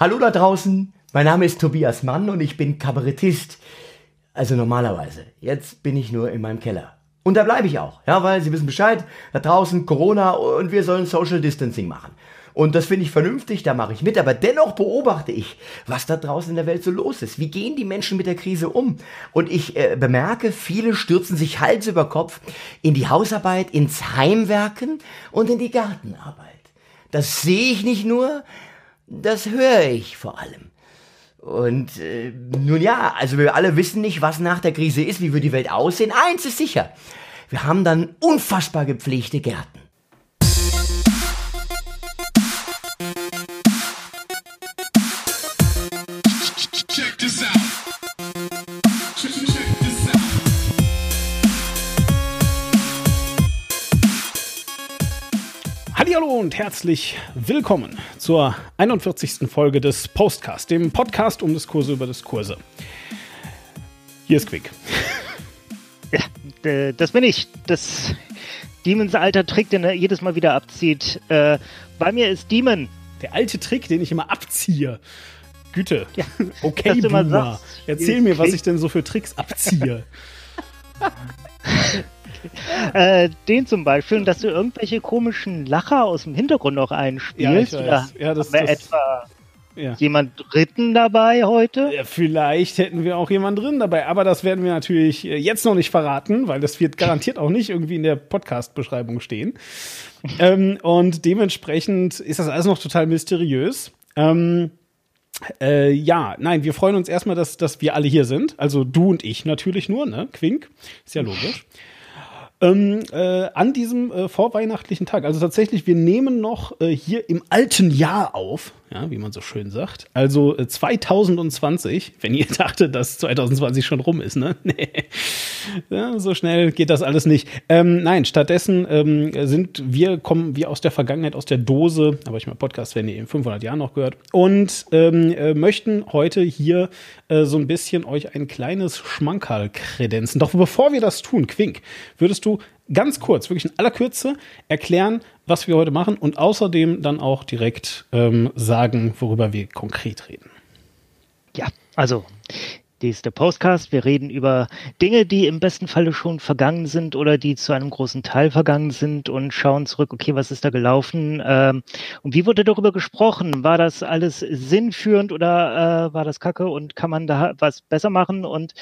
Hallo da draußen, mein Name ist Tobias Mann und ich bin Kabarettist. Also normalerweise. Jetzt bin ich nur in meinem Keller. Und da bleibe ich auch, ja, weil Sie wissen Bescheid, da draußen Corona und wir sollen Social Distancing machen. Und das finde ich vernünftig, da mache ich mit, aber dennoch beobachte ich, was da draußen in der Welt so los ist. Wie gehen die Menschen mit der Krise um? Und ich äh, bemerke, viele stürzen sich Hals über Kopf in die Hausarbeit, ins Heimwerken und in die Gartenarbeit. Das sehe ich nicht nur, das höre ich vor allem. Und äh, nun ja, also wir alle wissen nicht, was nach der Krise ist, wie wird die Welt aussehen. Eins ist sicher, wir haben dann unfassbar gepflegte Gärten. Hallo und herzlich willkommen zur 41. Folge des Postcast, dem Podcast um Diskurse über Diskurse. Hier ist Quick. Ja, das bin ich. Das Demons alter Trick, den er jedes Mal wieder abzieht. Äh, bei mir ist Demon. Der alte Trick, den ich immer abziehe. Güte. Ja, okay, Boomer. Erzähl mir, was ich denn so für Tricks abziehe. äh, den zum Beispiel, dass du irgendwelche komischen Lacher aus dem Hintergrund noch einspielst. Ja, Oder ja, das, das, etwa ja. jemand Dritten dabei heute? Ja, vielleicht hätten wir auch jemanden drin dabei, aber das werden wir natürlich äh, jetzt noch nicht verraten, weil das wird garantiert auch nicht irgendwie in der Podcast-Beschreibung stehen. ähm, und dementsprechend ist das alles noch total mysteriös. Ähm, äh, ja, nein, wir freuen uns erstmal, dass, dass wir alle hier sind. Also du und ich natürlich nur, ne? Quink. Ist ja logisch ähm, äh, an diesem äh, vorweihnachtlichen Tag. Also tatsächlich, wir nehmen noch äh, hier im alten Jahr auf, ja, wie man so schön sagt. Also äh, 2020, wenn ihr dachtet, dass 2020 schon rum ist, ne? Nee. Ja, so schnell geht das alles nicht. Ähm, nein, stattdessen ähm, sind wir, kommen wir aus der Vergangenheit, aus der Dose, aber ich meine, Podcast werden ihr in 500 Jahren noch gehört, und ähm, äh, möchten heute hier äh, so ein bisschen euch ein kleines Schmankerl kredenzen. Doch bevor wir das tun, Quink, würdest du ganz kurz, wirklich in aller Kürze, erklären, was wir heute machen und außerdem dann auch direkt ähm, sagen, worüber wir konkret reden. Ja, also dies ist der Postcast. Wir reden über Dinge, die im besten Falle schon vergangen sind oder die zu einem großen Teil vergangen sind und schauen zurück, okay, was ist da gelaufen? Ähm, und wie wurde darüber gesprochen? War das alles sinnführend oder äh, war das Kacke und kann man da was besser machen? Und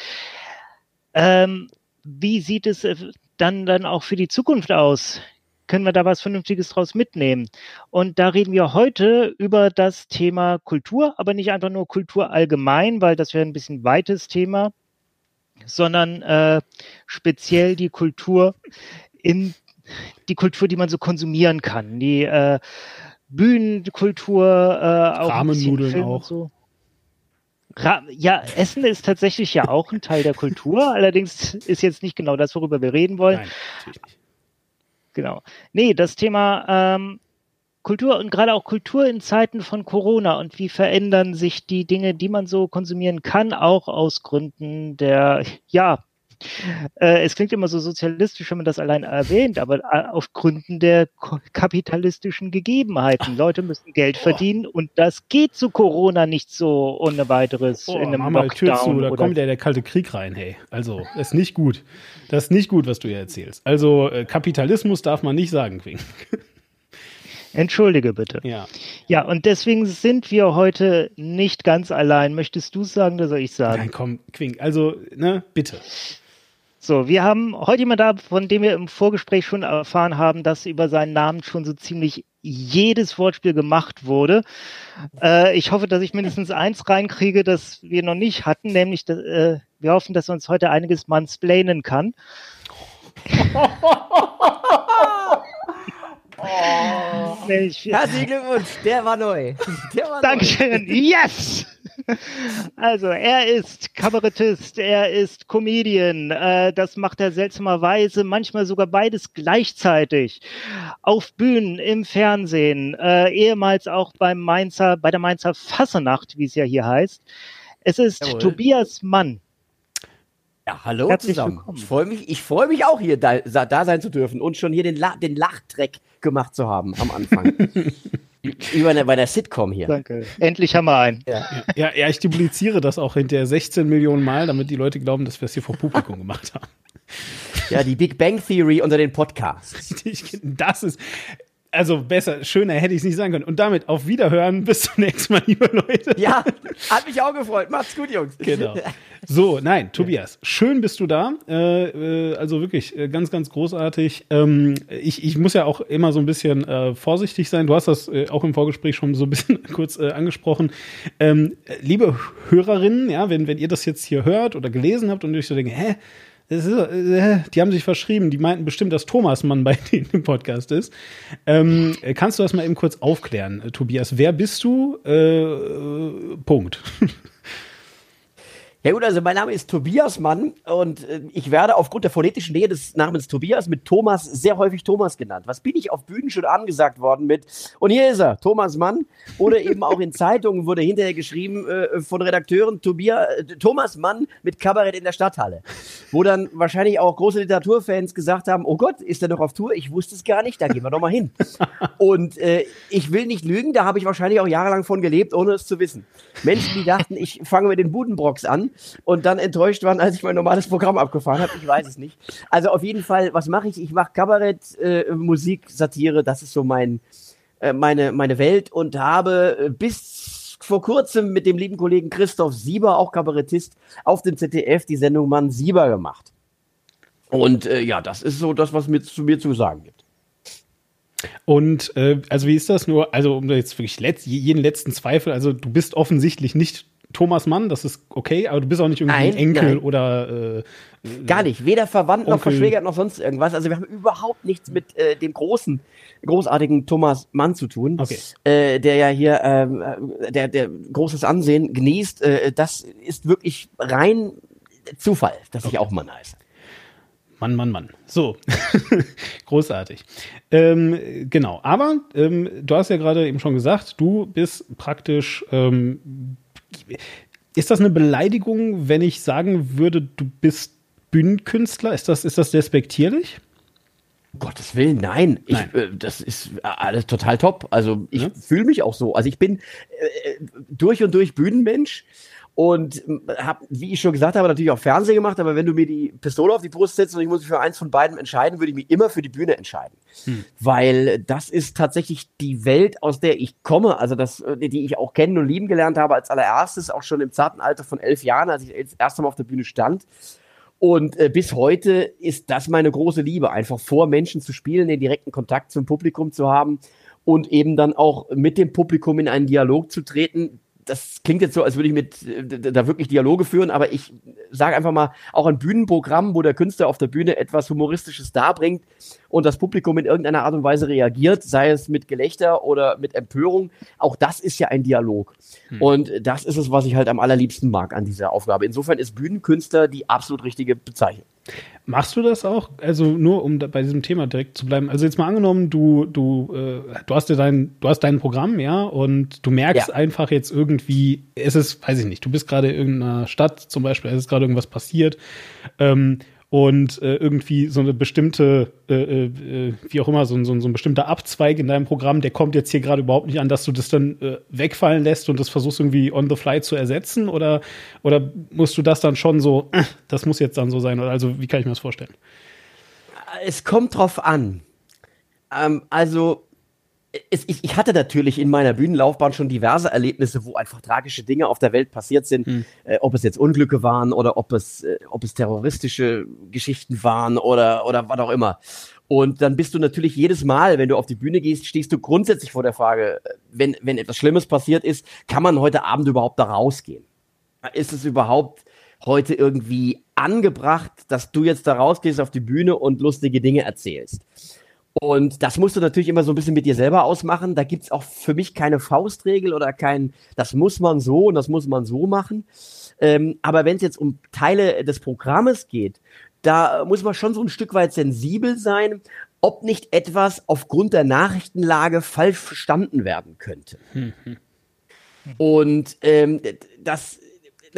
ähm, wie sieht es äh, dann, dann auch für die Zukunft aus? Können wir da was Vernünftiges draus mitnehmen? Und da reden wir heute über das Thema Kultur, aber nicht einfach nur Kultur allgemein, weil das wäre ein bisschen weites Thema, sondern äh, speziell die Kultur in die Kultur, die man so konsumieren kann, die äh, Bühnenkultur, äh, auch Rahmennudeln auch. So. Ra ja, Essen ist tatsächlich ja auch ein Teil der Kultur. Allerdings ist jetzt nicht genau das, worüber wir reden wollen. Nein. Genau. Nee, das Thema ähm, Kultur und gerade auch Kultur in Zeiten von Corona und wie verändern sich die Dinge, die man so konsumieren kann, auch aus Gründen der, ja, äh, es klingt immer so sozialistisch, wenn man das allein erwähnt, aber äh, auf Gründen der kapitalistischen Gegebenheiten. Leute müssen Geld oh. verdienen und das geht zu Corona nicht so ohne weiteres oh, in einem Mama, Lockdown. Zu, da kommt ja der kalte Krieg rein, hey. Also, das ist nicht gut. Das ist nicht gut, was du hier erzählst. Also, äh, Kapitalismus darf man nicht sagen, Quink. Entschuldige bitte. Ja. Ja, und deswegen sind wir heute nicht ganz allein. Möchtest du sagen oder soll ich sagen? Nein, komm, Quink. Also, ne, bitte. So, wir haben heute jemand da, von dem wir im Vorgespräch schon erfahren haben, dass über seinen Namen schon so ziemlich jedes Wortspiel gemacht wurde. Äh, ich hoffe, dass ich mindestens eins reinkriege, das wir noch nicht hatten, nämlich dass, äh, wir hoffen, dass er uns heute einiges mansplainen kann. Oh. Herzlichen Glückwunsch, der war neu. Der war Dankeschön, neu. yes! Also, er ist Kabarettist, er ist Comedian. Äh, das macht er seltsamerweise, manchmal sogar beides gleichzeitig. Auf Bühnen, im Fernsehen, äh, ehemals auch beim Mainzer, bei der Mainzer Fassenacht, wie es ja hier heißt. Es ist Jawohl. Tobias Mann. Ja, hallo Herzlich zusammen. Willkommen. Ich freue mich, ich freue mich auch hier da, da, sein zu dürfen und schon hier den, La den Lachtreck gemacht zu haben am Anfang. Wie bei einer, bei einer Sitcom hier. Danke. Endlich haben wir einen. Ja. ja, ja, ich dupliziere das auch hinterher 16 Millionen Mal, damit die Leute glauben, dass wir es hier vor Publikum gemacht haben. Ja, die Big Bang Theory unter den Podcasts. Das ist, also besser, schöner hätte ich es nicht sagen können. Und damit auf Wiederhören. Bis zum nächsten Mal, liebe Leute. Ja, hat mich auch gefreut. Macht's gut, Jungs. Genau. So, nein, Tobias, schön bist du da. Äh, äh, also wirklich äh, ganz, ganz großartig. Ähm, ich, ich muss ja auch immer so ein bisschen äh, vorsichtig sein. Du hast das äh, auch im Vorgespräch schon so ein bisschen kurz äh, angesprochen. Ähm, liebe Hörerinnen, ja, wenn, wenn ihr das jetzt hier hört oder gelesen habt und euch so denkt, hä? Ist, äh, die haben sich verschrieben. Die meinten bestimmt, dass Thomas Mann bei denen im Podcast ist. Ähm, kannst du das mal eben kurz aufklären, Tobias? Wer bist du? Äh, Punkt. Ja gut, also mein Name ist Tobias Mann und äh, ich werde aufgrund der phonetischen Nähe des Namens Tobias mit Thomas sehr häufig Thomas genannt. Was bin ich auf Bühnen schon angesagt worden mit, und hier ist er, Thomas Mann. Oder eben auch in Zeitungen wurde hinterher geschrieben äh, von Redakteuren Tobias, äh, Thomas Mann mit Kabarett in der Stadthalle. Wo dann wahrscheinlich auch große Literaturfans gesagt haben, oh Gott, ist er noch auf Tour? Ich wusste es gar nicht, da gehen wir doch mal hin. Und äh, ich will nicht lügen, da habe ich wahrscheinlich auch jahrelang von gelebt, ohne es zu wissen. Menschen, die dachten, ich fange mit den Budenbrocks an und dann enttäuscht waren, als ich mein normales Programm abgefahren habe. Ich weiß es nicht. Also auf jeden Fall, was mache ich? Ich mache Kabarett, äh, Musik, Satire. Das ist so mein, äh, meine, meine Welt und habe äh, bis vor kurzem mit dem lieben Kollegen Christoph Sieber, auch Kabarettist, auf dem ZDF die Sendung Mann Sieber gemacht. Und äh, ja, das ist so das, was mir zu mir zu sagen gibt. Und äh, also wie ist das nur, also um jetzt wirklich letzt, jeden letzten Zweifel, also du bist offensichtlich nicht Thomas Mann, das ist okay, aber du bist auch nicht irgendwie nein, ein Enkel nein. oder äh, gar nicht, weder verwandt Onkel. noch verschwägert noch sonst irgendwas. Also wir haben überhaupt nichts mit äh, dem großen, großartigen Thomas Mann zu tun, okay. äh, der ja hier ähm, äh, der der großes Ansehen genießt. Äh, das ist wirklich rein Zufall, dass okay. ich auch Mann heiße. Mann, Mann, Mann. So, großartig. Ähm, genau, aber ähm, du hast ja gerade eben schon gesagt, du bist praktisch ähm, ist das eine Beleidigung, wenn ich sagen würde, du bist Bühnenkünstler? Ist das, ist das despektierlich? Gottes Willen, nein. Ich, nein. Äh, das ist alles total top. Also ich ja? fühle mich auch so. Also ich bin äh, äh durch und durch Bühnenmensch und habe, wie ich schon gesagt habe, natürlich auch Fernsehen gemacht, aber wenn du mir die Pistole auf die Brust setzt und ich muss mich für eins von beiden entscheiden, würde ich mich immer für die Bühne entscheiden.Hm. Weil das ist tatsächlich die Welt, aus der ich komme, also das, die ich auch kennen und lieben gelernt habe als allererstes, auch schon im zarten Alter von elf Jahren, als ich das erste Mal auf der Bühne stand. Und äh, bis heute ist das meine große Liebe, einfach vor Menschen zu spielen, den direkten Kontakt zum Publikum zu haben und eben dann auch mit dem Publikum in einen Dialog zu treten, das klingt jetzt so, als würde ich mit äh, da wirklich Dialoge führen, aber ich sage einfach mal, auch ein Bühnenprogramm, wo der Künstler auf der Bühne etwas Humoristisches darbringt und das Publikum in irgendeiner Art und Weise reagiert, sei es mit Gelächter oder mit Empörung, auch das ist ja ein Dialog. Hm. Und das ist es, was ich halt am allerliebsten mag an dieser Aufgabe. Insofern ist Bühnenkünstler die absolut richtige Bezeichnung. Machst du das auch? Also nur um bei diesem Thema direkt zu bleiben. Also jetzt mal angenommen, du du äh, du hast ja dein du hast dein Programm, ja, und du merkst ja. einfach jetzt irgendwie, es ist, weiß ich nicht, du bist gerade in irgendeiner Stadt zum Beispiel, es ist gerade irgendwas passiert. Ähm, und äh, irgendwie so eine bestimmte, äh, äh, wie auch immer, so, so, so ein bestimmter Abzweig in deinem Programm, der kommt jetzt hier gerade überhaupt nicht an, dass du das dann äh, wegfallen lässt und das versuchst irgendwie on the fly zu ersetzen oder, oder musst du das dann schon so, äh, das muss jetzt dann so sein also wie kann ich mir das vorstellen? Es kommt drauf an. Ähm, also es, ich, ich, hatte natürlich in meiner Bühnenlaufbahn schon diverse Erlebnisse, wo einfach tragische Dinge auf der Welt passiert sind. Hm. Äh, ob es jetzt Unglücke waren oder ob es, äh, ob es terroristische Geschichten waren oder, oder was auch immer. Und dann bist du natürlich jedes Mal, wenn du auf die Bühne gehst, stehst du grundsätzlich vor der Frage, äh, wenn, wenn etwas Schlimmes passiert ist, kann man heute Abend überhaupt da rausgehen? Ist es überhaupt heute irgendwie angebracht, dass du jetzt da rausgehst auf die Bühne und lustige Dinge erzählst? Und das musst du natürlich immer so ein bisschen mit dir selber ausmachen. Da gibt's auch für mich keine Faustregel oder kein, das muss man so und das muss man so machen. Ähm, aber wenn es jetzt um Teile des Programmes geht, da muss man schon so ein Stück weit sensibel sein, ob nicht etwas aufgrund der Nachrichtenlage falsch verstanden werden könnte. Hm, hm. Und ähm, das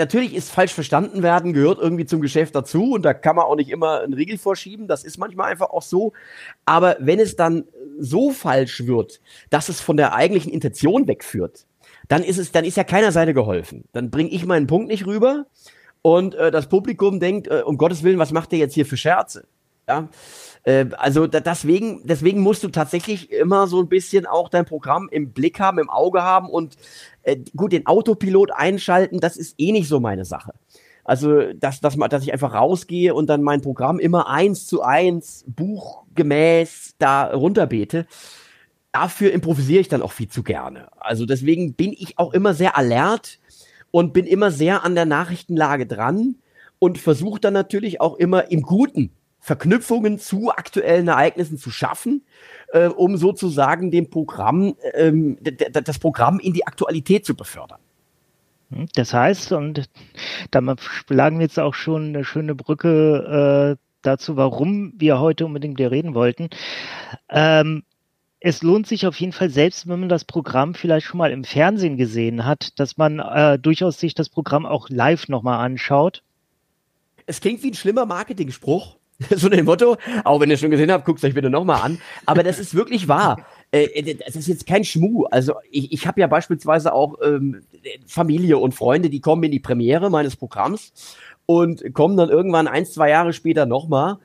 natürlich ist falsch verstanden werden, gehört irgendwie zum Geschäft dazu und da kann man auch nicht immer einen Riegel vorschieben. Das ist manchmal einfach auch so. Aber wenn es dann so falsch wird, dass es von der eigentlichen Intention wegführt, dann ist es, dann ist ja keiner Seite geholfen. Dann bringe ich meinen Punkt nicht rüber und äh, das Publikum denkt, äh, um Gottes Willen, was macht der jetzt hier für Scherze? Ja. Äh, also deswegen, deswegen musst du tatsächlich immer so ein bisschen auch dein Programm im Blick haben, im Auge haben und äh, gut, den Autopilot einschalten, das ist eh nicht so meine Sache. Also, dass, dass, dass ich einfach rausgehe und dann mein Programm immer eins zu eins, buchgemäß da runterbete. Dafür improvisiere ich dann auch viel zu gerne. Also deswegen bin ich auch immer sehr alert und bin immer sehr an der Nachrichtenlage dran und versuche dann natürlich auch immer im Guten Verknüpfungen zu aktuellen Ereignissen zu schaffen, äh, um sozusagen dem Programm, ähm, das Programm in die Aktualität zu befördern. Hm, das heißt, und da schlagen wir jetzt auch schon eine schöne Brücke äh, dazu, warum wir heute unbedingt wieder reden wollten. Ähm, es lohnt sich auf jeden Fall, selbst wenn man das Programm vielleicht schon mal im Fernsehen gesehen hat, dass man äh, durchaus sich das Programm auch live nochmal anschaut. Es klingt wie ein schlimmer Marketing-Spruch. so ein Motto, auch wenn ihr schon gesehen habt, guckt es euch bitte nochmal an. Aber das ist wirklich wahr. Äh, das ist jetzt kein Schmuh. Also ich, ich habe ja beispielsweise auch ähm, Familie und Freunde, die kommen in die Premiere meines Programms und kommen dann irgendwann ein, zwei Jahre später nochmal.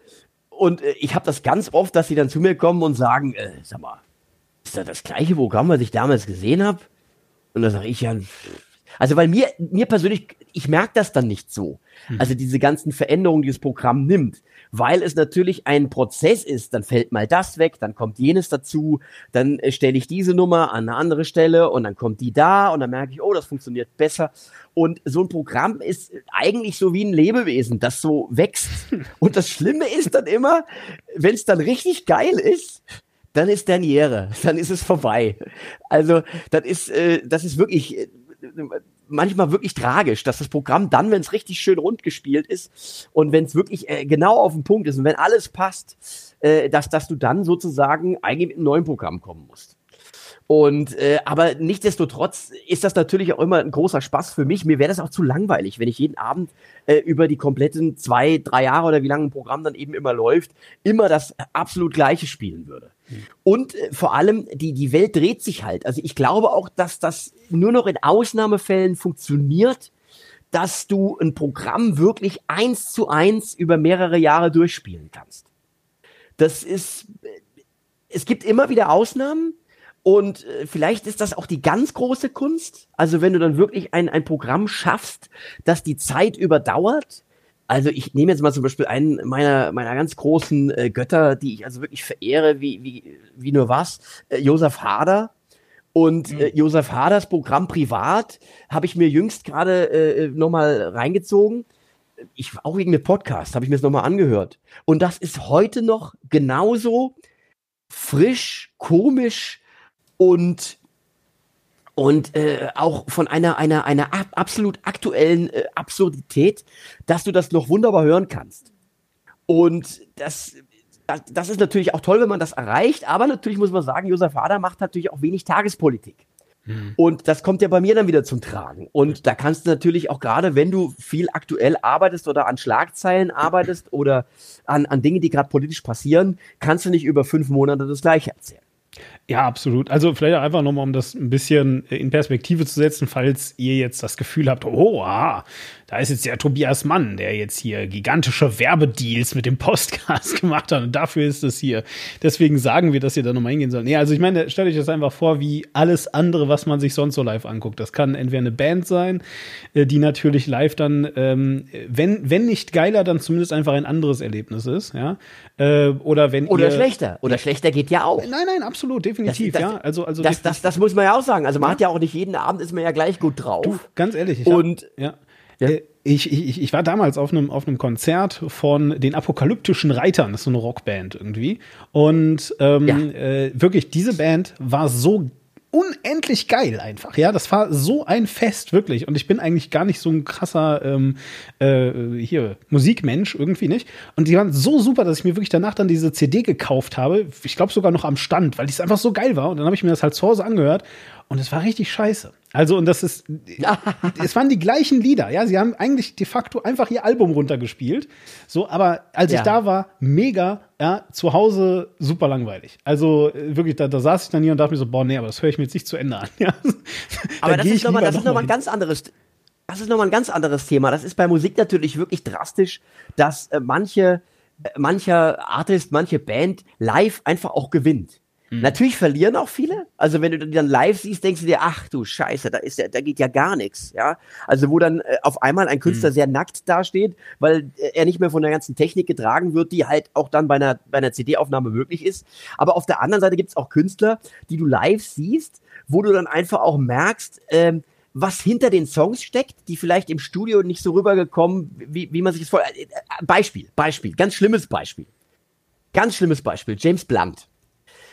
Und äh, ich habe das ganz oft, dass sie dann zu mir kommen und sagen, äh, sag mal, ist das das gleiche Programm, was ich damals gesehen habe? Und da sage ich ja, also weil mir, mir persönlich, ich merke das dann nicht so. Hm. Also diese ganzen Veränderungen, die das Programm nimmt weil es natürlich ein Prozess ist. Dann fällt mal das weg, dann kommt jenes dazu, dann äh, stelle ich diese Nummer an eine andere Stelle und dann kommt die da und dann merke ich, oh, das funktioniert besser. Und so ein Programm ist eigentlich so wie ein Lebewesen, das so wächst. Und das Schlimme ist dann immer, wenn es dann richtig geil ist, dann ist Derniere, dann ist es vorbei. Also das ist, äh, das ist wirklich äh, manchmal wirklich tragisch, dass das Programm dann, wenn es richtig schön rund gespielt ist und wenn es wirklich äh, genau auf den Punkt ist und wenn alles passt, äh, dass, dass du dann sozusagen eigentlich mit einem neuen Programm kommen musst. Und äh, aber nichtsdestotrotz ist das natürlich auch immer ein großer Spaß für mich. Mir wäre das auch zu langweilig, wenn ich jeden Abend äh, über die kompletten zwei, drei Jahre oder wie lange ein Programm dann eben immer läuft, immer das absolut gleiche spielen würde. Und äh, vor allem, die, die Welt dreht sich halt. Also ich glaube auch, dass das nur noch in Ausnahmefällen funktioniert, dass du ein Programm wirklich eins zu eins über mehrere Jahre durchspielen kannst. Das ist, äh, es gibt immer wieder Ausnahmen, und äh, vielleicht ist das auch die ganz große Kunst. Also wenn du dann wirklich ein, ein Programm schaffst, das die Zeit überdauert. Also ich nehme jetzt mal zum Beispiel einen meiner, meiner ganz großen äh, Götter, die ich also wirklich verehre, wie, wie, wie nur was, äh, Josef Hader. Und mhm. äh, Josef Haders Programm Privat habe ich mir jüngst gerade äh, nochmal reingezogen. Ich, auch wegen dem Podcast habe ich mir das nochmal angehört. Und das ist heute noch genauso frisch, komisch, und und äh, auch von einer einer einer ab, absolut aktuellen äh, Absurdität, dass du das noch wunderbar hören kannst. Und das das ist natürlich auch toll, wenn man das erreicht, aber natürlich muss man sagen, Josef Hader macht natürlich auch wenig Tagespolitik. Hm. Und das kommt ja bei mir dann wieder zum Tragen. Und da kannst du natürlich auch gerade, wenn du viel aktuell arbeitest oder an Schlagzeilen arbeitest oder an, an Dinge, die gerade politisch passieren, kannst du nicht über fünf Monate das gleiche erzählen. Ja, absolut. Also vielleicht auch einfach nochmal, um das ein bisschen in Perspektive zu setzen, falls ihr jetzt das Gefühl habt, oh, ah, da ist jetzt der Tobias Mann, der jetzt hier gigantische Werbedeals mit dem Podcast gemacht hat und dafür ist es hier. Deswegen sagen wir, dass ihr da nochmal hingehen sollt. Nee, also ich meine, stellt euch das einfach vor, wie alles andere, was man sich sonst so live anguckt. Das kann entweder eine Band sein, äh, die natürlich live dann, ähm, wenn, wenn nicht geiler, dann zumindest einfach ein anderes Erlebnis ist, ja. Äh, oder wenn Oder ihr, schlechter. Oder schlechter geht ja auch. Nein, nein, absolut, definitiv, das, das, ja. Also, also das, das, das, muss man ja auch sagen. Also man ja. hat ja auch nicht jeden Abend ist man ja gleich gut drauf. Du, ganz ehrlich. Ich und hab, ja. Ja. Äh, ich, ich, ich war damals auf einem, auf einem Konzert von den Apokalyptischen Reitern, das ist so eine Rockband irgendwie. Und ähm, ja. äh, wirklich, diese Band war so unendlich geil einfach. Ja, das war so ein Fest, wirklich. Und ich bin eigentlich gar nicht so ein krasser ähm, äh, hier Musikmensch, irgendwie nicht. Und die waren so super, dass ich mir wirklich danach dann diese CD gekauft habe. Ich glaube sogar noch am Stand, weil es einfach so geil war. Und dann habe ich mir das halt zu Hause angehört. Und es war richtig scheiße. Also, und das ist, es waren die gleichen Lieder, ja. Sie haben eigentlich de facto einfach ihr Album runtergespielt. So, aber als ja. ich da war, mega ja, zu Hause super langweilig. Also äh, wirklich, da, da saß ich dann hier und dachte mir so, boah, nee, aber das höre ich mir jetzt nicht zu Ende an. Ja. aber das ist nochmal noch, noch ein ganz anderes, das ist nochmal ein ganz anderes Thema. Das ist bei Musik natürlich wirklich drastisch, dass äh, manche, äh, mancher Artist, manche Band live einfach auch gewinnt. Mhm. Natürlich verlieren auch viele. Also wenn du die dann live siehst, denkst du dir, ach du Scheiße, da ist ja, da geht ja gar nichts, ja. Also wo dann äh, auf einmal ein Künstler mhm. sehr nackt dasteht, weil äh, er nicht mehr von der ganzen Technik getragen wird, die halt auch dann bei einer, bei einer CD-Aufnahme möglich ist. Aber auf der anderen Seite gibt es auch Künstler, die du live siehst, wo du dann einfach auch merkst, ähm, was hinter den Songs steckt, die vielleicht im Studio nicht so rübergekommen, wie, wie man sich das vor. Äh, Beispiel, Beispiel, ganz schlimmes Beispiel. Ganz schlimmes Beispiel. James Blunt.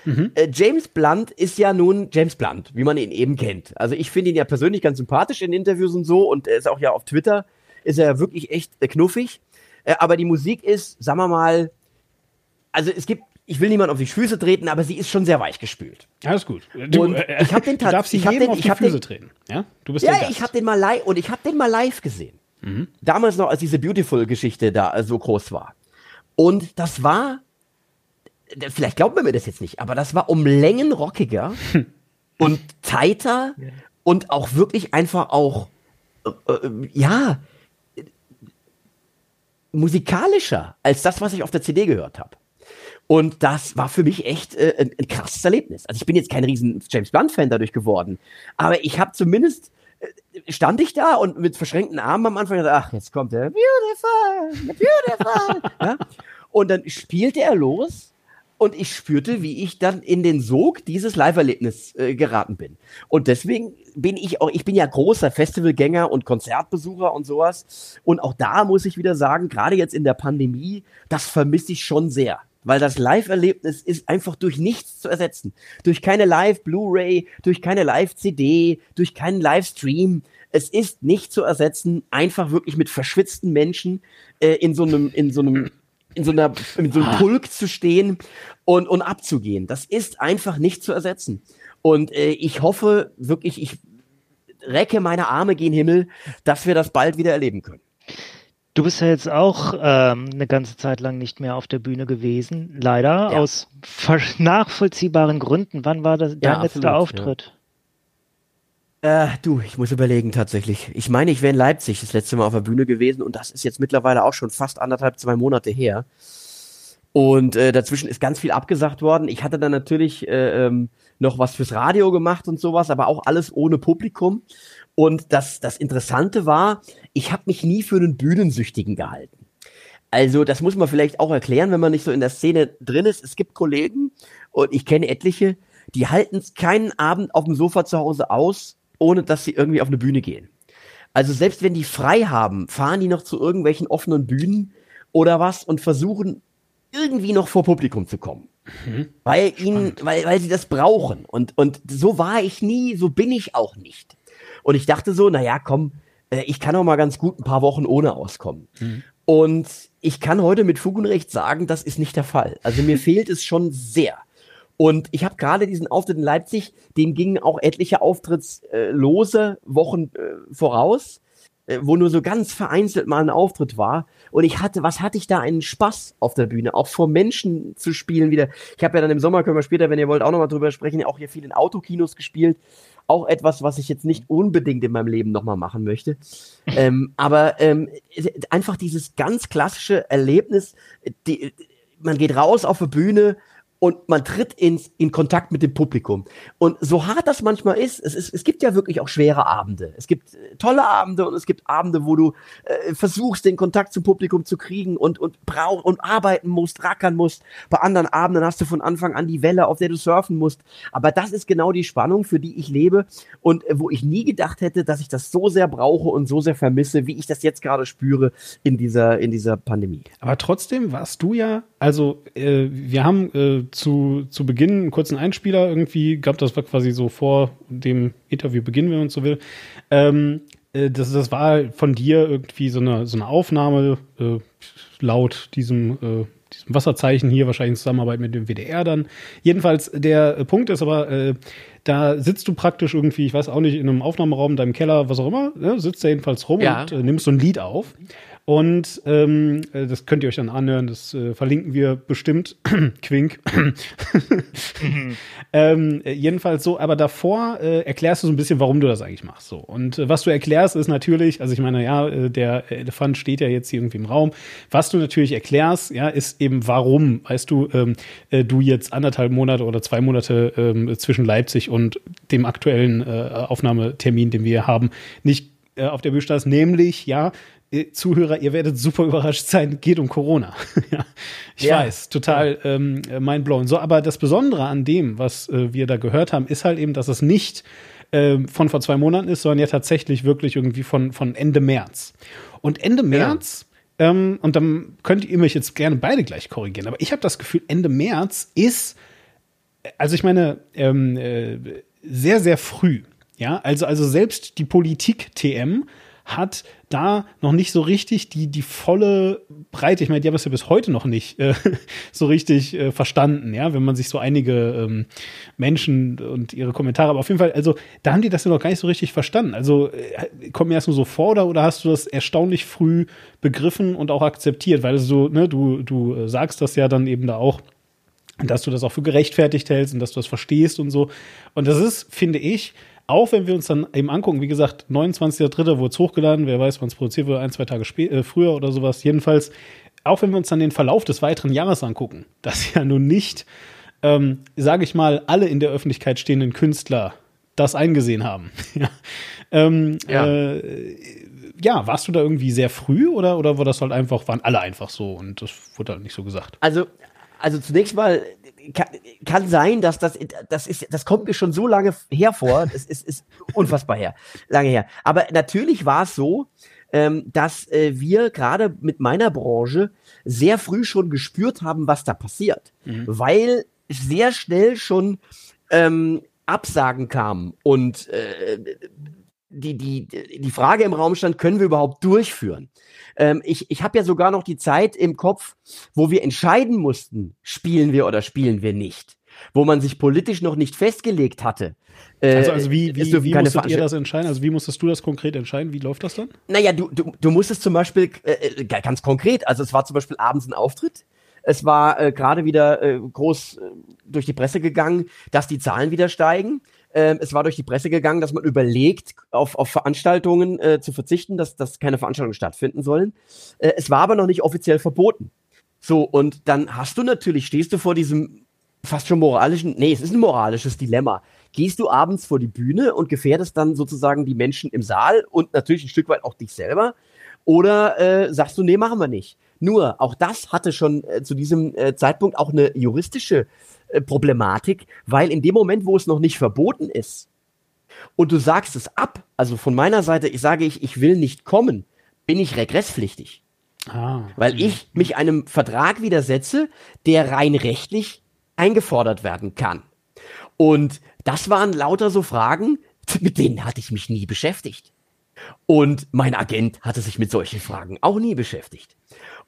Mhm. Äh, James Blunt ist ja nun James Blunt, wie man ihn eben kennt. Also ich finde ihn ja persönlich ganz sympathisch in Interviews und so und er ist auch ja auf Twitter, ist er wirklich echt äh, knuffig. Äh, aber die Musik ist, sagen wir mal, also es gibt ich will niemand auf die Füße treten, aber sie ist schon sehr weich gespült. Alles gut. Du, und äh, ich habe den du darfst ich jedem den, auf die Füße den, treten. Ja, du bist ja, ich habe den mal live und ich habe den mal live gesehen. Mhm. Damals noch, als diese Beautiful-Geschichte da so groß war. Und das war vielleicht glaubt man mir das jetzt nicht, aber das war um Längen rockiger und tighter ja. und auch wirklich einfach auch, äh, äh, ja, musikalischer als das, was ich auf der CD gehört habe. Und das war für mich echt äh, ein, ein, krasses Erlebnis. Also ich bin jetzt kein riesen James Blunt-Fan dadurch geworden, aber ich habe zumindest äh, stand ich da und mit verschränkten Armen am Anfang gesagt, ach, jetzt kommt der Beautiful, beautiful. ja? Und dann spielte er los und ich spürte, wie ich dann in den Sog dieses Live-Erlebnis äh, geraten bin. Und deswegen bin ich auch, ich bin ja großer Festivalgänger und Konzertbesucher und sowas. Und auch da muss ich wieder sagen, gerade jetzt in der Pandemie, das vermisse ich schon sehr. Weil das Live-Erlebnis ist einfach durch nichts zu ersetzen. Durch keine Live-Blu-ray, durch keine Live-CD, durch keinen Livestream. Es ist nicht zu ersetzen, einfach wirklich mit verschwitzten Menschen äh, in so einem, in so einem in so einer in so einem ah. Pulk zu stehen und, und abzugehen. Das ist einfach nicht zu ersetzen. Und äh, ich hoffe wirklich, ich recke meine Arme gen Himmel, dass wir das bald wieder erleben können. Du bist ja jetzt auch ähm, eine ganze Zeit lang nicht mehr auf der Bühne gewesen, leider, ja. aus nachvollziehbaren Gründen. Wann war das dein ja, letzter Auftritt? Ja. Äh, du, ich muss überlegen tatsächlich. Ich meine, ich wäre in Leipzig das letzte Mal auf der Bühne gewesen und das ist jetzt mittlerweile auch schon fast anderthalb, zwei Monate her. Und äh, dazwischen ist ganz viel abgesagt worden. Ich hatte dann natürlich äh, ähm, noch was fürs Radio gemacht und sowas, aber auch alles ohne Publikum. Und das, das Interessante war, ich habe mich nie für einen Bühnensüchtigen gehalten. Also das muss man vielleicht auch erklären, wenn man nicht so in der Szene drin ist. Es gibt Kollegen und ich kenne etliche, die halten keinen Abend auf dem Sofa zu Hause aus, ohne dass sie irgendwie auf eine Bühne gehen. Also selbst wenn die frei haben, fahren die noch zu irgendwelchen offenen Bühnen oder was und versuchen irgendwie noch vor Publikum zu kommen. Mhm. Weil ihnen, weil, weil sie das brauchen. Und, und so war ich nie, so bin ich auch nicht. Und ich dachte so, naja, komm, äh, ich kann auch mal ganz gut ein paar Wochen ohne auskommen. Mhm. Und ich kann heute mit Fug und Recht sagen, das ist nicht der Fall. Also mir fehlt es schon sehr. Und ich habe gerade diesen Auftritt in Leipzig, dem gingen auch etliche Auftrittslose Wochen äh, voraus, äh, wo nur so ganz vereinzelt mal ein Auftritt war. Und ich hatte, was hatte ich da einen Spaß auf der Bühne, auch vor Menschen zu spielen wieder. Ich habe ja dann im Sommer, können wir später, wenn ihr wollt, auch nochmal drüber sprechen, auch hier viel in Autokinos gespielt. Auch etwas, was ich jetzt nicht unbedingt in meinem Leben nochmal machen möchte. ähm, aber ähm, einfach dieses ganz klassische Erlebnis, die, man geht raus auf der Bühne und man tritt ins, in Kontakt mit dem Publikum. Und so hart das manchmal ist, es, ist, es gibt ja wirklich auch schwere Abende. Es gibt äh, tolle Abende und es gibt Abende, wo du äh, versuchst, den Kontakt zum Publikum zu kriegen und, und brauch und arbeiten musst, rackern musst. Bei anderen Abenden hast du von Anfang an die Welle, auf der du surfen musst. Aber das ist genau die Spannung, für die ich lebe und äh, wo ich nie gedacht hätte, dass ich das so sehr brauche und so sehr vermisse, wie ich das jetzt gerade spüre in dieser, in dieser Pandemie. Aber trotzdem warst du ja, also äh, wir haben äh, zu, zu Beginn einen kurzen Einspieler irgendwie gehabt. Das war quasi so vor dem Interviewbeginn, wenn man so will. Ähm, äh, das, das war von dir irgendwie so eine, so eine Aufnahme äh, laut diesem, äh, diesem Wasserzeichen hier, wahrscheinlich in Zusammenarbeit mit dem WDR dann. Jedenfalls, der Punkt ist aber, äh, da sitzt du praktisch irgendwie, ich weiß auch nicht, in einem Aufnahmeraum, deinem Keller, was auch immer, ne, sitzt da jedenfalls rum ja. und äh, nimmst so ein Lied auf. Und ähm, äh, das könnt ihr euch dann anhören, das äh, verlinken wir bestimmt. Quink. mhm. ähm, jedenfalls so, aber davor äh, erklärst du so ein bisschen, warum du das eigentlich machst. So. Und äh, was du erklärst, ist natürlich, also ich meine, ja, äh, der Elefant steht ja jetzt hier irgendwie im Raum. Was du natürlich erklärst, ja, ist eben, warum, weißt du, ähm, äh, du jetzt anderthalb Monate oder zwei Monate ähm, zwischen Leipzig und dem aktuellen äh, Aufnahmetermin, den wir haben, nicht auf der Bühne nämlich, ja, Zuhörer, ihr werdet super überrascht sein, geht um Corona. ja, ich ja. weiß, total ähm, mindblown. So, aber das Besondere an dem, was äh, wir da gehört haben, ist halt eben, dass es nicht äh, von vor zwei Monaten ist, sondern ja tatsächlich wirklich irgendwie von, von Ende März. Und Ende März, ja. ähm, und dann könnt ihr mich jetzt gerne beide gleich korrigieren, aber ich habe das Gefühl, Ende März ist, also ich meine, ähm, äh, sehr, sehr früh. Ja, also, also selbst die Politik-TM hat da noch nicht so richtig die, die volle Breite, ich meine, die haben es ja bis heute noch nicht äh, so richtig äh, verstanden, ja, wenn man sich so einige ähm, Menschen und ihre Kommentare, aber auf jeden Fall, also da haben die das ja noch gar nicht so richtig verstanden. Also äh, kommt mir erst nur so vor oder, oder hast du das erstaunlich früh begriffen und auch akzeptiert, weil so, ne, du, du äh, sagst das ja dann eben da auch, dass du das auch für gerechtfertigt hältst und dass du das verstehst und so. Und das ist, finde ich, auch wenn wir uns dann eben angucken, wie gesagt, 29.3. wurde es hochgeladen, wer weiß, wann es produziert wurde, ein, zwei Tage äh, früher oder sowas. Jedenfalls, auch wenn wir uns dann den Verlauf des weiteren Jahres angucken, dass ja nun nicht, ähm, sage ich mal, alle in der Öffentlichkeit stehenden Künstler das eingesehen haben. ja. Ähm, ja. Äh, ja, warst du da irgendwie sehr früh oder, oder war das halt einfach, waren alle einfach so und das wurde halt nicht so gesagt? Also, also zunächst mal kann, kann sein, dass das, das ist, das kommt mir schon so lange hervor. Das ist, ist unfassbar her, lange her. Aber natürlich war es so, ähm, dass äh, wir gerade mit meiner Branche sehr früh schon gespürt haben, was da passiert, mhm. weil sehr schnell schon ähm, Absagen kamen und äh, die, die, die Frage im Raum stand, können wir überhaupt durchführen? Ähm, ich ich habe ja sogar noch die Zeit im Kopf, wo wir entscheiden mussten, spielen wir oder spielen wir nicht. Wo man sich politisch noch nicht festgelegt hatte. Äh, also, also wie, wie, wie musstet ihr das entscheiden? Also wie musstest du das konkret entscheiden? Wie läuft das dann? Naja, du, du, du musstest zum Beispiel, äh, äh ganz konkret, also es war zum Beispiel abends ein Auftritt, es war äh, gerade wieder äh, groß äh, durch die Presse gegangen, dass die Zahlen wieder steigen. Ähm, es war durch die Presse gegangen, dass man überlegt, auf, auf Veranstaltungen äh, zu verzichten, dass, dass keine Veranstaltungen stattfinden sollen. Äh, es war aber noch nicht offiziell verboten. So, und dann hast du natürlich, stehst du vor diesem fast schon moralischen, nee, es ist ein moralisches Dilemma. Gehst du abends vor die Bühne und gefährdest dann sozusagen die Menschen im Saal und natürlich ein Stück weit auch dich selber? Oder äh, sagst du, nee, machen wir nicht? Nur, auch das hatte schon äh, zu diesem äh, Zeitpunkt auch eine juristische Problematik, weil in dem Moment, wo es noch nicht verboten ist und du sagst es ab, also von meiner Seite, ich sage ich, ich will nicht kommen, bin ich regresspflichtig. Ah. Weil ich mich einem Vertrag widersetze, der rein rechtlich eingefordert werden kann. Und das waren lauter so Fragen, mit denen hatte ich mich nie beschäftigt. Und mein Agent hatte sich mit solchen Fragen auch nie beschäftigt.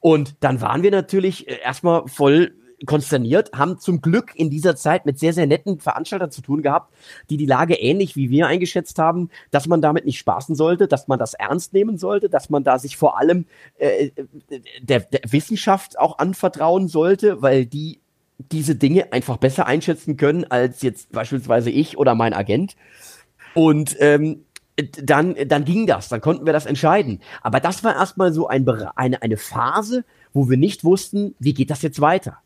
Und dann waren wir natürlich äh, erstmal voll konsterniert, haben zum Glück in dieser Zeit mit sehr, sehr netten Veranstaltern zu tun gehabt, die die Lage ähnlich wie wir eingeschätzt haben, dass man damit nicht spaßen sollte, dass man das ernst nehmen sollte, dass man da sich vor allem äh, der, der Wissenschaft auch anvertrauen sollte, weil die diese Dinge einfach besser einschätzen können als jetzt beispielsweise ich oder mein Agent. Und ähm, dann, dann ging das, dann konnten wir das entscheiden. Aber das war erstmal so ein, eine, eine Phase, wo wir nicht wussten, wie geht das jetzt weiter.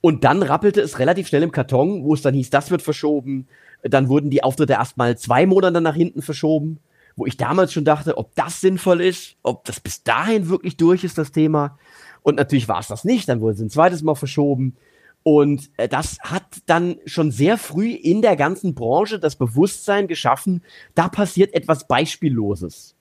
Und dann rappelte es relativ schnell im Karton, wo es dann hieß, das wird verschoben. Dann wurden die Auftritte erstmal zwei Monate nach hinten verschoben, wo ich damals schon dachte, ob das sinnvoll ist, ob das bis dahin wirklich durch ist, das Thema. Und natürlich war es das nicht. Dann wurde es ein zweites Mal verschoben. Und äh, das hat dann schon sehr früh in der ganzen Branche das Bewusstsein geschaffen, da passiert etwas Beispielloses.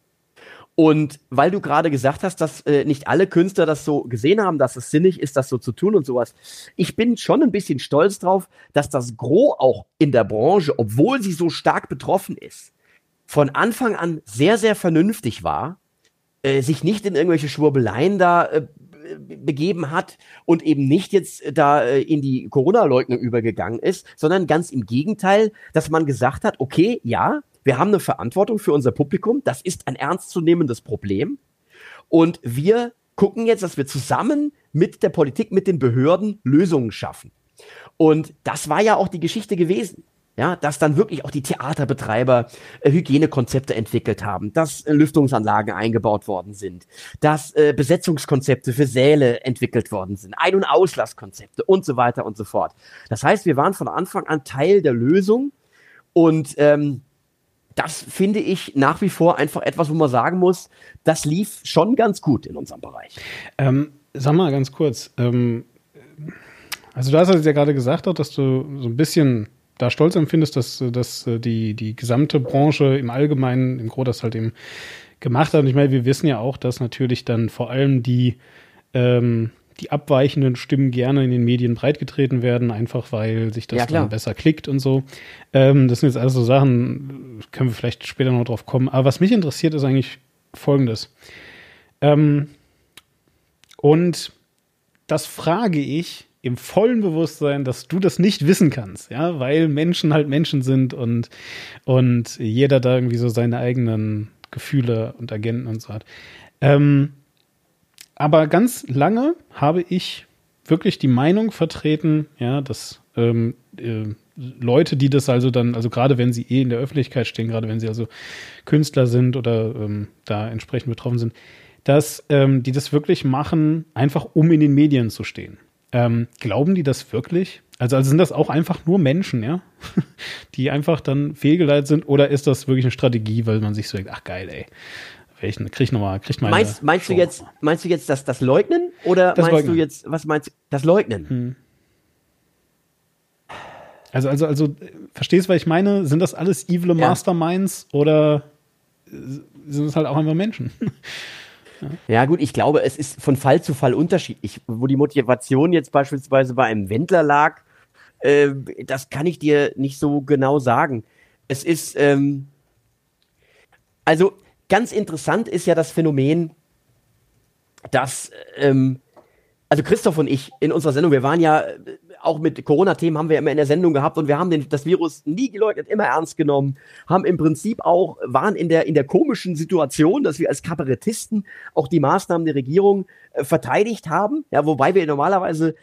Und weil du gerade gesagt hast, dass äh, nicht alle Künstler das so gesehen haben, dass es sinnig ist, das so zu tun und sowas. Ich bin schon ein bisschen stolz drauf, dass das Gros auch in der Branche, obwohl sie so stark betroffen ist, von Anfang an sehr, sehr vernünftig war, äh, sich nicht in irgendwelche Schwurbeleien da äh, begeben hat und eben nicht jetzt da äh, in die Corona-Leugnung übergegangen ist, sondern ganz im Gegenteil, dass man gesagt hat, okay, ja, wir haben eine Verantwortung für unser Publikum, das ist ein ernstzunehmendes Problem und wir gucken jetzt, dass wir zusammen mit der Politik, mit den Behörden Lösungen schaffen. Und das war ja auch die Geschichte gewesen. Ja, dass dann wirklich auch die Theaterbetreiber äh, Hygienekonzepte entwickelt haben, dass äh, Lüftungsanlagen eingebaut worden sind, dass äh, Besetzungskonzepte für Säle entwickelt worden sind, Ein- und Auslasskonzepte und so weiter und so fort. Das heißt, wir waren von Anfang an Teil der Lösung und ähm, das finde ich nach wie vor einfach etwas, wo man sagen muss, das lief schon ganz gut in unserem Bereich. Ähm, sag mal ganz kurz, ähm, also du hast ja gerade gesagt, dass du so ein bisschen da stolz empfindest, dass, dass äh, die, die gesamte Branche im Allgemeinen, im Gro das halt eben gemacht hat. Und ich meine, wir wissen ja auch, dass natürlich dann vor allem die, ähm, die abweichenden Stimmen gerne in den Medien breitgetreten werden, einfach weil sich das ja, dann besser klickt und so. Ähm, das sind jetzt alles so Sachen, können wir vielleicht später noch drauf kommen. Aber was mich interessiert, ist eigentlich Folgendes. Ähm, und das frage ich im vollen Bewusstsein, dass du das nicht wissen kannst, ja, weil Menschen halt Menschen sind und, und jeder da irgendwie so seine eigenen Gefühle und Agenten und so hat. Ähm, aber ganz lange habe ich wirklich die Meinung vertreten, ja, dass ähm, äh, Leute, die das also dann, also gerade wenn sie eh in der Öffentlichkeit stehen, gerade wenn sie also Künstler sind oder ähm, da entsprechend betroffen sind, dass ähm, die das wirklich machen, einfach um in den Medien zu stehen. Ähm, glauben die das wirklich? Also, also sind das auch einfach nur Menschen, ja? die einfach dann fehlgeleitet sind? Oder ist das wirklich eine Strategie, weil man sich so denkt, ach geil, ey, welchen krieg ich nochmal, krieg mal. Meinst, meinst du jetzt, meinst du jetzt das, das Leugnen? Oder das meinst Leugnen. du jetzt, was meinst du? Das Leugnen? Hm. Also, also, also, verstehst du, was ich meine? Sind das alles evil ja. Masterminds oder sind es halt auch einfach Menschen? Ja. gut, ich glaube, es ist von Fall zu Fall unterschiedlich. Wo die Motivation jetzt beispielsweise bei einem Wendler lag, äh, das kann ich dir nicht so genau sagen. Es ist, ähm, also ganz interessant ist ja das Phänomen, dass, ähm, also Christoph und ich in unserer Sendung, wir waren ja auch mit Corona-Themen haben wir immer in der Sendung gehabt und wir haben den, das Virus nie geleugnet, immer ernst genommen, haben im Prinzip auch, waren in der, in der komischen Situation, dass wir als Kabarettisten auch die Maßnahmen der Regierung äh, verteidigt haben, ja, wobei wir normalerweise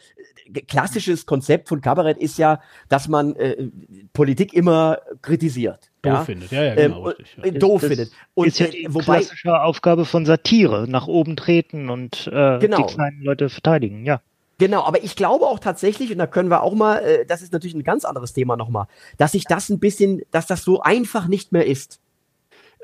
äh, klassisches Konzept von Kabarett ist ja, dass man äh, Politik immer kritisiert. Doof ja? findet, ja, ja, genau. Ähm, richtig, ja. Doof das findet. Und ist ja die wobei, klassische Aufgabe von Satire, nach oben treten und äh, genau. die kleinen Leute verteidigen, ja. Genau, aber ich glaube auch tatsächlich, und da können wir auch mal, äh, das ist natürlich ein ganz anderes Thema nochmal, dass sich das ein bisschen, dass das so einfach nicht mehr ist.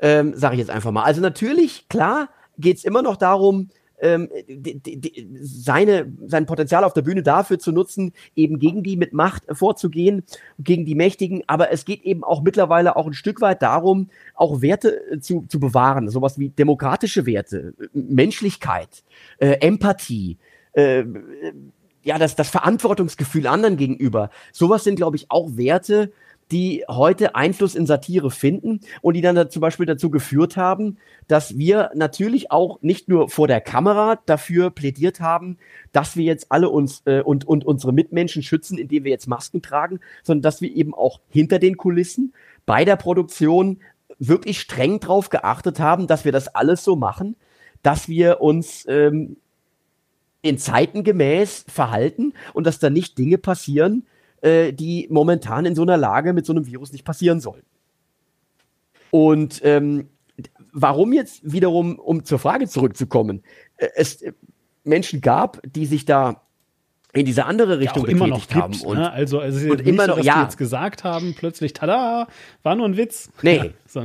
Ähm, Sage ich jetzt einfach mal. Also natürlich, klar, geht's immer noch darum, ähm, die, die, seine, sein Potenzial auf der Bühne dafür zu nutzen, eben gegen die mit Macht vorzugehen, gegen die Mächtigen. Aber es geht eben auch mittlerweile auch ein Stück weit darum, auch Werte äh, zu, zu bewahren. Sowas wie demokratische Werte, Menschlichkeit, äh, Empathie, äh, ja, das, das Verantwortungsgefühl anderen gegenüber. Sowas sind, glaube ich, auch Werte, die heute Einfluss in Satire finden und die dann da zum Beispiel dazu geführt haben, dass wir natürlich auch nicht nur vor der Kamera dafür plädiert haben, dass wir jetzt alle uns äh, und, und unsere Mitmenschen schützen, indem wir jetzt Masken tragen, sondern dass wir eben auch hinter den Kulissen bei der Produktion wirklich streng drauf geachtet haben, dass wir das alles so machen, dass wir uns ähm, in Zeiten gemäß verhalten und dass da nicht Dinge passieren, äh, die momentan in so einer Lage mit so einem Virus nicht passieren sollen. Und ähm, warum jetzt wiederum, um zur Frage zurückzukommen, äh, es äh, Menschen gab, die sich da in diese andere Richtung ja, immer noch gibt, haben. Und, ne? Also, also und immer noch, ja. die jetzt gesagt haben, plötzlich, tada, war nur ein Witz. Nee. Ja, so.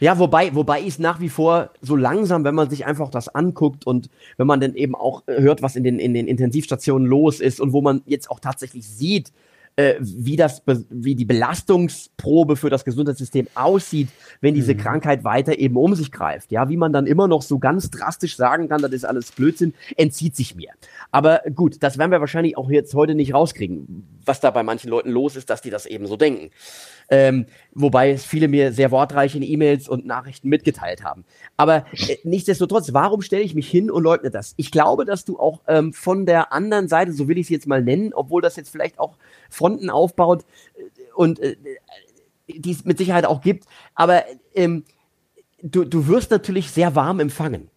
ja, wobei, wobei ist nach wie vor so langsam, wenn man sich einfach das anguckt und wenn man dann eben auch hört, was in den, in den Intensivstationen los ist und wo man jetzt auch tatsächlich sieht, äh, wie das, wie die Belastungsprobe für das Gesundheitssystem aussieht, wenn diese mhm. Krankheit weiter eben um sich greift. Ja, wie man dann immer noch so ganz drastisch sagen kann, das ist alles Blödsinn, entzieht sich mir. Aber gut, das werden wir wahrscheinlich auch jetzt heute nicht rauskriegen, was da bei manchen Leuten los ist, dass die das eben so denken. Ähm, wobei es viele mir sehr wortreich in E-Mails und Nachrichten mitgeteilt haben. Aber äh, nichtsdestotrotz, warum stelle ich mich hin und leugne das? Ich glaube, dass du auch ähm, von der anderen Seite, so will ich es jetzt mal nennen, obwohl das jetzt vielleicht auch Fronten aufbaut äh, und äh, die es mit Sicherheit auch gibt, aber ähm, du, du wirst natürlich sehr warm empfangen.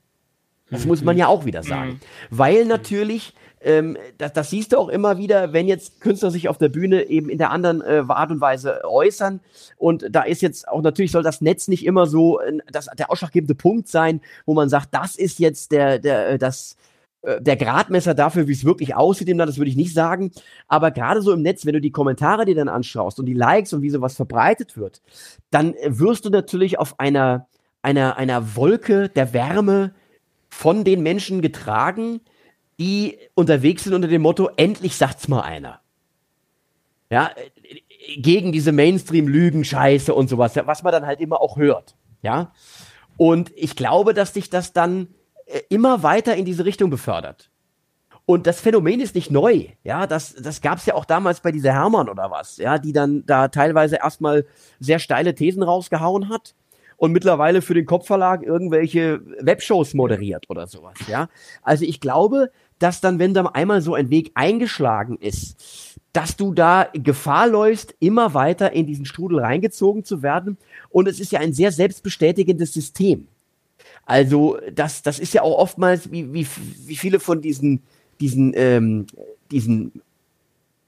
Das muss man ja auch wieder sagen. Mhm. Weil natürlich, ähm, das, das siehst du auch immer wieder, wenn jetzt Künstler sich auf der Bühne eben in der anderen äh, Art und Weise äußern. Und da ist jetzt auch natürlich soll das Netz nicht immer so äh, das, der ausschlaggebende Punkt sein, wo man sagt, das ist jetzt der, der, äh, das, äh, der Gradmesser dafür, wie es wirklich aussieht im Land, das würde ich nicht sagen. Aber gerade so im Netz, wenn du die Kommentare dir dann anschaust und die Likes und wie sowas verbreitet wird, dann wirst du natürlich auf einer, einer, einer Wolke der Wärme von den Menschen getragen, die unterwegs sind unter dem Motto, endlich sagt's mal einer. Ja, gegen diese Mainstream-Lügen, Scheiße und sowas, was man dann halt immer auch hört. Ja. Und ich glaube, dass sich das dann äh, immer weiter in diese Richtung befördert. Und das Phänomen ist nicht neu, ja, das, das gab es ja auch damals bei dieser Hermann oder was, ja, die dann da teilweise erstmal sehr steile Thesen rausgehauen hat und mittlerweile für den Kopfverlag irgendwelche Webshows moderiert oder sowas, ja. Also ich glaube, dass dann, wenn da einmal so ein Weg eingeschlagen ist, dass du da Gefahr läufst, immer weiter in diesen Strudel reingezogen zu werden. Und es ist ja ein sehr selbstbestätigendes System. Also das, das ist ja auch oftmals, wie, wie, wie viele von diesen, diesen, ähm, diesen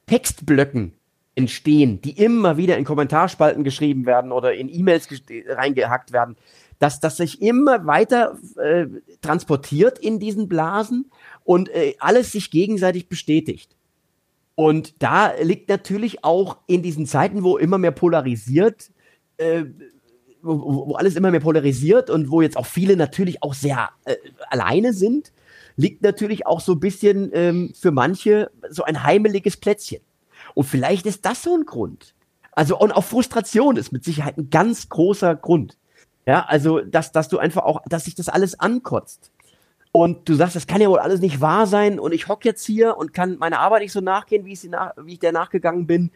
Textblöcken entstehen, die immer wieder in Kommentarspalten geschrieben werden oder in E-Mails reingehackt werden, dass das sich immer weiter äh, transportiert in diesen Blasen und äh, alles sich gegenseitig bestätigt. Und da liegt natürlich auch in diesen Zeiten, wo immer mehr polarisiert, äh, wo, wo alles immer mehr polarisiert und wo jetzt auch viele natürlich auch sehr äh, alleine sind, liegt natürlich auch so ein bisschen ähm, für manche so ein heimeliges Plätzchen. Und vielleicht ist das so ein Grund. Also, und auch Frustration ist mit Sicherheit ein ganz großer Grund. Ja, also, dass, dass du einfach auch, dass sich das alles ankotzt. Und du sagst, das kann ja wohl alles nicht wahr sein und ich hock jetzt hier und kann meiner Arbeit nicht so nachgehen, wie ich, sie nach, wie ich der nachgegangen bin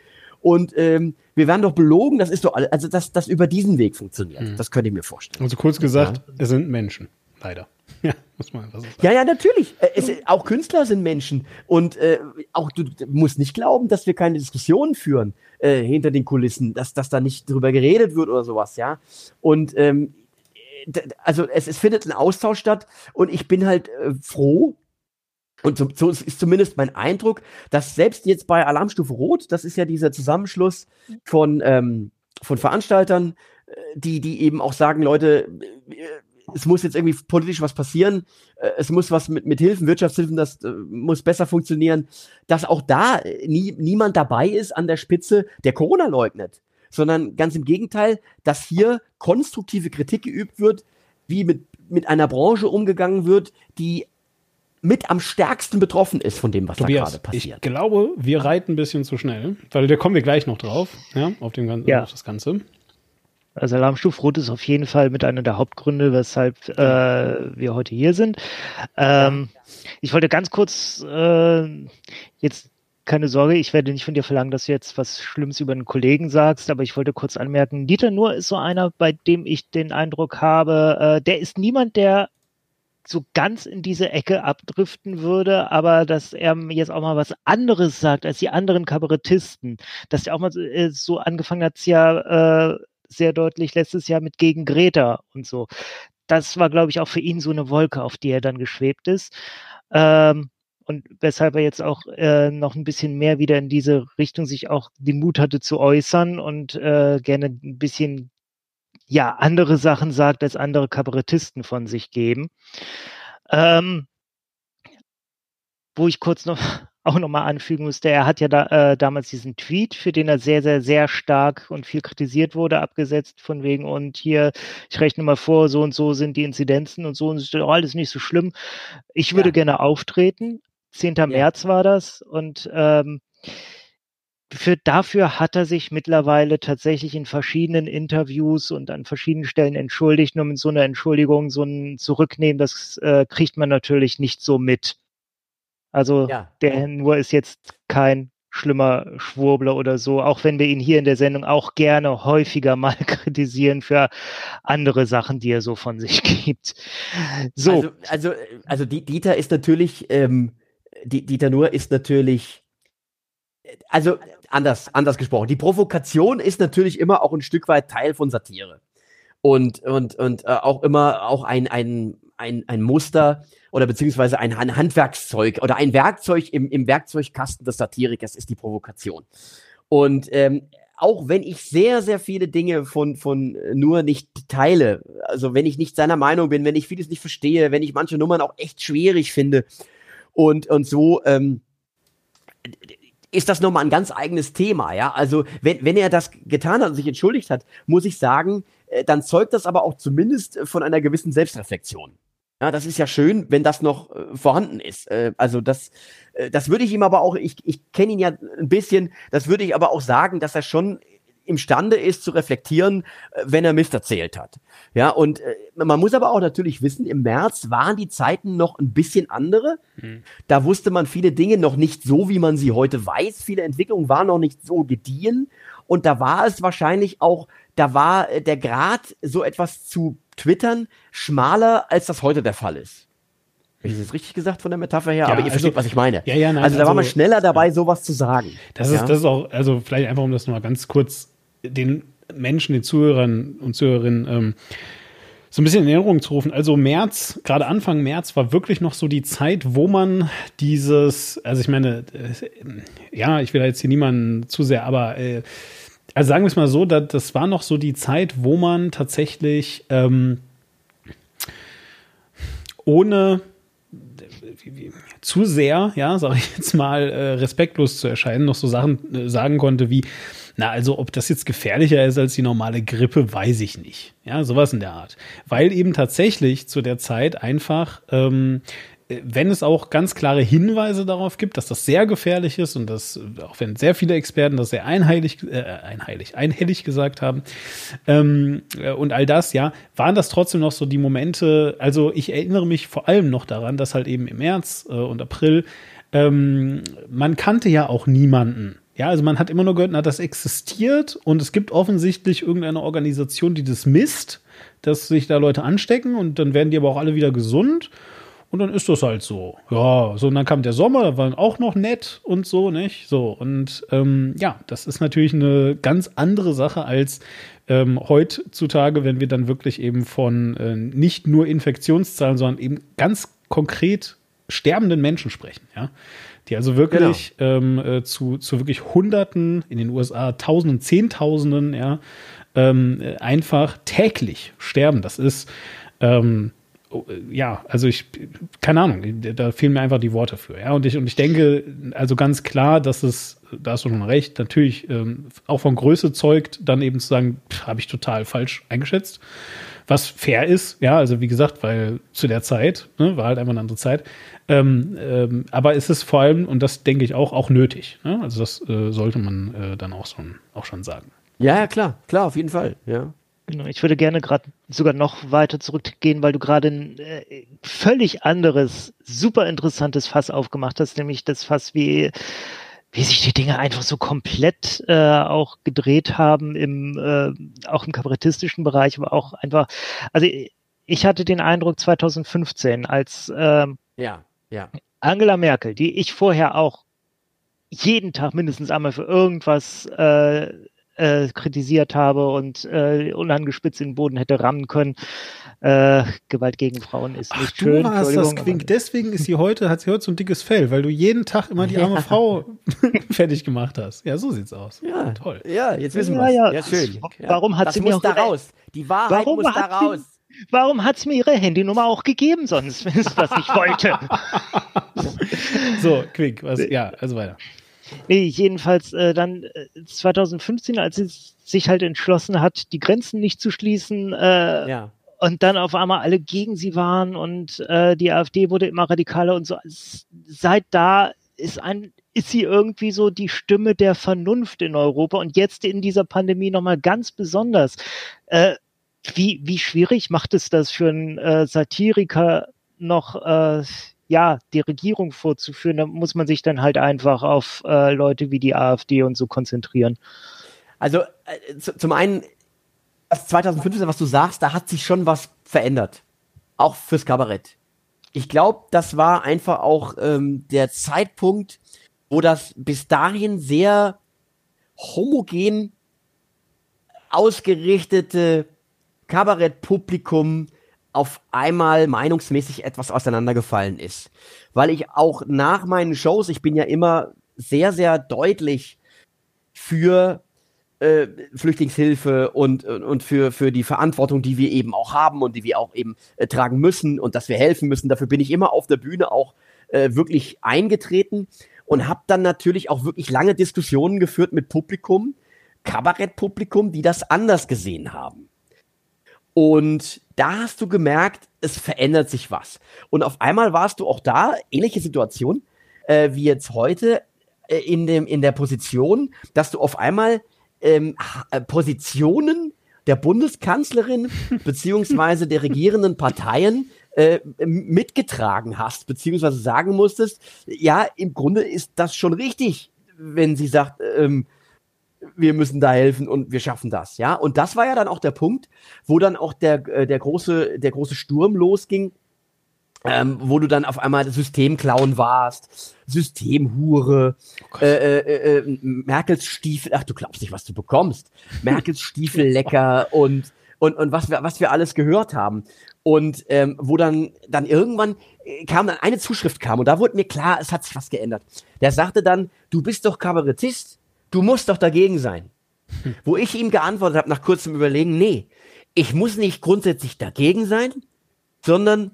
und ähm, wir werden doch belogen, das ist doch alles, also dass das über diesen Weg funktioniert. Mhm. Das könnte ich mir vorstellen. Also kurz gesagt, ja. es sind Menschen, leider. Ja, muss man einfach so sagen. Ja, ja, natürlich. Äh, es, auch Künstler sind Menschen. Und äh, auch du, du musst nicht glauben, dass wir keine Diskussionen führen äh, hinter den Kulissen, dass, dass da nicht drüber geredet wird oder sowas, ja. Und ähm, also es, es findet ein Austausch statt und ich bin halt äh, froh, und so, ist zumindest mein Eindruck, dass selbst jetzt bei Alarmstufe Rot, das ist ja dieser Zusammenschluss von, ähm, von Veranstaltern, äh, die, die eben auch sagen, Leute, äh, es muss jetzt irgendwie politisch was passieren, äh, es muss was mit, mit Hilfen, Wirtschaftshilfen, das muss besser funktionieren, dass auch da nie, niemand dabei ist an der Spitze, der Corona leugnet, sondern ganz im Gegenteil, dass hier konstruktive Kritik geübt wird, wie mit, mit einer Branche umgegangen wird, die mit am stärksten betroffen ist von dem, was Tobias, da gerade passiert. Ich glaube, wir reiten ein bisschen zu schnell, weil da kommen wir gleich noch drauf, ja, auf, dem ganzen, ja. auf das Ganze. Also Alarmstufe Rot ist auf jeden Fall mit einer der Hauptgründe, weshalb äh, wir heute hier sind. Ähm. Ich wollte ganz kurz äh, jetzt keine Sorge, ich werde nicht von dir verlangen, dass du jetzt was Schlimmes über einen Kollegen sagst, aber ich wollte kurz anmerken, Dieter Nur ist so einer, bei dem ich den Eindruck habe, äh, der ist niemand, der so ganz in diese Ecke abdriften würde, aber dass er jetzt auch mal was anderes sagt als die anderen Kabarettisten, dass er auch mal so, äh, angefangen hat, ja äh, sehr deutlich letztes Jahr mit gegen Greta und so. Das war, glaube ich, auch für ihn so eine Wolke, auf die er dann geschwebt ist. Ähm, und weshalb er jetzt auch äh, noch ein bisschen mehr wieder in diese Richtung sich auch den Mut hatte zu äußern und äh, gerne ein bisschen ja, andere Sachen sagt, als andere Kabarettisten von sich geben. Ähm, wo ich kurz noch auch nochmal anfügen musste, er hat ja da, äh, damals diesen Tweet, für den er sehr, sehr, sehr stark und viel kritisiert wurde, abgesetzt, von wegen, und hier, ich rechne mal vor, so und so sind die Inzidenzen und so und so, alles nicht so schlimm. Ich würde ja. gerne auftreten. 10. Ja. März war das und ähm, für, dafür hat er sich mittlerweile tatsächlich in verschiedenen Interviews und an verschiedenen Stellen entschuldigt. Nur mit so einer Entschuldigung, so ein Zurücknehmen, das äh, kriegt man natürlich nicht so mit. Also ja. der Herr Nur ist jetzt kein schlimmer Schwurbler oder so, auch wenn wir ihn hier in der Sendung auch gerne häufiger mal kritisieren für andere Sachen, die er so von sich gibt. So. Also, also, also Dieter ist natürlich, ähm, Dieter Nuhr ist natürlich, also anders, anders gesprochen. Die Provokation ist natürlich immer auch ein Stück weit Teil von Satire. Und, und, und äh, auch immer auch ein, ein, ein, ein Muster oder beziehungsweise ein, Handwerkszeug oder ein Werkzeug im, im Werkzeugkasten des Satirikers ist die Provokation. Und ähm, auch wenn ich sehr, sehr viele Dinge von, von nur nicht teile, also wenn ich nicht seiner Meinung bin, wenn ich vieles nicht verstehe, wenn ich manche Nummern auch echt schwierig finde und, und so, ähm, ist das nochmal ein ganz eigenes Thema, ja. Also, wenn, wenn er das getan hat und sich entschuldigt hat, muss ich sagen, äh, dann zeugt das aber auch zumindest von einer gewissen Selbstreflexion. Ja, das ist ja schön, wenn das noch äh, vorhanden ist. Äh, also das, äh, das würde ich ihm aber auch, ich, ich kenne ihn ja ein bisschen, das würde ich aber auch sagen, dass er schon imstande ist zu reflektieren, äh, wenn er Mist erzählt hat. Ja, und äh, man muss aber auch natürlich wissen, im März waren die Zeiten noch ein bisschen andere. Mhm. Da wusste man viele Dinge noch nicht so, wie man sie heute weiß. Viele Entwicklungen waren noch nicht so gediehen. Und da war es wahrscheinlich auch, da war äh, der Grad, so etwas zu twittern, schmaler, als das heute der Fall ist. Habe ich das richtig gesagt von der Metapher her? Ja, Aber ihr versteht, also, was ich meine. Ja, ja, nein, also da also, war man schneller dabei, sowas zu sagen. Das ist, das ist auch, also vielleicht einfach, um das nochmal ganz kurz den Menschen, den Zuhörern und Zuhörerinnen ähm, so ein bisschen in Erinnerung zu rufen. Also März, gerade Anfang März war wirklich noch so die Zeit, wo man dieses, also ich meine, äh, ja, ich will jetzt hier niemanden zu sehr, aber äh, also sagen wir es mal so, da, das war noch so die Zeit, wo man tatsächlich ähm, ohne zu sehr, ja, sage ich jetzt mal, äh, respektlos zu erscheinen, noch so Sachen äh, sagen konnte wie, na, also ob das jetzt gefährlicher ist als die normale Grippe, weiß ich nicht. Ja, sowas in der Art. Weil eben tatsächlich zu der Zeit einfach ähm, wenn es auch ganz klare Hinweise darauf gibt, dass das sehr gefährlich ist und dass, auch wenn sehr viele Experten das sehr einheilig, äh, einheilig, einhellig gesagt haben, ähm, äh, und all das, ja, waren das trotzdem noch so die Momente, also ich erinnere mich vor allem noch daran, dass halt eben im März äh, und April, ähm, man kannte ja auch niemanden, ja, also man hat immer nur gehört, na, das existiert und es gibt offensichtlich irgendeine Organisation, die das misst, dass sich da Leute anstecken und dann werden die aber auch alle wieder gesund. Und dann ist das halt so. Ja, so und dann kam der Sommer, da waren auch noch nett und so, nicht? So, und ähm, ja, das ist natürlich eine ganz andere Sache als ähm, heutzutage, wenn wir dann wirklich eben von äh, nicht nur Infektionszahlen, sondern eben ganz konkret sterbenden Menschen sprechen, ja. Die also wirklich genau. ähm, äh, zu, zu wirklich Hunderten, in den USA Tausenden, Zehntausenden, ja, ähm, einfach täglich sterben. Das ist ähm, Oh, ja, also ich, keine Ahnung, da fehlen mir einfach die Worte für. Ja, und ich, und ich denke, also ganz klar, dass es, da hast du schon recht, natürlich ähm, auch von Größe zeugt, dann eben zu sagen, habe ich total falsch eingeschätzt. Was fair ist, ja, also wie gesagt, weil zu der Zeit, ne, war halt einfach eine andere Zeit. Ähm, ähm, aber es ist vor allem, und das denke ich auch, auch nötig. Ne? Also das äh, sollte man äh, dann auch, so, auch schon sagen. Ja, ja, klar, klar, auf jeden Fall, ja. Genau, ich würde gerne gerade sogar noch weiter zurückgehen, weil du gerade ein äh, völlig anderes, super interessantes Fass aufgemacht hast, nämlich das Fass, wie, wie sich die Dinge einfach so komplett äh, auch gedreht haben, im, äh, auch im kabarettistischen Bereich, aber auch einfach, also ich hatte den Eindruck 2015, als äh, ja, ja. Angela Merkel, die ich vorher auch jeden Tag mindestens einmal für irgendwas äh, äh, kritisiert habe und äh, unangespitzt in den Boden hätte rammen können. Äh, Gewalt gegen Frauen ist Ach, nicht du schön. Du warst das Quink. Deswegen ist sie heute, hat sie heute so ein dickes Fell, weil du jeden Tag immer die arme ja. Frau fertig gemacht hast. Ja, so sieht's aus. Ja, toll. Ja, jetzt wissen wir ja, ja, schön. Warum hat das sie muss mir da raus? Die Wahrheit warum muss da raus. Sie, warum hat sie mir ihre Handynummer auch gegeben, sonst, wenn es das nicht wollte? so, Quick, was, ja, also weiter. Nee, jedenfalls äh, dann äh, 2015, als sie sich halt entschlossen hat, die Grenzen nicht zu schließen, äh, ja. und dann auf einmal alle gegen sie waren und äh, die AfD wurde immer radikaler und so. Seit da ist ein ist sie irgendwie so die Stimme der Vernunft in Europa und jetzt in dieser Pandemie nochmal ganz besonders. Äh, wie, wie schwierig macht es das für einen äh, Satiriker noch äh, ja, die Regierung vorzuführen, da muss man sich dann halt einfach auf äh, Leute wie die AfD und so konzentrieren. Also äh, zu, zum einen, das 2015, was du sagst, da hat sich schon was verändert. Auch fürs Kabarett. Ich glaube, das war einfach auch ähm, der Zeitpunkt, wo das bis dahin sehr homogen ausgerichtete Kabarettpublikum auf einmal meinungsmäßig etwas auseinandergefallen ist. Weil ich auch nach meinen Shows, ich bin ja immer sehr, sehr deutlich für äh, Flüchtlingshilfe und, und für, für die Verantwortung, die wir eben auch haben und die wir auch eben äh, tragen müssen und dass wir helfen müssen. Dafür bin ich immer auf der Bühne auch äh, wirklich eingetreten und habe dann natürlich auch wirklich lange Diskussionen geführt mit Publikum, Kabarettpublikum, die das anders gesehen haben. Und da hast du gemerkt, es verändert sich was. Und auf einmal warst du auch da, ähnliche Situation äh, wie jetzt heute, äh, in, dem, in der Position, dass du auf einmal ähm, äh, Positionen der Bundeskanzlerin beziehungsweise der regierenden Parteien äh, mitgetragen hast, beziehungsweise sagen musstest, ja, im Grunde ist das schon richtig, wenn sie sagt, ähm, wir müssen da helfen und wir schaffen das, ja. Und das war ja dann auch der Punkt, wo dann auch der, äh, der, große, der große Sturm losging, ähm, wo du dann auf einmal Systemclown warst, Systemhure, oh äh, äh, äh, Merkels Stiefel, ach du glaubst nicht, was du bekommst, Merkels Stiefel lecker und und, und was wir was wir alles gehört haben und ähm, wo dann dann irgendwann äh, kam dann eine Zuschrift kam und da wurde mir klar, es hat sich was geändert. Der sagte dann, du bist doch Kabarettist, du musst doch dagegen sein. Hm. Wo ich ihm geantwortet habe nach kurzem Überlegen, nee, ich muss nicht grundsätzlich dagegen sein, sondern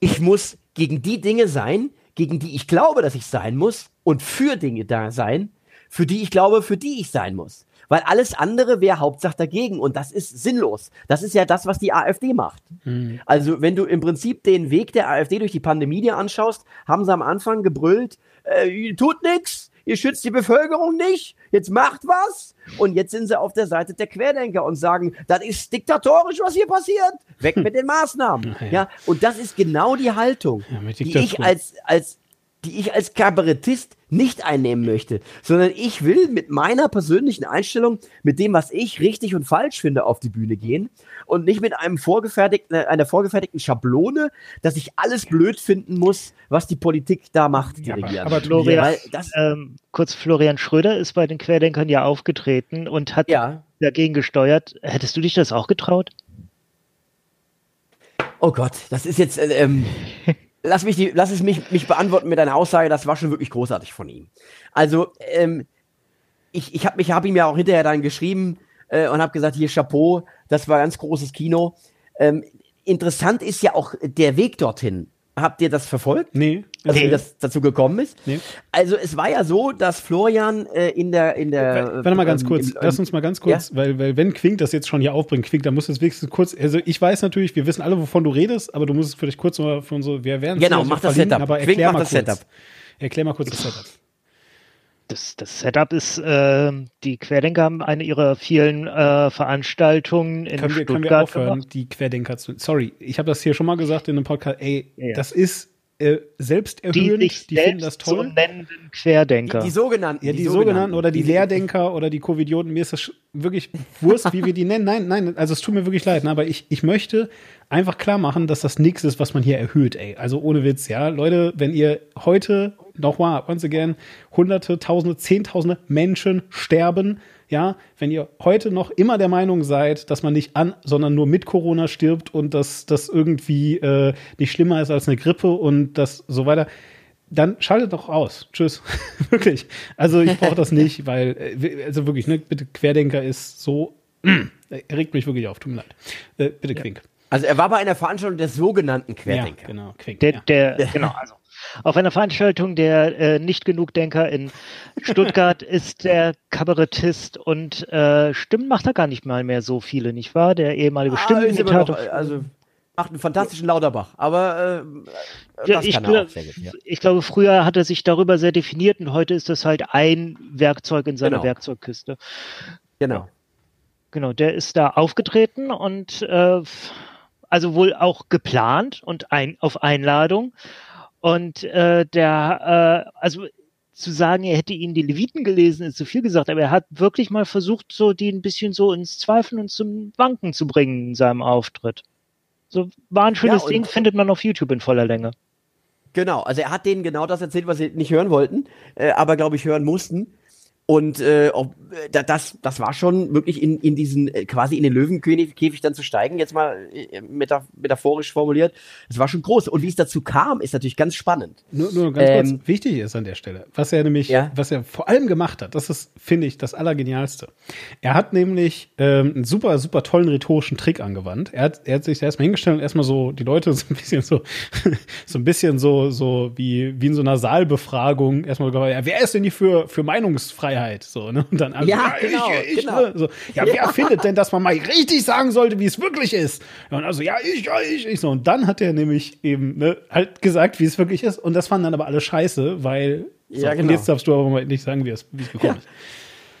ich muss gegen die Dinge sein, gegen die ich glaube, dass ich sein muss und für Dinge da sein, für die ich glaube, für die ich sein muss. Weil alles andere wäre Hauptsache dagegen und das ist sinnlos. Das ist ja das, was die AfD macht. Mhm. Also wenn du im Prinzip den Weg der AfD durch die Pandemie dir anschaust, haben sie am Anfang gebrüllt, äh, tut nix, ihr schützt die Bevölkerung nicht, jetzt macht was. Und jetzt sind sie auf der Seite der Querdenker und sagen, das ist diktatorisch, was hier passiert. Weg mit den Maßnahmen. Ja, ja und das ist genau die Haltung, ja, die ich als, als die ich als Kabarettist nicht einnehmen möchte, sondern ich will mit meiner persönlichen Einstellung, mit dem, was ich richtig und falsch finde, auf die Bühne gehen und nicht mit einem vorgefertigten, äh, einer vorgefertigten Schablone, dass ich alles blöd finden muss, was die Politik da macht, die ja, Regierung. Aber, Florian, das, ähm, kurz Florian Schröder ist bei den Querdenkern ja aufgetreten und hat ja. dagegen gesteuert. Hättest du dich das auch getraut? Oh Gott, das ist jetzt, äh, ähm, lass, mich die, lass es mich, mich beantworten mit einer Aussage, das war schon wirklich großartig von ihm. Also, ähm, ich, ich habe hab ihm ja auch hinterher dann geschrieben äh, und habe gesagt, hier Chapeau, das war ganz großes Kino. Ähm, interessant ist ja auch der Weg dorthin. Habt ihr das verfolgt? Nee. Also nee. wie das dazu gekommen ist? Nee. Also es war ja so, dass Florian äh, in der in der Warte mal ganz ähm, kurz, im, lass uns mal ganz kurz, ja? weil, weil wenn Quink das jetzt schon hier aufbringt, Quink, dann muss es wenigstens kurz, also ich weiß natürlich, wir wissen alle, wovon du redest, aber du musst es vielleicht kurz mal für unsere, wir werden Genau, mach das Setup. Aber erklär Quink mal kurz. Setup. Erklär mal kurz das Setup das, das Setup ist, äh, die Querdenker haben eine ihrer vielen äh, Veranstaltungen in können wir, Stuttgart können wir aufhören, gemacht. die Querdenker zu. Sorry, ich habe das hier schon mal gesagt in einem Podcast. Ey, ja. das ist äh, selbsterhöhend, die, sich die finden das toll. So nennenden Querdenker. Die, die sogenannten. Ja, die, die sogenannten, sogenannten oder die, die Lehrdenker oder die Covidioten. Mir ist das wirklich Wurst, wie wir die nennen. Nein, nein, also es tut mir wirklich leid, ne, aber ich, ich möchte einfach klar machen, dass das nichts ist, was man hier erhöht, ey. Also ohne Witz, ja. Leute, wenn ihr heute nochmal, once again, hunderte, tausende, zehntausende Menschen sterben, ja, wenn ihr heute noch immer der Meinung seid, dass man nicht an, sondern nur mit Corona stirbt und dass das irgendwie äh, nicht schlimmer ist als eine Grippe und das so weiter, dann schaltet doch aus. Tschüss. wirklich. Also ich brauche das nicht, weil, äh, also wirklich, ne, bitte Querdenker ist so, er regt mich wirklich auf, tut mir leid. Äh, bitte ja. Quink. Also er war bei einer Veranstaltung der sogenannten Querdenker. Ja, genau, Quink. Der, der, genau, also auf einer Veranstaltung der äh, Nicht-Genug-Denker in Stuttgart ist der Kabarettist und äh, Stimmen macht er gar nicht mal mehr so viele, nicht wahr? Der ehemalige ah, Stimmenimitator. Also macht einen fantastischen Lauterbach, aber äh, ja, ich, glaub, ja. ich, glaube, früher hat er sich darüber sehr definiert und heute ist das halt ein Werkzeug in seiner genau. Werkzeugkiste. Genau. Genau, der ist da aufgetreten und äh, also wohl auch geplant und ein, auf Einladung Und äh, der, äh, also zu sagen, er hätte ihnen die Leviten gelesen, ist zu viel gesagt, aber er hat wirklich mal versucht, so die ein bisschen so ins Zweifeln und zum Wanken zu bringen in seinem Auftritt. So war ein schönes Ja, Ding, findet man auf YouTube in voller Länge. Genau, also er hat denen genau das erzählt, was sie nicht hören wollten, äh, aber glaube ich hören mussten. Und äh, ob, äh, da- das, das war schon wirklich in, in diesen, äh, quasi in den Löwenkäfig dann zu steigen, jetzt mal äh, metaph metaphorisch formuliert. Das war schon groß. Und wie es dazu kam, ist natürlich ganz spannend. Nur, nur ganz Ähm, kurz, wichtig ist an der Stelle, was er nämlich, Ja. was er vor allem gemacht hat, das ist, finde ich, das Allergenialste. Er hat nämlich ähm, einen super, super tollen rhetorischen Trick angewandt. Er hat, er hat sich erstmal hingestellt und erstmal so die Leute so ein bisschen so, so ein bisschen so, so wie, wie in so einer Saalbefragung erstmal ja, wer ist denn die für, für Meinungsfreiheit? So, ne? Und dann alle, Ja, genau, ich, ich, genau. ne? so, ja, wer findet denn, dass man mal richtig sagen sollte, wie es wirklich ist? Ja, und also, ja, ich, ja, ich, ich. So, und dann hat er nämlich eben ne, halt gesagt, wie es wirklich ist. Und das fanden dann aber alle scheiße, weil. So, Ja, Und genau. jetzt darfst du aber mal nicht sagen, wie es, wie es gekommen ist.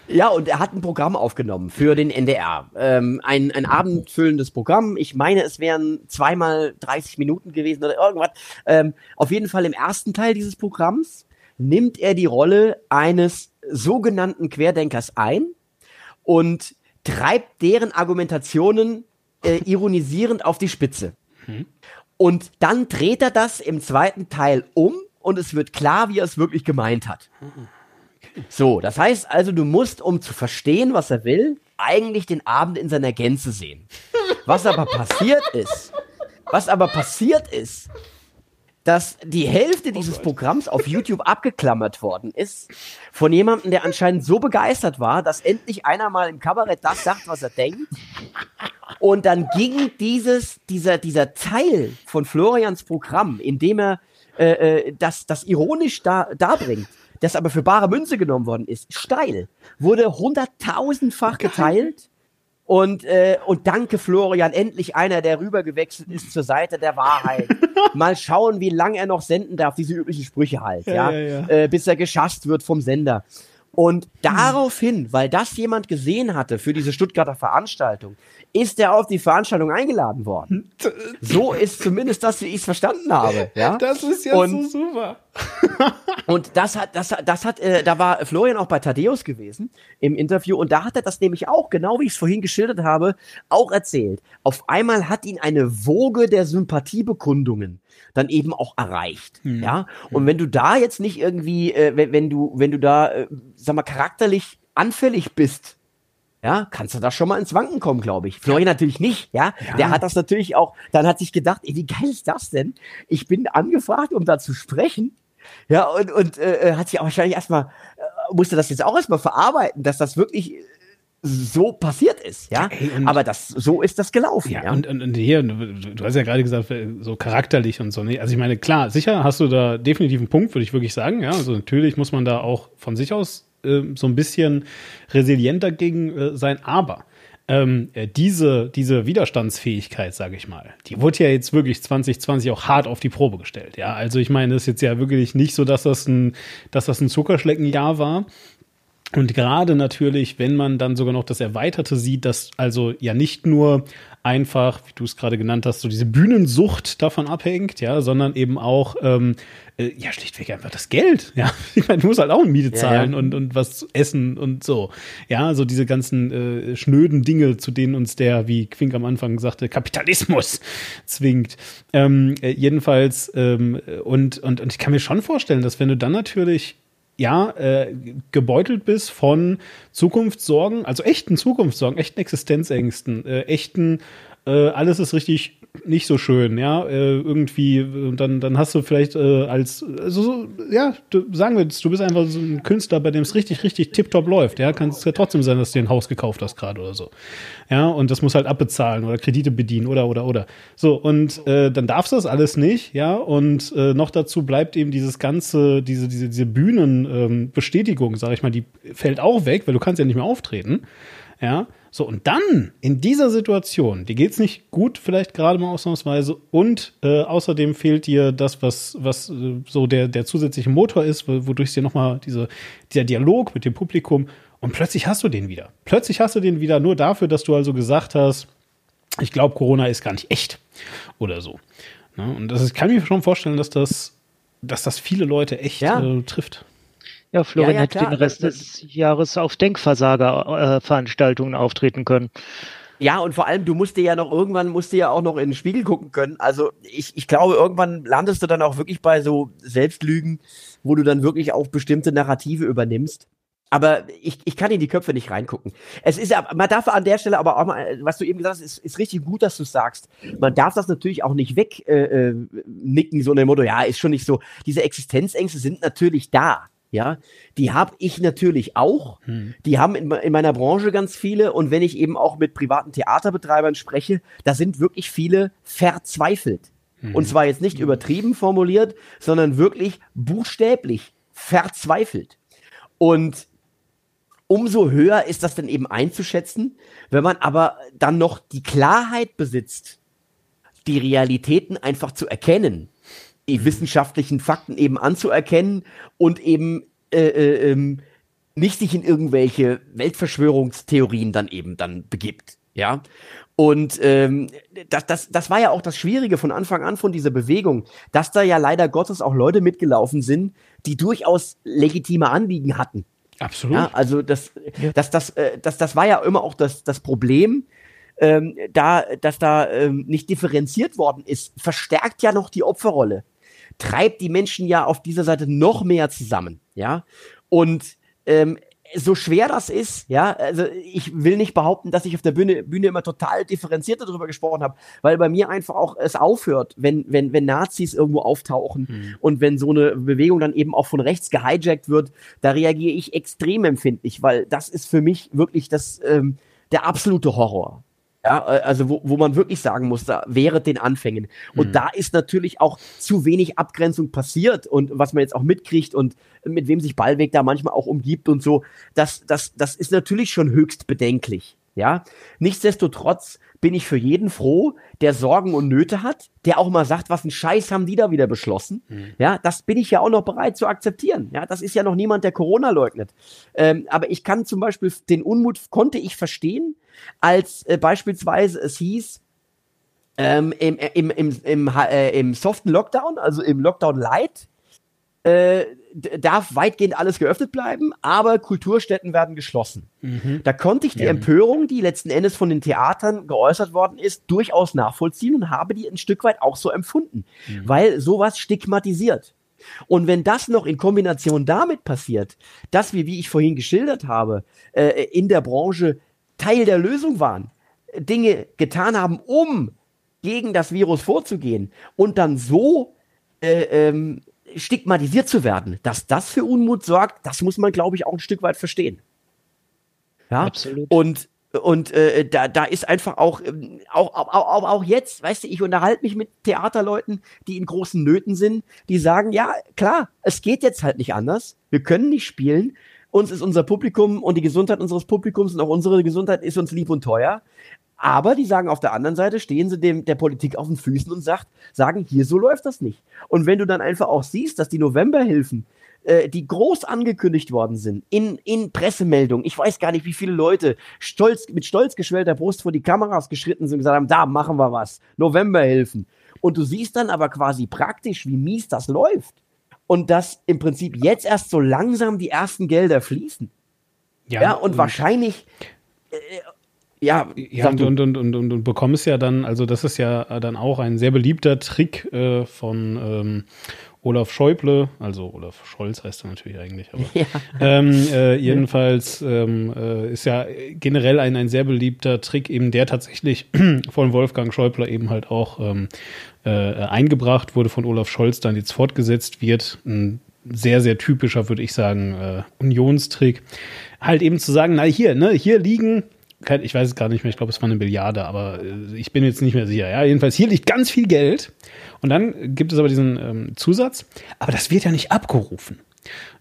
Ja, und er hat ein Programm aufgenommen für den NDR. Ähm, ein, ein abendfüllendes Programm. Ich meine, es wären zweimal 30 Minuten gewesen oder irgendwas. Ähm, auf jeden Fall im ersten Teil dieses Programms nimmt er die Rolle eines sogenannten Querdenkers ein und treibt deren Argumentationen äh, ironisierend auf die Spitze. Und dann dreht er das im zweiten Teil um und es wird klar, wie er es wirklich gemeint hat. So, das heißt also, du musst, um zu verstehen, was er will, eigentlich den Abend in seiner Gänze sehen. Was aber passiert ist, was aber passiert ist, dass die Hälfte dieses Programms auf YouTube abgeklammert worden ist von jemandem, der anscheinend so begeistert war, dass endlich einer mal im Kabarett das sagt, was er denkt. Und dann ging dieses, dieser, dieser Teil von Florians Programm, in dem er äh, äh, das, das ironisch da, darbringt, das aber für bare Münze genommen worden ist, steil, wurde hunderttausendfach geteilt. Und, äh, und danke Florian, endlich einer, der rübergewechselt ist zur Seite der Wahrheit. Mal schauen, wie lange er noch senden darf, diese üblichen Sprüche halt, ja, Ja, ja, ja. Äh, bis er geschasst wird vom Sender. Und daraufhin, weil das jemand gesehen hatte für diese Stuttgarter Veranstaltung, ist er auf die Veranstaltung eingeladen worden. So ist zumindest das, wie ich es verstanden habe. Ja? Das ist ja so super. Und das hat, das, hat- das hat, äh, da war Florian auch bei Thaddeus gewesen im Interview und da hat er das nämlich auch, genau wie ich es vorhin geschildert habe, auch erzählt. Auf einmal hat ihn eine Woge der Sympathiebekundungen dann eben auch erreicht, ja. Und wenn du da jetzt nicht irgendwie, äh, wenn, wenn du, wenn du da, äh, sag mal, charakterlich anfällig bist, ja, kannst du da schon mal ins Wanken kommen, glaube ich. Florian natürlich nicht, ja? Der hat das natürlich auch, dann hat sich gedacht, ey, wie geil ist das denn? Ich bin angefragt, um da zu sprechen. Ja, und, und äh, hat sich auch wahrscheinlich erstmal, äh, musste das jetzt auch erstmal verarbeiten, dass das wirklich äh, so passiert ist, ja. Ey, Aber das, so ist das gelaufen, ja. Ja, Und, und, und hier, du, du hast ja gerade gesagt, äh, so charakterlich und so. ne? Also ich meine, klar, sicher hast du da definitiv einen Punkt, würde ich wirklich sagen. Ja, also natürlich muss man da auch von sich aus äh, so ein bisschen resilient dagegen äh, sein, aber ähm, äh, diese, diese Widerstandsfähigkeit, sage ich mal, die wurde ja jetzt wirklich 2020 auch hart auf die Probe gestellt. Ja, also ich meine, es ist jetzt ja wirklich nicht so, dass das ein, dass das ein Zuckerschleckenjahr war. Und gerade natürlich, wenn man dann sogar noch das Erweiterte sieht, dass also ja nicht nur einfach, wie du es gerade genannt hast, so diese Bühnensucht davon abhängt, ja, sondern eben auch ähm, äh, ja schlichtweg einfach das Geld, ja. Ich meine, du musst halt auch eine Miete Ja, zahlen ja. und und was essen und so, ja, so diese ganzen äh, schnöden Dinge, zu denen uns der, wie Quink am Anfang sagte, Kapitalismus zwingt. Ähm, äh, jedenfalls ähm, und und und ich kann mir schon vorstellen, dass wenn du dann natürlich ja, äh, gebeutelt bist von Zukunftssorgen, also echten Zukunftssorgen, echten Existenzängsten, äh, echten, äh, alles ist richtig nicht so schön, ja, äh, irgendwie, dann, dann hast du vielleicht äh, als, also so, ja, du, sagen wir jetzt, du bist einfach so ein Künstler, bei dem es richtig, richtig tipptopp läuft, ja, kann es ja trotzdem sein, dass du dir ein Haus gekauft hast gerade oder so, ja, und das muss halt abbezahlen oder Kredite bedienen oder, oder, oder, so, und äh, dann darfst du das alles nicht, ja, und äh, noch dazu bleibt eben dieses ganze, diese, diese, diese Bühnenbestätigung, sag ich mal, die fällt auch weg, weil du kannst ja nicht mehr auftreten, ja, so, und dann in dieser Situation, dir geht's nicht gut, vielleicht gerade mal ausnahmsweise, und äh, außerdem fehlt dir das, was, was äh, so der, der zusätzliche Motor ist, wo- wodurch dir nochmal diese, dieser Dialog mit dem Publikum, und plötzlich hast du den wieder. Plötzlich hast du den wieder nur dafür, dass du also gesagt hast, ich glaube, Corona ist gar nicht echt oder so. Ne? Und das ist, kann ich mir schon vorstellen, dass das dass das viele Leute echt Ja. äh, trifft. Ja, Florian Ja, ja, hätte klar. den Rest des Jahres auf Denkversager-Veranstaltungen auftreten können. Ja, und vor allem, du musst dir ja noch irgendwann, musst dir ja auch noch in den Spiegel gucken können. Also ich, ich glaube, irgendwann landest du dann auch wirklich bei so Selbstlügen, wo du dann wirklich auch bestimmte Narrative übernimmst. Aber ich, ich kann in die Köpfe nicht reingucken. Es ist ja, man darf an der Stelle aber auch mal, was du eben gesagt hast, ist, ist richtig gut, dass du sagst. Man darf das natürlich auch nicht weg äh, äh, nicken, so in dem Motto, ja, ist schon nicht so. Diese Existenzängste sind natürlich da. Ja, die habe ich natürlich auch. Die haben in, in meiner Branche ganz viele. Und wenn ich eben auch mit privaten Theaterbetreibern spreche, da sind wirklich viele verzweifelt. Und zwar jetzt nicht übertrieben formuliert, sondern wirklich buchstäblich verzweifelt. Und umso höher ist das dann eben einzuschätzen, wenn man aber dann noch die Klarheit besitzt, die Realitäten einfach zu erkennen, die wissenschaftlichen Fakten eben anzuerkennen und eben äh, äh, ähm, nicht sich in irgendwelche Weltverschwörungstheorien dann eben dann begibt. Ja. Und ähm, das, das, das war ja auch das Schwierige von Anfang an von dieser Bewegung, dass da ja leider Gottes auch Leute mitgelaufen sind, die durchaus legitime Anliegen hatten. Absolut. Ja, also das, das, das, äh, das, das war ja immer auch das, das Problem, ähm, da, dass da ähm, nicht differenziert worden ist, verstärkt ja noch die Opferrolle, treibt die Menschen ja auf dieser Seite noch mehr zusammen, ja. Und ähm, so schwer das ist, ja, also ich will nicht behaupten, dass ich auf der Bühne, Bühne immer total differenziert darüber gesprochen habe, weil bei mir einfach auch es aufhört, wenn, wenn, wenn Nazis irgendwo auftauchen und wenn so eine Bewegung dann eben auch von rechts gehijackt wird, da reagiere ich extrem empfindlich, weil das ist für mich wirklich das, ähm, der absolute Horror. Ja, äh, also wo, wo man wirklich sagen muss, da während den Anfängen. Und da ist natürlich auch zu wenig Abgrenzung passiert und was man jetzt auch mitkriegt und mit wem sich Ballweg da manchmal auch umgibt und so, das, das, das ist natürlich schon höchst bedenklich. Ja, nichtsdestotrotz bin ich für jeden froh, der Sorgen und Nöte hat, der auch mal sagt, was ein Scheiß haben die da wieder beschlossen. Ja, das bin ich ja auch noch bereit zu akzeptieren. Ja, das ist ja noch niemand, der Corona leugnet. Ähm, aber ich kann zum Beispiel den Unmut konnte ich verstehen, als äh, beispielsweise es hieß, ähm, im, im, im, im, äh, im soften Lockdown, also im Lockdown Light, äh, darf weitgehend alles geöffnet bleiben, aber Kulturstätten werden geschlossen. Da konnte ich die Empörung, die letzten Endes von den Theatern geäußert worden ist, durchaus nachvollziehen und habe die ein Stück weit auch so empfunden, weil sowas stigmatisiert. Und wenn das noch in Kombination damit passiert, dass wir, wie ich vorhin geschildert habe, äh, in der Branche Teil der Lösung waren, Dinge getan haben, um gegen das Virus vorzugehen und dann so äh, ähm, stigmatisiert zu werden, dass das für Unmut sorgt, das muss man, glaube ich, auch ein Stück weit verstehen. Ja, Absolut. Und und äh, da, da ist einfach auch, ähm, auch, auch, auch, auch jetzt, weißt du, ich unterhalte mich mit Theaterleuten, die in großen Nöten sind, die sagen, ja, klar, es geht jetzt halt nicht anders. Wir können nicht spielen. Uns ist unser Publikum und die Gesundheit unseres Publikums und auch unsere Gesundheit ist uns lieb und teuer. Aber die sagen auf der anderen Seite, stehen sie dem, der Politik auf den Füßen und sagt, sagen, hier so läuft das nicht. Und wenn du dann einfach auch siehst, dass die Novemberhilfen, äh, die groß angekündigt worden sind, in, in Pressemeldungen, ich weiß gar nicht, wie viele Leute stolz, mit stolz geschwellter Brust vor die Kameras geschritten sind und gesagt haben, da machen wir was, Novemberhilfen. Und du siehst dann aber quasi praktisch, wie mies das läuft. Und dass im Prinzip jetzt erst so langsam die ersten Gelder fließen. Ja, und wahrscheinlich, äh, ja, Ja, und, und, und, und, und, und bekommst ja dann, also das ist ja dann auch ein sehr beliebter Trick äh, von ähm, Olaf Schäuble, also Olaf Scholz heißt er natürlich eigentlich, aber Ja. ähm, äh, jedenfalls ähm, äh, ist ja generell ein, ein sehr beliebter Trick, eben der tatsächlich von Wolfgang Schäuble eben halt auch ähm, äh, eingebracht wurde, von Olaf Scholz dann jetzt fortgesetzt wird. Ein sehr, sehr typischer, würde ich sagen, äh, Unionstrick. Halt eben zu sagen, na hier, ne, hier liegen ich weiß es gerade nicht mehr, ich glaube, es war eine Milliarde, aber äh, ich bin jetzt nicht mehr sicher. Ja, jedenfalls hier liegt ganz viel Geld und dann gibt es aber diesen ähm, Zusatz, aber das wird ja nicht abgerufen.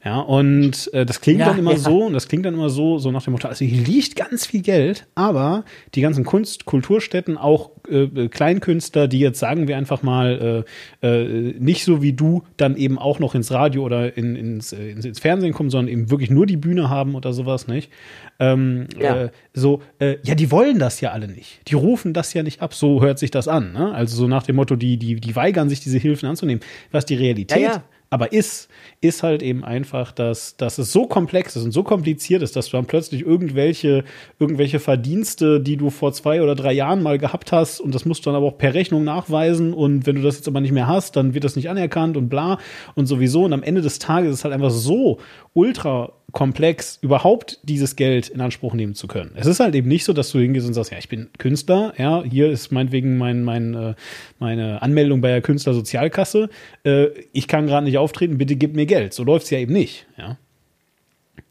Ja, und äh, das klingt Ja, dann immer ja. so, und das klingt dann immer so, so nach dem Motto, also hier liegt ganz viel Geld, aber die ganzen Kunst, Kulturstätten, auch äh, Kleinkünstler, die jetzt sagen wir einfach mal äh, äh, nicht so wie du dann eben auch noch ins Radio oder in, ins, äh, ins, ins Fernsehen kommen, sondern eben wirklich nur die Bühne haben oder sowas, nicht? Ähm, Ja. äh, so, äh, ja, die wollen das ja alle nicht. Die rufen das ja nicht ab, so hört sich das an. Ne? Also so nach dem Motto, die, die, die weigern sich, diese Hilfen anzunehmen. Was die Realität ja. Aber ist, ist halt eben einfach, dass, dass es so komplex ist und so kompliziert ist, dass du dann plötzlich irgendwelche, irgendwelche Verdienste, die du vor zwei oder drei Jahren mal gehabt hast, und das musst du dann aber auch per Rechnung nachweisen, und wenn du das jetzt aber nicht mehr hast, dann wird das nicht anerkannt und bla und sowieso. Und am Ende des Tages ist es halt einfach so ultra komplex, überhaupt dieses Geld in Anspruch nehmen zu können. Es ist halt eben nicht so, dass du hingehst und sagst, ja, ich bin Künstler, ja, hier ist meinetwegen mein, mein, äh, meine Anmeldung bei der Künstlersozialkasse, äh, ich kann gerade nicht auftreten, bitte gib mir Geld. So läuft's ja eben nicht, ja.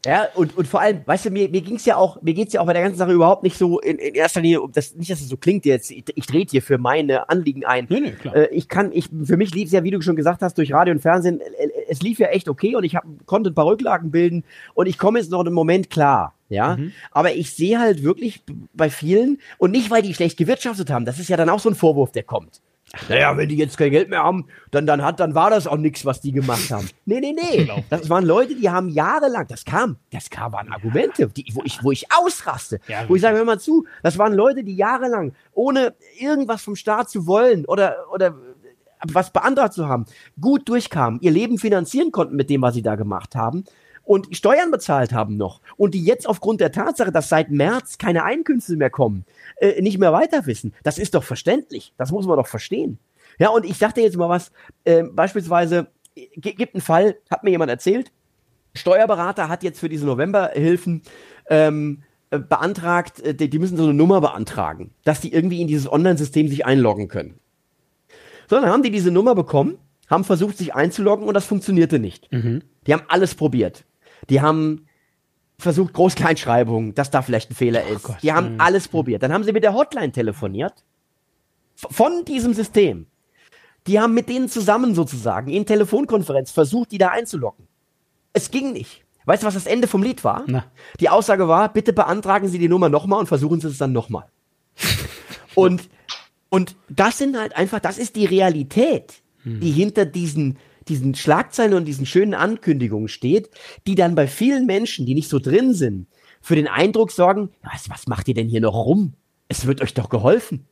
Ja, und, und vor allem, weißt du, mir, mir ging's ja auch, mir geht's ja auch bei der ganzen Sache überhaupt nicht so in, in erster Linie, um das, nicht, dass es so klingt jetzt, ich, ich trete hier für meine Anliegen ein. Nee, nee, klar. Äh, ich kann, ich, für mich lief's ja, wie du schon gesagt hast, durch Radio und Fernsehen, äh, es lief ja echt okay und ich hab, konnte ein paar Rücklagen bilden und ich komme jetzt noch im Moment klar. Ja, mhm. aber ich sehe halt wirklich bei vielen und nicht, weil die schlecht gewirtschaftet haben, das ist ja dann auch so ein Vorwurf, der kommt. Naja, wenn die jetzt kein Geld mehr haben, dann, dann, hat, dann war das auch nichts, was die gemacht haben. Nee, nee, nee. Das waren Leute, die haben jahrelang, das kam, das kam, waren Argumente, die, wo, ich, wo ich ausraste. Ja, wo ich sage, hör mal zu, das waren Leute, die jahrelang, ohne irgendwas vom Staat zu wollen oder, oder was beantragt zu haben, gut durchkamen, ihr Leben finanzieren konnten mit dem, was sie da gemacht haben und Steuern bezahlt haben noch und die jetzt aufgrund der Tatsache, dass seit März keine Einkünfte mehr kommen, äh, nicht mehr weiter wissen. Das ist doch verständlich. Das muss man doch verstehen. Ja, und ich dachte jetzt mal was, äh, beispielsweise, gibt einen Fall, hat mir jemand erzählt, Steuerberater hat jetzt für diese Novemberhilfen ähm, äh, beantragt, äh, die, die müssen so eine Nummer beantragen, dass die irgendwie in dieses Online-System sich einloggen können. So, dann haben die diese Nummer bekommen, haben versucht, sich einzuloggen und das funktionierte nicht. Mhm. Die haben alles probiert. Die haben versucht, Groß-Kleinschreibung, dass da vielleicht ein Fehler oh ist. Gott. Die haben mhm. alles probiert. Dann haben sie mit der Hotline telefoniert. Von diesem System. Die haben mit denen zusammen sozusagen in Telefonkonferenz versucht, die da einzuloggen. Es ging nicht. Weißt du, was das Ende vom Lied war? Na. Die Aussage war, bitte beantragen Sie die Nummer nochmal und versuchen Sie es dann nochmal. und, und das sind halt einfach, das ist die Realität, hm. die hinter diesen diesen Schlagzeilen und diesen schönen Ankündigungen steht, die dann bei vielen Menschen, die nicht so drin sind, für den Eindruck sorgen, was, was macht ihr denn hier noch rum? Es wird euch doch geholfen.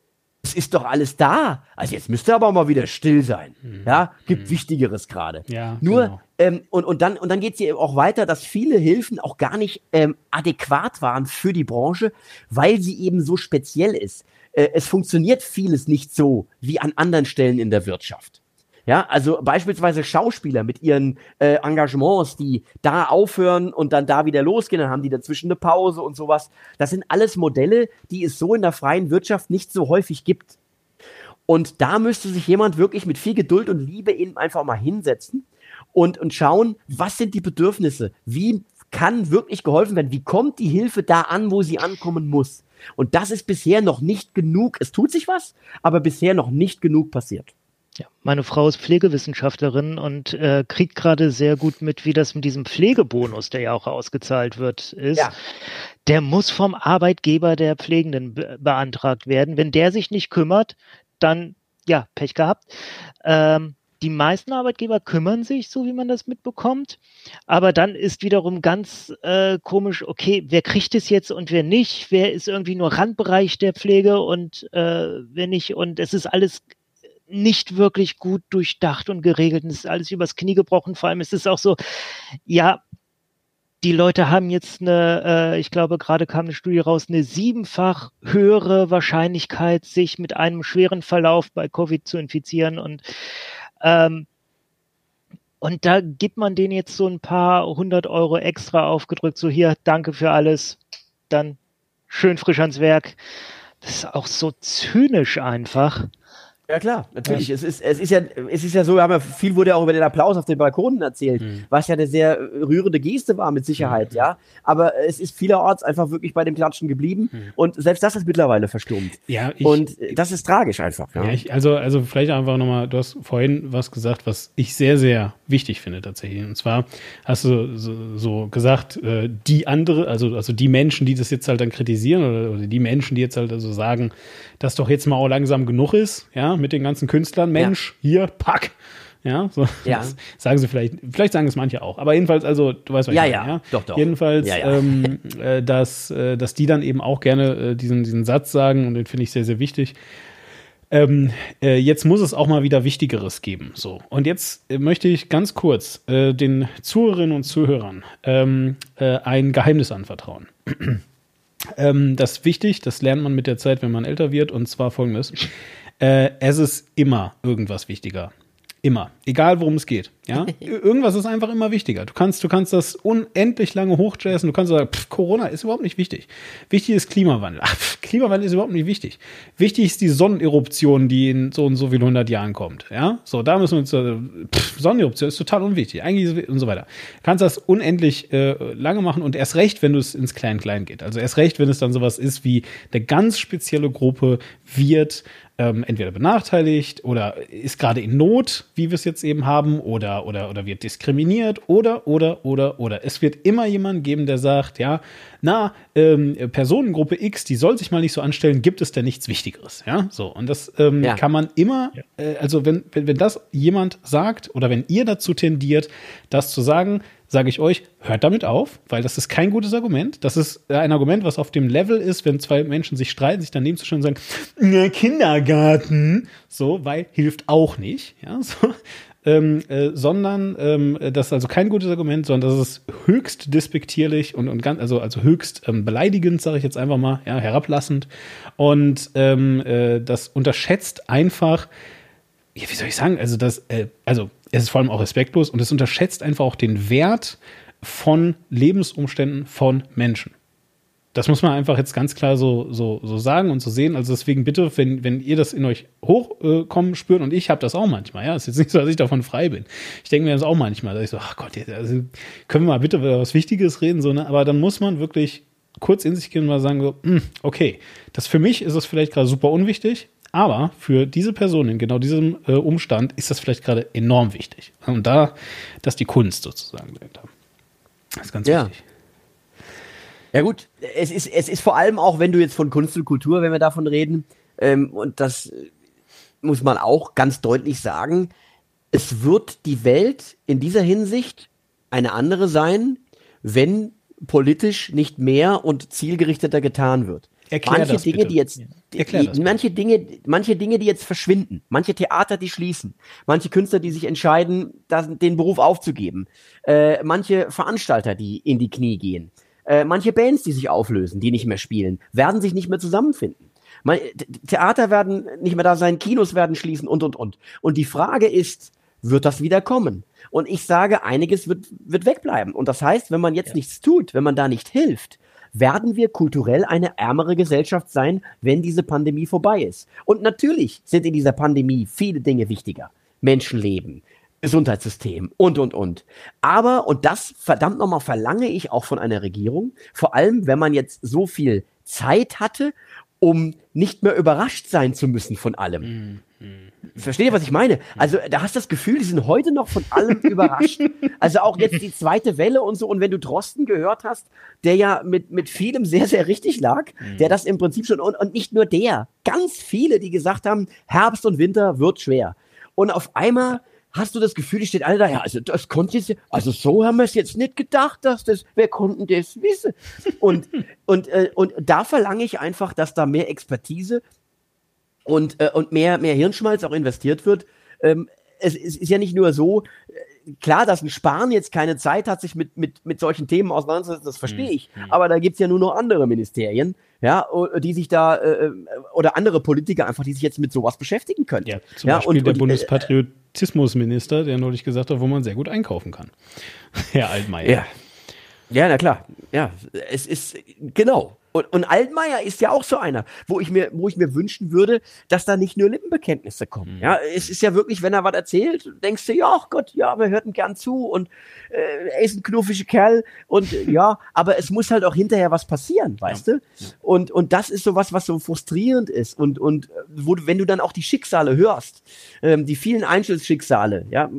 Es ist doch alles da. Also jetzt müsst ihr aber mal wieder still sein. Hm. Ja, gibt hm. Wichtigeres gerade. Ja, Nur, genau. ähm, und, und dann, und dann geht es hier auch weiter, dass viele Hilfen auch gar nicht ähm, adäquat waren für die Branche, weil sie eben so speziell ist. Äh, es funktioniert vieles nicht so wie an anderen Stellen in der Wirtschaft. Ja, also beispielsweise Schauspieler mit ihren äh, Engagements, die da aufhören und dann da wieder losgehen, dann haben die dazwischen eine Pause und sowas. Das sind alles Modelle, die es so in der freien Wirtschaft nicht so häufig gibt. Und da müsste sich jemand wirklich mit viel Geduld und Liebe eben einfach mal hinsetzen und, und schauen, was sind die Bedürfnisse? Wie kann wirklich geholfen werden? Wie kommt die Hilfe da an, wo sie ankommen muss? Und das ist bisher noch nicht genug. Es tut sich was, aber bisher noch nicht genug passiert. Ja, meine Frau ist Pflegewissenschaftlerin und äh, kriegt gerade sehr gut mit, wie das mit diesem Pflegebonus, der ja auch ausgezahlt wird, ist. Ja. Der muss vom Arbeitgeber der Pflegenden be beantragt werden. Wenn der sich nicht kümmert, dann ja, Pech gehabt. Ähm, die meisten Arbeitgeber kümmern sich, so wie man das mitbekommt. Aber dann ist wiederum ganz äh, komisch, okay, wer kriegt es jetzt und wer nicht? Wer ist irgendwie nur Randbereich der Pflege und äh, wer nicht? Und es ist alles nicht wirklich gut durchdacht und geregelt. Und es ist alles übers Knie gebrochen. Vor allem ist es auch so, ja, die Leute haben jetzt eine, äh, ich glaube, gerade kam eine Studie raus, eine siebenfach höhere Wahrscheinlichkeit, sich mit einem schweren Verlauf bei Covid zu infizieren. Und, ähm, und da gibt man denen jetzt so ein paar hundert Euro extra aufgedrückt, so hier, danke für alles, dann schön frisch ans Werk. Das ist auch so zynisch einfach. Ja klar, natürlich. Ja. Es, ist, es, ist ja, es ist ja so, wir haben ja, viel wurde ja auch über den Applaus auf den Balkonen erzählt, mhm. was ja eine sehr rührende Geste war mit Sicherheit, mhm. ja. Aber es ist vielerorts einfach wirklich bei dem Klatschen geblieben mhm. und selbst das ist mittlerweile verstummt. Ja, ich, und das ist tragisch einfach. Ja, ja ich, also, also vielleicht einfach nochmal, du hast vorhin was gesagt, was ich sehr, sehr wichtig finde tatsächlich. Und zwar hast du so, so gesagt, äh, die andere, also, also die Menschen, die das jetzt halt dann kritisieren oder, oder die Menschen, die jetzt halt also sagen, dass doch jetzt mal auch langsam genug ist, ja, mit den ganzen Künstlern. Mensch, ja. hier, pack. Ja, so ja. sagen sie vielleicht, vielleicht sagen es manche auch. Aber jedenfalls, also du weißt, was ja, ich meine, ja. Doch, doch. Jedenfalls, ja, ja. Ähm, äh, dass, äh, dass die dann eben auch gerne äh, diesen, diesen Satz sagen, und den finde ich sehr, sehr wichtig. Ähm, äh, jetzt muss es auch mal wieder Wichtigeres geben. So. Und jetzt äh, möchte ich ganz kurz äh, den Zuhörerinnen und Zuhörern ähm, äh, ein Geheimnis anvertrauen. ähm, das ist wichtig, das lernt man mit der Zeit, wenn man älter wird, und zwar folgendes. Äh, es ist immer irgendwas wichtiger. Immer. Egal worum es geht. Ja? Irgendwas ist einfach immer wichtiger. Du kannst, du kannst das unendlich lange hochjazzen. Du kannst sagen, pff, Corona ist überhaupt nicht wichtig. Wichtig ist Klimawandel. Ach, pff, Klimawandel ist überhaupt nicht wichtig. Wichtig ist die Sonneneruption, die in so und so vielen hundert Jahren kommt. Ja, so, da müssen wir uns, äh, pff, Sonneneruption ist total unwichtig. Eigentlich und so weiter. Du kannst das unendlich äh, lange machen und erst recht, wenn du es ins Klein-Klein geht. Also erst recht, wenn es dann sowas ist wie eine ganz spezielle Gruppe wird ähm, entweder benachteiligt oder ist gerade in Not, wie wir es jetzt eben haben, oder, oder, oder wird diskriminiert, oder, oder, oder, oder. Es wird immer jemanden geben, der sagt, ja, na, ähm, Personengruppe X, die soll sich mal nicht so anstellen, gibt es denn nichts Wichtigeres, ja? So, und das ähm, ja. kann man immer, äh, also wenn, wenn, wenn das jemand sagt oder wenn ihr dazu tendiert, das zu sagen, sage ich euch, hört damit auf, weil das ist kein gutes Argument. Das ist ein Argument, was auf dem Level ist, wenn zwei Menschen sich streiten, sich daneben zu stellen und sagen, Kindergarten, so, weil hilft auch nicht, ja, so. Ähm, äh, sondern ähm, das ist also kein gutes Argument, sondern das ist höchst despektierlich und, und ganz, also, also höchst ähm, beleidigend, sage ich jetzt einfach mal, ja, herablassend. Und ähm, äh, das unterschätzt einfach, ja, wie soll ich sagen, also das, äh, also es ist vor allem auch respektlos und es unterschätzt einfach auch den Wert von Lebensumständen von Menschen. Das muss man einfach jetzt ganz klar so, so, so sagen und so sehen. Also deswegen bitte, wenn, wenn ihr das in euch hochkommen äh, spürt und ich habe das auch manchmal, ja, ist jetzt nicht so, dass ich davon frei bin. Ich denke mir das auch manchmal, dass ich so, ach Gott, also können wir mal bitte über was Wichtiges reden, so, ne? aber dann muss man wirklich kurz in sich gehen und mal sagen, so, mh, hm, okay, das für mich ist es vielleicht gerade super unwichtig, aber für diese Person in genau diesem äh, Umstand ist das vielleicht gerade enorm wichtig. Und da, das ist die Kunst sozusagen dahinter. Das ist ganz ja. wichtig. Ja gut, es ist, es ist vor allem auch, wenn du jetzt von Kunst und Kultur, wenn wir davon reden, ähm, und das muss man auch ganz deutlich sagen, es wird die Welt in dieser Hinsicht eine andere sein, wenn politisch nicht mehr und zielgerichteter getan wird. Erklär manche Dinge, bitte. die jetzt, die, das manche Dinge, manche Dinge, die jetzt verschwinden, manche Theater, die schließen, manche Künstler, die sich entscheiden, das, den Beruf aufzugeben, äh, manche Veranstalter, die in die Knie gehen, äh, manche Bands, die sich auflösen, die nicht mehr spielen, werden sich nicht mehr zusammenfinden. Man, Theater werden nicht mehr da sein, Kinos werden schließen und und und. Und die Frage ist, wird das wieder kommen? Und ich sage, einiges wird, wird wegbleiben. Und das heißt, wenn man jetzt Ja. nichts tut, wenn man da nicht hilft, werden wir kulturell eine ärmere Gesellschaft sein, wenn diese Pandemie vorbei ist. Und natürlich sind in dieser Pandemie viele Dinge wichtiger. Menschenleben, Gesundheitssystem und, und, und. Aber, und das verdammt nochmal verlange ich auch von einer Regierung, vor allem wenn man jetzt so viel Zeit hatte, um nicht mehr überrascht sein zu müssen von allem. Versteht ihr, was ich meine? Also, da hast du das Gefühl, die sind heute noch von allem überrascht. Also auch jetzt die zweite Welle und so. Und wenn du Drosten gehört hast, der ja mit, mit vielem sehr, sehr richtig lag, der das im Prinzip schon, und, und nicht nur der, ganz viele, die gesagt haben, Herbst und Winter wird schwer. Und auf einmal hast du das Gefühl, die steht alle da, ja, also das konnte jetzt, also so haben wir es jetzt nicht gedacht, dass das, wer konnten das wissen? Und, und, äh, und da verlange ich einfach, dass da mehr Expertise und, äh, und mehr, mehr Hirnschmalz auch investiert wird. Ähm, es, es ist ja nicht nur so, klar, dass ein Spahn jetzt keine Zeit hat, sich mit, mit, mit solchen Themen auseinanderzusetzen, das verstehe ich. Aber da gibt's ja nur noch andere Ministerien, ja, die sich da, äh, oder andere Politiker einfach, die sich jetzt mit sowas beschäftigen können. Ja, zum Beispiel und, der und, äh, Bundespatriotismusminister, der neulich gesagt hat, wo man sehr gut einkaufen kann. Herr Altmaier. Ja. Ja, na klar. Ja, es ist genau. Und, und Altmaier ist ja auch so einer, wo ich mir, wo ich mir wünschen würde, dass da nicht nur Lippenbekenntnisse kommen. Ja, es ist ja wirklich, wenn er was erzählt, denkst du, ja, ach Gott, ja, wir hörten gern zu und äh, er ist ein knuffiger Kerl und äh, ja, aber es muss halt auch hinterher was passieren, weißt du? Und, und das ist so was, was so frustrierend ist und, und äh, wo, du- wenn du dann auch die Schicksale hörst, ähm, die vielen Einzelschicksale, ja,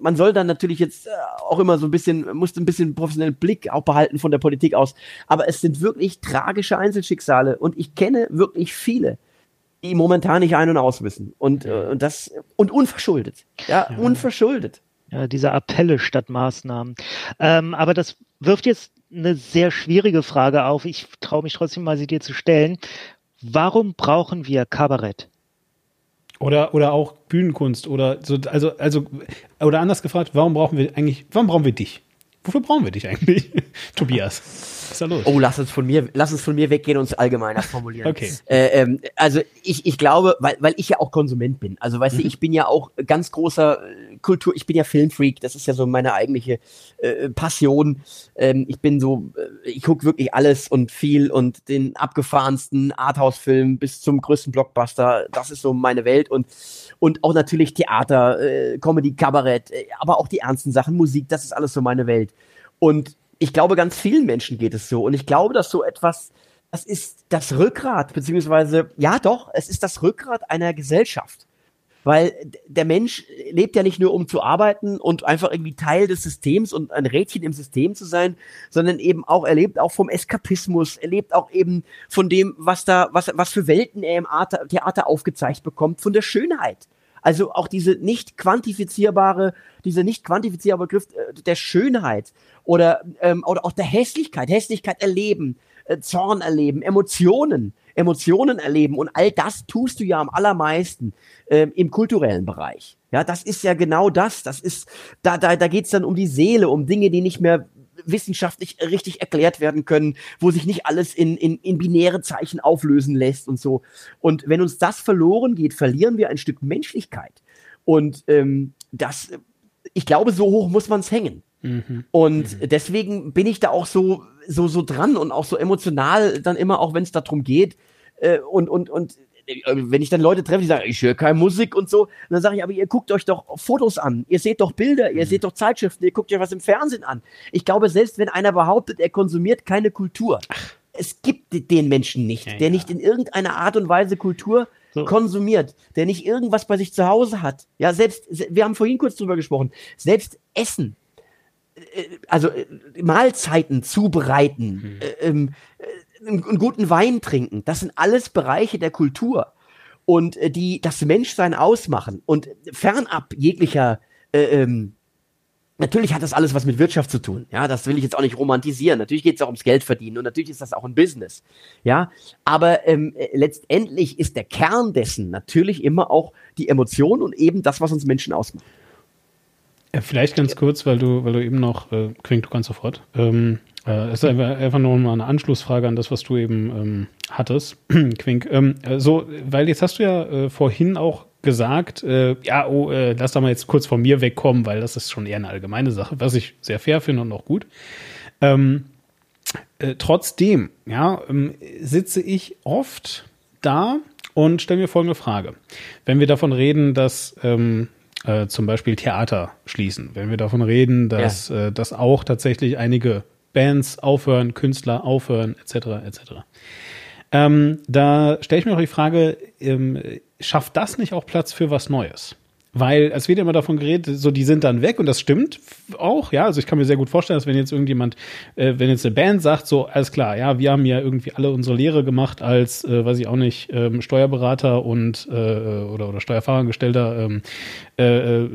man soll dann natürlich jetzt äh, auch immer so ein bisschen, muss ein bisschen professionellen Blick auch behalten von der Politik aus. Aber es sind wirklich tragische Einzelschicksale und ich kenne wirklich viele, die momentan nicht ein- und aus wissen. Und, äh, und das, und unverschuldet. Ja, unverschuldet. Ja, diese Appelle statt Maßnahmen. Ähm, aber das wirft jetzt eine sehr schwierige Frage auf. Ich traue mich trotzdem mal, sie dir zu stellen. Warum brauchen wir Kabarett? Oder, oder auch Bühnenkunst oder so, also, also, oder anders gefragt, warum brauchen wir eigentlich, warum brauchen wir dich? Wofür brauchen wir dich eigentlich, Tobias? Was ist da los? Oh, lass uns von mir, lass uns von mir weggehen und uns allgemeiner formulieren. okay. Äh, ähm, also ich, ich glaube, weil, weil ich ja auch Konsument bin. Also weißt mhm. du, ich bin ja auch ganz großer äh, Kultur, ich bin ja Filmfreak, das ist ja so meine eigentliche äh, Passion. Ähm, ich bin so, äh, ich gucke wirklich alles und viel und den abgefahrensten Arthouse-Film bis zum größten Blockbuster. Das ist so meine Welt und und auch natürlich Theater, äh, Comedy, Kabarett, äh, aber auch die ernsten Sachen, Musik, das ist alles so meine Welt. Und ich glaube, ganz vielen Menschen geht es so. Und ich glaube, dass so etwas, das ist das Rückgrat, beziehungsweise, ja doch, es ist das Rückgrat einer Gesellschaft. Weil der Mensch lebt ja nicht nur, um zu arbeiten und einfach irgendwie Teil des Systems und ein Rädchen im System zu sein, sondern eben auch, er lebt auch vom Eskapismus, er lebt auch eben von dem, was da, was, was für Welten er im Theater aufgezeigt bekommt, von der Schönheit. Also auch diese nicht quantifizierbare, diese nicht quantifizierbare Begriff äh, der Schönheit oder, ähm, oder auch der Hässlichkeit, Hässlichkeit erleben, äh, Zorn erleben, Emotionen, Emotionen erleben und all das tust du ja am allermeisten ähm, im kulturellen Bereich. Ja, das ist ja genau das. Das ist, da, da, da geht's dann um die Seele, um Dinge, die nicht mehr wissenschaftlich richtig erklärt werden können, wo sich nicht alles in, in, in binäre Zeichen auflösen lässt und so. Und wenn uns das verloren geht, verlieren wir ein Stück Menschlichkeit. Und ähm, das, ich glaube, so hoch muss man es hängen. Mhm. Und mhm. deswegen bin ich da auch so, so, so dran und auch so emotional dann immer, auch wenn es darum geht. Äh, und, und, und wenn ich dann Leute treffe, die sagen, ich höre keine Musik und so, dann sage ich, aber ihr guckt euch doch Fotos an, ihr seht doch Bilder, ihr mhm. seht doch Zeitschriften, ihr guckt euch was im Fernsehen an. Ich glaube, selbst wenn einer behauptet, er konsumiert keine Kultur, es gibt den Menschen nicht, ja, der ja. nicht in irgendeiner Art und Weise Kultur so. konsumiert, der nicht irgendwas bei sich zu Hause hat. Ja, selbst, wir haben vorhin kurz drüber gesprochen, selbst Essen, äh, also äh, Mahlzeiten zubereiten, mhm. ähm, einen guten Wein trinken. Das sind alles Bereiche der Kultur und äh, die das Menschsein ausmachen und fernab jeglicher äh, ähm, Natürlich hat das alles was mit Wirtschaft zu tun. Ja, das will ich jetzt auch nicht romantisieren. Natürlich geht es auch ums Geld verdienen und natürlich ist das auch ein Business. Ja, aber ähm, äh, letztendlich ist der Kern dessen natürlich immer auch die Emotion und eben das, was uns Menschen ausmacht. Vielleicht ganz kurz, weil du, weil du eben noch, äh, Quink, du kannst sofort. Ähm, äh, es ist einfach, einfach nur mal eine Anschlussfrage an das, was du eben ähm, hattest, Quink. Ähm, so, weil jetzt hast du ja äh, vorhin auch gesagt, äh, ja, oh, äh, lass da mal jetzt kurz von mir wegkommen, weil das ist schon eher eine allgemeine Sache, was ich sehr fair finde und auch gut. Ähm, äh, trotzdem, ja, ähm, sitze ich oft da und stelle mir folgende Frage. Wenn wir davon reden, dass ähm, äh, zum Beispiel Theater schließen, wenn wir davon reden, dass, ja. äh, dass auch tatsächlich einige Bands aufhören, Künstler aufhören, etc. etc. Ähm, da stelle ich mir auch die Frage, ähm, schafft das nicht auch Platz für was Neues? Weil es wird immer davon geredet, so die sind dann weg und das stimmt auch, ja. Also ich kann mir sehr gut vorstellen, dass wenn jetzt irgendjemand, äh, wenn jetzt eine Band sagt, so alles klar, ja, wir haben ja irgendwie alle unsere Lehre gemacht als, äh, weiß ich auch nicht, ähm, Steuerberater und äh, oder oder Steuerfachangestellter, ähm, äh, äh,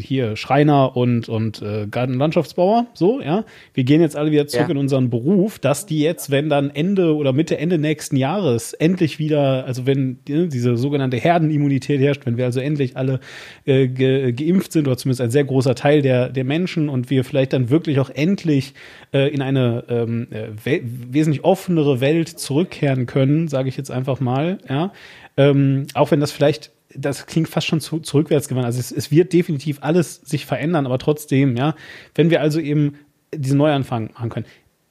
hier Schreiner und und äh, Garten- Landschaftsbauer, so, ja. Wir gehen jetzt alle wieder zurück ja. in unseren Beruf, dass die jetzt, wenn dann Ende oder Mitte Ende nächsten Jahres endlich wieder, also wenn ne, diese sogenannte Herdenimmunität herrscht, wenn wir also endlich alle äh, ge, geimpft sind oder zumindest ein sehr großer Teil der, der Menschen und wir vielleicht dann wirklich auch endlich äh, in eine ähm, äh, wesentlich offenere Welt zurückkehren können, sage ich jetzt einfach mal, ja. Ähm, auch wenn das vielleicht das klingt fast schon zu, zurückwärtsgewandt. Also es, es, wird definitiv alles sich verändern, aber trotzdem, ja, wenn wir also eben diesen Neuanfang machen können,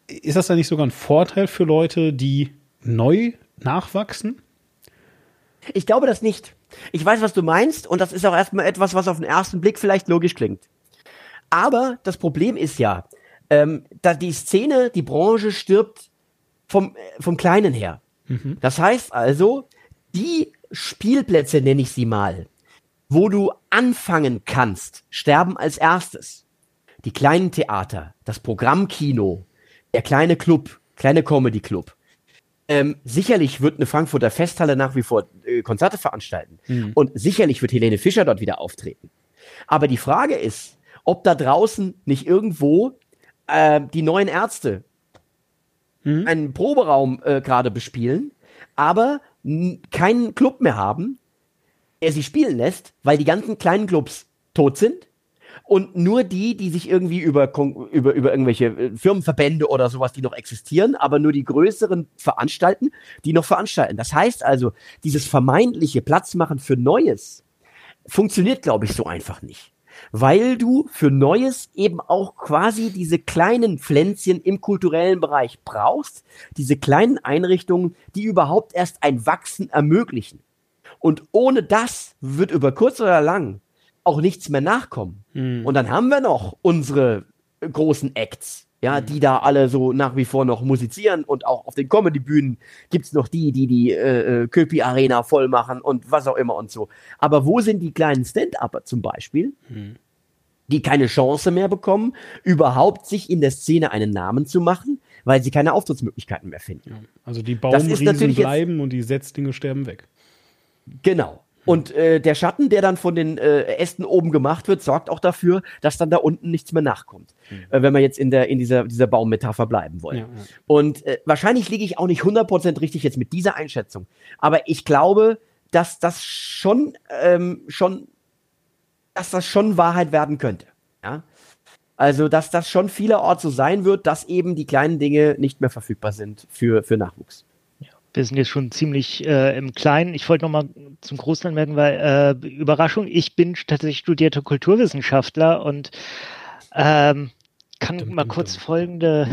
ist das dann nicht sogar ein Vorteil für Leute, die neu nachwachsen? Ich glaube das nicht. Ich weiß, was du meinst, und das ist auch erstmal etwas, was auf den ersten Blick vielleicht logisch klingt. Aber das Problem ist ja, ähm, da die Szene, die Branche stirbt vom, äh, vom Kleinen her. Mhm. Das heißt also, die Spielplätze, nenne ich sie mal, wo du anfangen kannst, sterben als erstes. Die kleinen Theater, das Programmkino, der kleine Club, kleine Comedy Club. Ähm, sicherlich wird eine Frankfurter Festhalle nach wie vor äh, Konzerte veranstalten. Mhm. Und sicherlich wird Helene Fischer dort wieder auftreten. Aber die Frage ist, ob da draußen nicht irgendwo äh, die neuen Ärzte mhm. einen Proberaum äh, gerade bespielen, aber keinen Club mehr haben, er sie spielen lässt, weil die ganzen kleinen Clubs tot sind und nur die, die sich irgendwie über, über, über irgendwelche äh, Firmenverbände oder sowas, die noch existieren, aber nur die größeren veranstalten, die noch veranstalten. Das heißt also, dieses vermeintliche Platzmachen für Neues funktioniert, glaube ich, so einfach nicht. Weil du für Neues eben auch quasi diese kleinen Pflänzchen im kulturellen Bereich brauchst, diese kleinen Einrichtungen, die überhaupt erst ein Wachsen ermöglichen. Und ohne das wird über kurz oder lang auch nichts mehr nachkommen. Hm. Und dann haben wir noch unsere großen Acts, ja, hm. die da alle so nach wie vor noch musizieren und auch auf den Comedy-Bühnen gibt's noch die, die die äh, äh, Köpi Arena voll machen und was auch immer und so. Aber wo sind die kleinen Stand-Upper zum Beispiel? Hm. Die keine Chance mehr bekommen, überhaupt sich in der Szene einen Namen zu machen, weil sie keine Auftrittsmöglichkeiten mehr finden. Ja, also die Baumriesen bleiben und die Setzdinge sterben weg. Genau. Und äh, der Schatten, der dann von den äh, Ästen oben gemacht wird, sorgt auch dafür, dass dann da unten nichts mehr nachkommt. Mhm. Äh, wenn wir jetzt in, der, in dieser, dieser Baummetapher bleiben wollen. Ja, ja. Und äh, wahrscheinlich liege ich auch nicht 100% richtig jetzt mit dieser Einschätzung. Aber ich glaube, dass das schon, ähm, schon, dass das schon Wahrheit werden könnte. Ja? Also, dass das schon vielerorts so sein wird, dass eben die kleinen Dinge nicht mehr verfügbar sind für, für Nachwuchs wir sind jetzt schon ziemlich äh, im Kleinen. Ich wollte noch mal zum Großen anmerken, weil äh, Überraschung, ich bin tatsächlich studierter Kulturwissenschaftler und ähm, kann dum, mal dum, kurz dum. folgende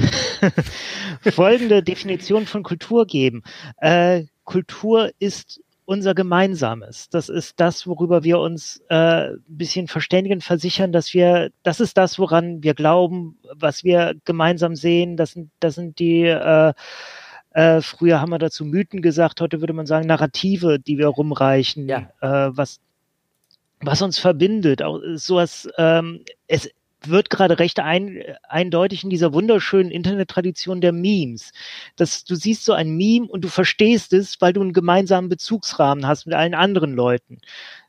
folgende Definition von Kultur geben. Äh, Kultur ist unser Gemeinsames. Das ist das, worüber wir uns äh, ein bisschen verständigen, versichern, dass wir, das ist das, woran wir glauben, was wir gemeinsam sehen. Das sind, das sind die äh, äh, früher haben wir dazu Mythen gesagt, heute würde man sagen Narrative, die wir rumreichen, ja. äh, was, was uns verbindet. Auch sowas, ähm, es wird gerade recht ein, eindeutig in dieser wunderschönen Internettradition der Memes. Dass du siehst so ein Meme und du verstehst es, weil du einen gemeinsamen Bezugsrahmen hast mit allen anderen Leuten.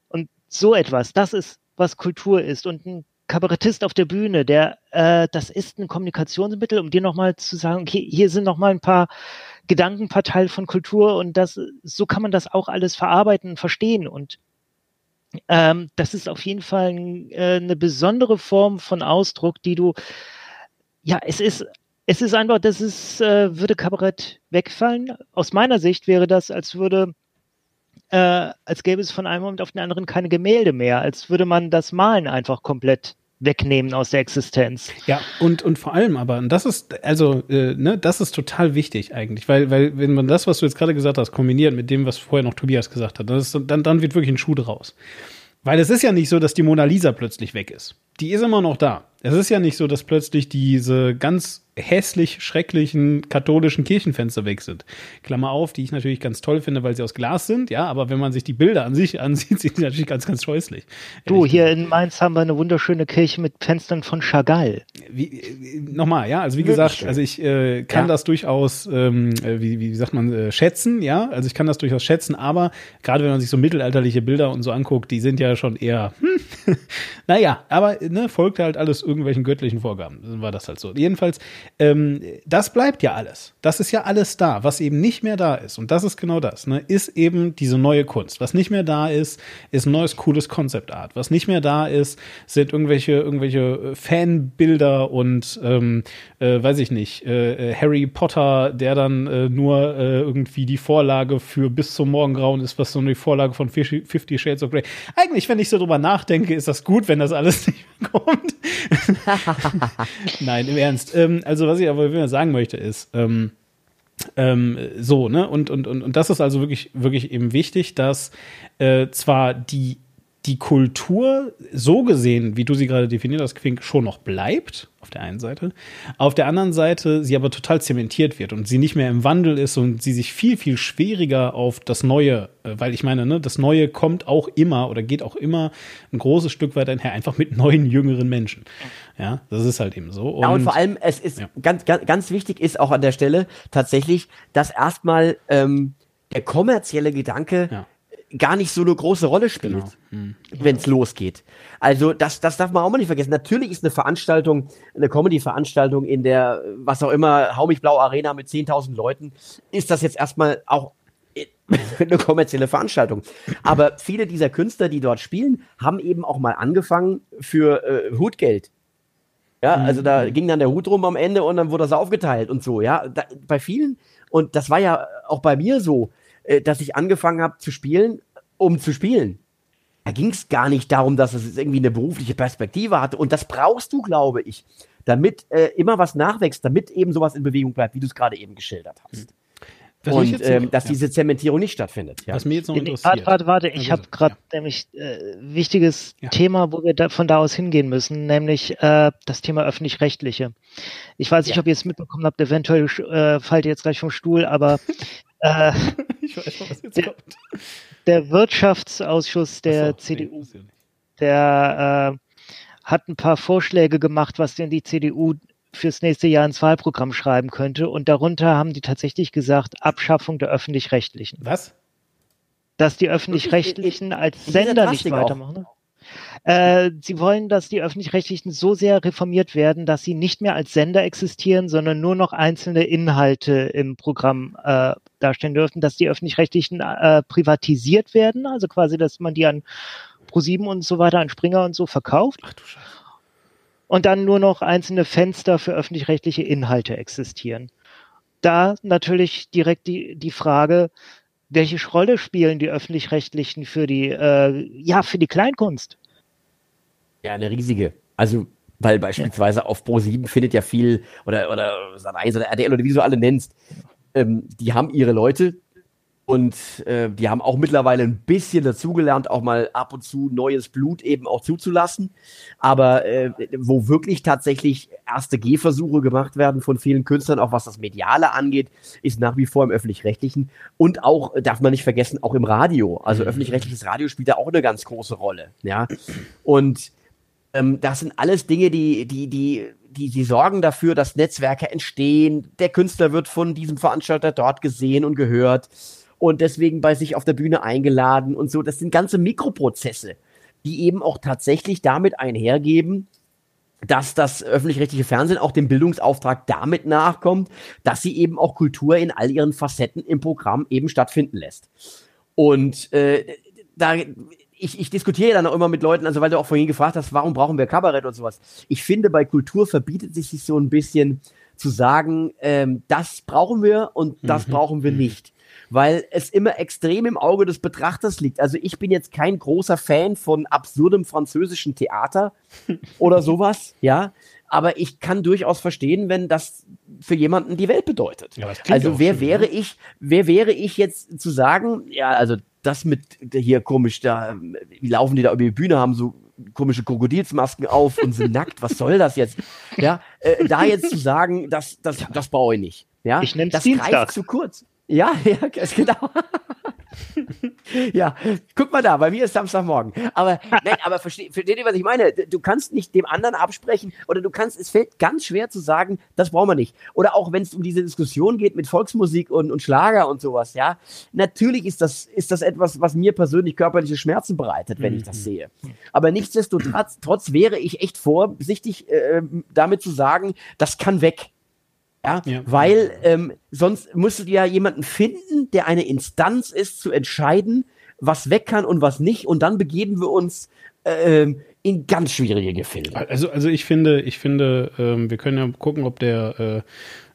Und so etwas, das ist, was Kultur ist. Und ein Kabarettist auf der Bühne, der, äh, das ist ein Kommunikationsmittel, um dir nochmal zu sagen, okay, hier sind nochmal ein paar Gedankenparteil von Kultur und das, so kann man das auch alles verarbeiten und verstehen und ähm, das ist auf jeden Fall äh, eine besondere Form von Ausdruck, die du, ja, es ist, es ist einfach, das ist, äh, würde Kabarett wegfallen. Aus meiner Sicht wäre das, als würde, äh, als gäbe es von einem Moment auf den anderen keine Gemälde mehr, als würde man das Malen einfach komplett wegnehmen aus der Existenz. Ja, und, und vor allem aber, und das ist, also, äh, ne, das ist total wichtig eigentlich, weil, weil, wenn man das, was du jetzt gerade gesagt hast, kombiniert mit dem, was vorher noch Tobias gesagt hat, ist, dann, dann wird wirklich ein Schuh draus. Weil es ist ja nicht so, dass die Mona Lisa plötzlich weg ist. Die ist immer noch da. Es ist ja nicht so, dass plötzlich diese ganz hässlich schrecklichen katholischen Kirchenfenster weg sind. Klammer auf, die ich natürlich ganz toll finde, weil sie aus Glas sind, ja, aber wenn man sich die Bilder an sich ansieht, sind sie natürlich ganz, ganz scheußlich. Du, hier in Mainz haben wir eine wunderschöne Kirche mit Fenstern von Chagall. Wie, äh, nochmal, ja, also wie gesagt, also ich äh, kann ja. das durchaus, ähm, äh, wie, wie sagt man, äh, schätzen, ja, also ich kann das durchaus schätzen, aber gerade wenn man sich so mittelalterliche Bilder und so anguckt, die sind ja schon eher, hm, naja, aber ne, folgt halt alles irgendwelchen göttlichen Vorgaben. Dann war das halt so. Jedenfalls, ähm, das bleibt ja alles. Das ist ja alles da. Was eben nicht mehr da ist, und das ist genau das, ne, ist eben diese neue Kunst. Was nicht mehr da ist, ist ein neues, cooles Concept Art. Was nicht mehr da ist, sind irgendwelche, irgendwelche Fanbilder und, ähm, äh, weiß ich nicht, äh, äh Harry Potter, der dann äh, nur äh, irgendwie die Vorlage für bis zum Morgengrauen ist, was so eine Vorlage von Fifty Shades of Grey. Eigentlich, wenn ich so drüber nachdenke, ist das gut, wenn das alles nicht mehr kommt. Nein, im Ernst. Ähm, also was ich aber sagen möchte ist, ähm, ähm, so, ne? Und, und, und, und das ist also wirklich, wirklich eben wichtig, dass äh, zwar die, die Kultur so gesehen, wie du sie gerade definiert hast, Quink, schon noch bleibt, auf der einen Seite. Auf der anderen Seite sie aber total zementiert wird und sie nicht mehr im Wandel ist und sie sich viel, viel schwieriger auf das Neue, äh, weil ich meine, ne, das Neue kommt auch immer oder geht auch immer ein großes Stück weit einher, einfach mit neuen, jüngeren Menschen. Ja, das ist halt eben so. Und, ja, und vor allem, es ist ja. ganz, ganz, ganz wichtig ist auch an der Stelle tatsächlich, dass erstmal ähm, der kommerzielle Gedanke ja gar nicht so eine große Rolle spielt, genau. hm. wenn es losgeht. Also das, das darf man auch mal nicht vergessen. Natürlich ist eine Veranstaltung, eine Comedy-Veranstaltung in der, was auch immer, Hau mich blau Arena mit 10.000 Leuten, ist das jetzt erstmal auch eine kommerzielle Veranstaltung. Aber viele dieser Künstler, die dort spielen, haben eben auch mal angefangen für äh, Hutgeld. Ja, mhm. also da ging dann der Hut rum am Ende und dann wurde das aufgeteilt und so, ja. Da, bei vielen, und das war ja auch bei mir so, äh, dass ich angefangen habe zu spielen, um zu spielen. Da ging es gar nicht darum, dass es irgendwie eine berufliche Perspektive hatte. Und das brauchst du, glaube ich, damit äh, immer was nachwächst, damit eben sowas in Bewegung bleibt, wie du es gerade eben geschildert hast. Was und ähm, dass ja. diese Zementierung nicht stattfindet. Ja. Was mir jetzt noch interessiert. Warte, warte, ich also, habe gerade ja. nämlich äh, wichtiges ja. Thema, wo wir da, von da aus hingehen müssen, nämlich äh, das Thema öffentlich-rechtliche. Ich weiß nicht, ob ihr es mitbekommen habt, eventuell äh, fallt ihr jetzt gleich vom Stuhl, aber äh, ich weiß noch, was jetzt der, kommt. der Wirtschaftsausschuss der so, CDU, nee, der äh, hat ein paar Vorschläge gemacht, was denn die CDU fürs nächste Jahr ins Wahlprogramm schreiben könnte. Und darunter haben die tatsächlich gesagt, Abschaffung der öffentlich-rechtlichen. Was? Dass die öffentlich-rechtlichen als Sender nicht weitermachen. Äh, sie wollen, dass die öffentlich-rechtlichen so sehr reformiert werden, dass sie nicht mehr als Sender existieren, sondern nur noch einzelne Inhalte im Programm äh, darstellen dürfen, dass die öffentlich-rechtlichen äh, privatisiert werden, also quasi, dass man die an ProSieben und so weiter, an Springer und so verkauft. Ach du Scheiße und dann nur noch einzelne Fenster für öffentlich-rechtliche Inhalte existieren. Da natürlich direkt die, die Frage, welche Rolle spielen die öffentlich-rechtlichen für die, äh, ja, für die Kleinkunst? Ja, eine riesige. Also, weil beispielsweise ja. auf Pro7 findet ja viel, oder, oder Sat1 oder RTL oder wie du alle nennst, ähm, die haben ihre Leute, und äh, die haben auch mittlerweile ein bisschen dazugelernt, auch mal ab und zu neues Blut eben auch zuzulassen. Aber äh, wo wirklich tatsächlich erste Gehversuche gemacht werden von vielen Künstlern, auch was das Mediale angeht, ist nach wie vor im öffentlich-rechtlichen. Und auch, darf man nicht vergessen, auch im Radio. Also mhm. öffentlich-rechtliches Radio spielt da auch eine ganz große Rolle. Ja. Und ähm, das sind alles Dinge, die, die, die, die, die sorgen dafür, dass Netzwerke entstehen. Der Künstler wird von diesem Veranstalter dort gesehen und gehört und deswegen bei sich auf der Bühne eingeladen und so. Das sind ganze Mikroprozesse, die eben auch tatsächlich damit einhergeben, dass das öffentlich-rechtliche Fernsehen auch dem Bildungsauftrag damit nachkommt, dass sie eben auch Kultur in all ihren Facetten im Programm eben stattfinden lässt. Und äh, da ich, ich diskutiere dann auch immer mit Leuten, also weil du auch vorhin gefragt hast, warum brauchen wir Kabarett und sowas. Ich finde, bei Kultur verbietet sich so ein bisschen zu sagen, ähm, das brauchen wir und das mhm. brauchen wir mhm. nicht weil es immer extrem im Auge des Betrachters liegt. Also ich bin jetzt kein großer Fan von absurdem französischen Theater oder sowas, ja. Aber ich kann durchaus verstehen, wenn das für jemanden die Welt bedeutet. Ja, also wer schön, wäre ne? ich, wer wäre ich jetzt zu sagen, ja, also das mit hier komisch, da, wie laufen die da über die Bühne, haben so komische Krokodilsmasken auf und sind nackt, was soll das jetzt? Ja, äh, da jetzt zu sagen, das, das, das brauche ich nicht. Ja, ich nenne das greift zu kurz. Ja, ja, genau. ja, guck mal da, bei mir ist Samstagmorgen. Aber nein, aber versteht, versteht ihr, was ich meine? Du kannst nicht dem anderen absprechen oder du kannst, es fällt ganz schwer zu sagen, das brauchen wir nicht. Oder auch wenn es um diese Diskussion geht mit Volksmusik und, und Schlager und sowas, ja. Natürlich ist das, ist das etwas, was mir persönlich körperliche Schmerzen bereitet, wenn mhm. ich das mhm. sehe. Aber nichtsdestotrotz trotz wäre ich echt vorsichtig, äh, damit zu sagen, das kann weg. Ja, ja. weil ähm, sonst musst du ja jemanden finden, der eine Instanz ist, zu entscheiden, was weg kann und was nicht. Und dann begeben wir uns äh, in ganz schwierige Gefilde. Also, also ich finde, ich finde, ähm, wir können ja gucken, ob der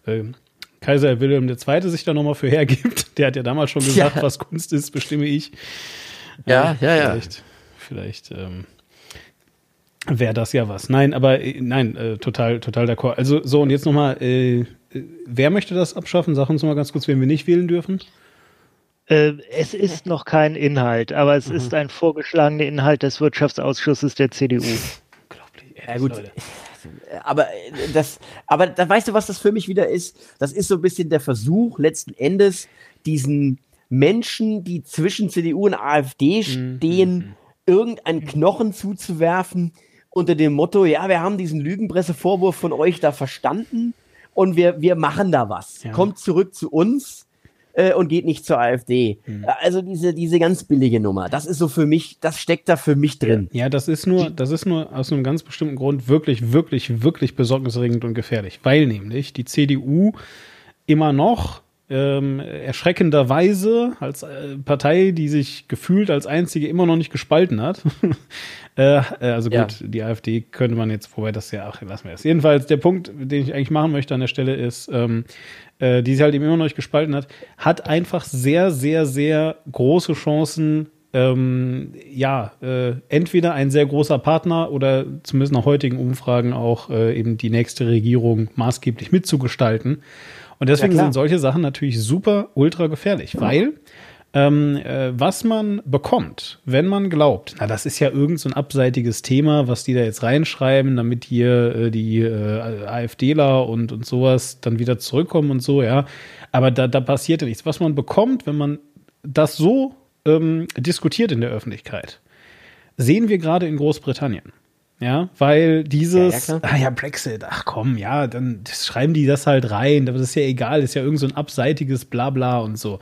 äh, äh, Kaiser Wilhelm II. sich da nochmal für hergibt. Der hat ja damals schon gesagt, ja. was Kunst ist, bestimme ich. Ja, äh, ja, ja. Vielleicht, vielleicht ähm, wäre das ja was. Nein, aber äh, nein, äh, total, total d'accord. Also so und jetzt nochmal, äh, äh, wer möchte das abschaffen? Sag uns mal ganz kurz, wen wir nicht wählen dürfen. Äh, es ist noch kein Inhalt, aber es mhm. ist ein vorgeschlagener Inhalt des Wirtschaftsausschusses der CDU. Unglaublich. Ja gut. Aber das, aber da weißt du, was das für mich wieder ist? Das ist so ein bisschen der Versuch, letzten Endes diesen Menschen, die zwischen CDU und AfD mhm. stehen, mhm. irgendeinen Knochen zuzuwerfen, unter dem Motto, ja, wir haben diesen Lügenpressevorwurf von euch da verstanden und wir, wir machen da was. Ja. Kommt zurück zu uns äh, und geht nicht zur AfD. Mhm. Also diese, diese ganz billige Nummer, das ist so für mich, das steckt da für mich drin. Ja, das ist nur, das ist nur aus einem ganz bestimmten Grund wirklich, wirklich, wirklich besorgniserregend und gefährlich, weil nämlich die CDU immer noch ähm, erschreckenderweise als äh, Partei, die sich gefühlt als einzige immer noch nicht gespalten hat. äh, also gut, ja. die AfD könnte man jetzt, wobei das ja, ach, lassen wir es. Jedenfalls, der Punkt, den ich eigentlich machen möchte an der Stelle ist, ähm, äh, die sich halt eben immer noch nicht gespalten hat, hat einfach sehr, sehr, sehr große Chancen, ähm, ja, äh, entweder ein sehr großer Partner oder zumindest nach heutigen Umfragen auch äh, eben die nächste Regierung maßgeblich mitzugestalten. Und deswegen ja, sind solche Sachen natürlich super ultra gefährlich, weil ähm, äh, was man bekommt, wenn man glaubt, na, das ist ja irgend so ein abseitiges Thema, was die da jetzt reinschreiben, damit hier äh, die äh, AfDler und, und sowas dann wieder zurückkommen und so, ja. Aber da, da passiert ja nichts. Was man bekommt, wenn man das so ähm, diskutiert in der Öffentlichkeit, sehen wir gerade in Großbritannien. Ja, weil dieses, ja, ja, ah ja, Brexit, ach komm, ja, dann schreiben die das halt rein, aber das ist ja egal, ist ja irgend so ein abseitiges Blabla und so.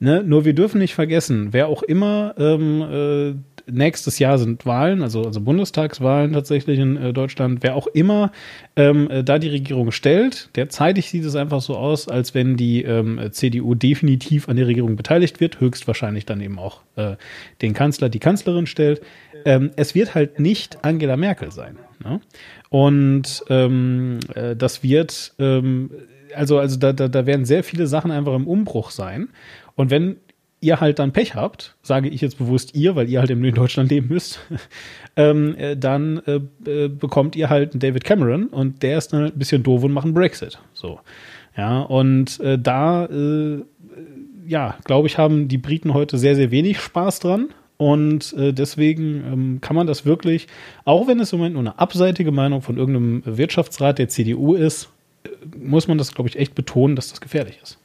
Ne? Nur wir dürfen nicht vergessen, wer auch immer ähm, äh, nächstes Jahr sind Wahlen, also, also Bundestagswahlen tatsächlich in äh, Deutschland, wer auch immer ähm, äh, da die Regierung stellt, derzeitig sieht es einfach so aus, als wenn die ähm, CDU definitiv an der Regierung beteiligt wird, höchstwahrscheinlich dann eben auch äh, den Kanzler, die Kanzlerin stellt. Ähm, es wird halt nicht Angela Merkel sein. Ne? Und ähm, äh, das wird, ähm, also, also da, da, da werden sehr viele Sachen einfach im Umbruch sein. Und wenn ihr halt dann Pech habt, sage ich jetzt bewusst ihr, weil ihr halt in Deutschland leben müsst, ähm, äh, dann äh, äh, bekommt ihr halt einen David Cameron und der ist dann ein bisschen doof und macht einen Brexit. So. Ja, und äh, da, ja, glaube ich, haben die Briten heute sehr, sehr wenig Spaß dran. Und deswegen ähm, kann man das wirklich, auch wenn es im Moment nur eine abseitige Meinung von irgendeinem Wirtschaftsrat der CDU ist, muss man das, glaube ich, echt betonen, dass das gefährlich ist.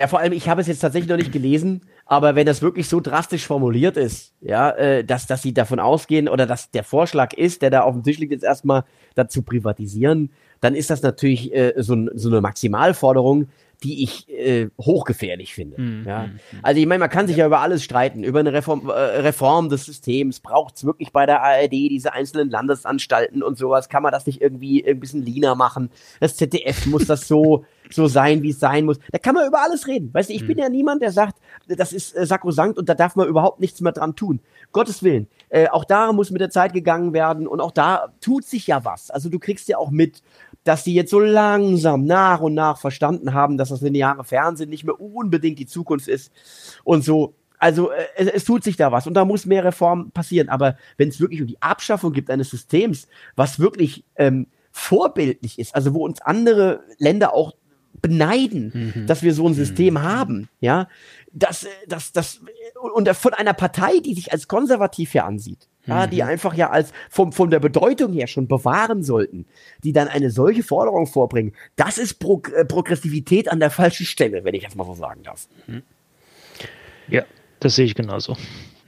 Ja, vor allem, ich habe es jetzt tatsächlich noch nicht gelesen, aber wenn das wirklich so drastisch formuliert ist, ja, äh, dass, dass sie davon ausgehen oder dass der Vorschlag ist, der da auf dem Tisch liegt, jetzt erstmal dazu privatisieren, dann ist das natürlich äh, so, so eine Maximalforderung, die ich äh, hochgefährlich finde. Mhm. Ja? Mhm. Also ich meine, man kann sich ja über alles streiten, über eine Reform, äh, Reform des Systems. Braucht es wirklich bei der ARD diese einzelnen Landesanstalten und sowas? Kann man das nicht irgendwie ein bisschen leaner machen? Das ZDF muss das so so sein, wie es sein muss. Da kann man über alles reden. Weißt du, ich mhm. bin ja niemand, der sagt, das ist äh, sakrosankt und da darf man überhaupt nichts mehr dran tun. Gottes Willen. Äh, auch da muss mit der Zeit gegangen werden und auch da tut sich ja was. Also du kriegst ja auch mit, dass die jetzt so langsam nach und nach verstanden haben, dass das lineare Fernsehen nicht mehr unbedingt die Zukunft ist und so. Also äh, es, es, tut sich da was und da muss mehr Reform passieren. Aber wenn es wirklich um die Abschaffung gibt eines Systems, was wirklich ähm, vorbildlich ist, also wo uns andere Länder auch beneiden, mhm. dass wir so ein System mhm. haben, ja, das, das, das, und von einer Partei, die sich als konservativ hier ansieht, ja, die mhm. einfach ja als vom, von der Bedeutung her schon bewahren sollten, die dann eine solche Forderung vorbringen, das ist Pro äh, Progressivität an der falschen Stelle, wenn ich das mal so sagen darf. Mhm. Ja, das sehe ich genauso.